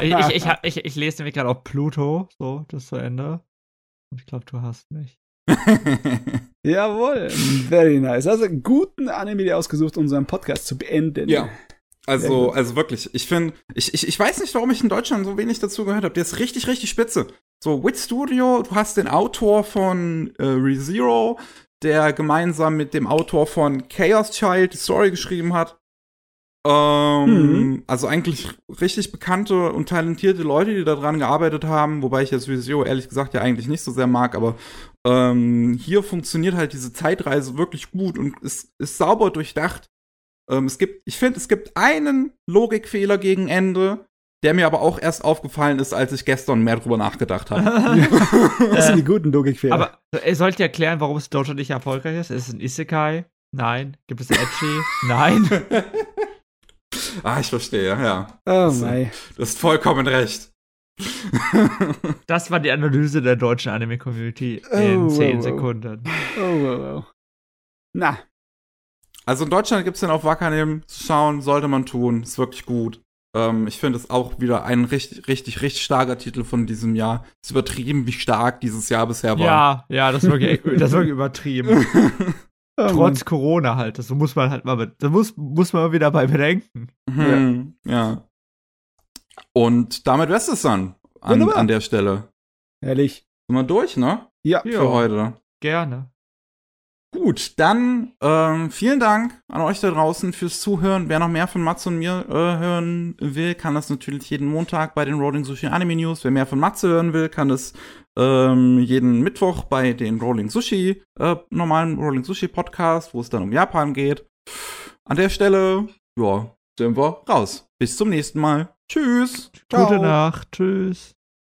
Speaker 3: Ich, ich, ich, ich, ich lese nämlich gerade auf Pluto, so, das zu Ende. Und ich glaube, du hast mich. [laughs]
Speaker 2: Jawohl, very nice. Also guten Anime dir ausgesucht, unseren Podcast zu beenden.
Speaker 1: Ja. Also, also wirklich, ich finde, ich, ich, ich weiß nicht, warum ich in Deutschland so wenig dazu gehört habe. Der ist richtig, richtig spitze. So, Wit Studio, du hast den Autor von äh, ReZero, der gemeinsam mit dem Autor von Chaos Child die Story geschrieben hat. Ähm,
Speaker 2: Mhm.
Speaker 1: Also eigentlich richtig bekannte und talentierte Leute, die daran gearbeitet haben, wobei ich jetzt Visio ehrlich gesagt ja eigentlich nicht so sehr mag, aber ähm, hier funktioniert halt diese Zeitreise wirklich gut und ist, ist sauber durchdacht. Ähm, es gibt, ich finde, es gibt einen Logikfehler gegen Ende, der mir aber auch erst aufgefallen ist, als ich gestern mehr drüber nachgedacht habe. [laughs]
Speaker 2: Das sind die guten Logikfehler.
Speaker 3: Aber ihr sollt ihr erklären, warum es in Deutschland nicht erfolgreich ist? Ist es ein Isekai? Nein. Gibt es Edgy? [laughs] Nein. [laughs]
Speaker 1: ah, ich verstehe, ja.
Speaker 2: oh mei.
Speaker 1: Du hast vollkommen recht.
Speaker 3: Das war die Analyse der deutschen Anime-Community
Speaker 2: Oh,
Speaker 3: in
Speaker 2: wow,
Speaker 3: 10
Speaker 2: wow.
Speaker 3: Sekunden.
Speaker 2: Oh, wow, wow. Na,
Speaker 1: Also in Deutschland gibt's den auf Wakanim zu schauen, sollte man tun, ist wirklich gut. Ähm, ich finde es auch wieder ein richtig, richtig, richtig starker Titel von diesem Jahr. Ist übertrieben, wie stark dieses Jahr bisher war.
Speaker 3: Ja, ja, das ist wirklich, [laughs] das ist wirklich übertrieben. [laughs] Trotz Corona halt. Das muss man halt mal, mit, das muss, muss man mal wieder bei bedenken.
Speaker 1: Mhm, ja. Und damit wär's es dann an, an der Stelle.
Speaker 2: Mann. Herrlich.
Speaker 1: Sind wir durch, ne?
Speaker 2: Ja.
Speaker 3: Ja.
Speaker 1: Für heute.
Speaker 3: Gerne.
Speaker 1: Gut, dann ähm, vielen Dank an euch da draußen fürs Zuhören. Wer noch mehr von Matze und mir äh, hören will, kann das natürlich jeden Montag bei den Rolling Sushi Anime News. Wer mehr von Matze hören will, kann das ähm, jeden Mittwoch bei den Rolling Sushi, äh, normalen Rolling Sushi Podcast, wo es dann um Japan geht. An der Stelle, ja, sind wir raus. Bis zum nächsten Mal. Tschüss.
Speaker 2: Ciao.
Speaker 3: Gute Nacht. Tschüss.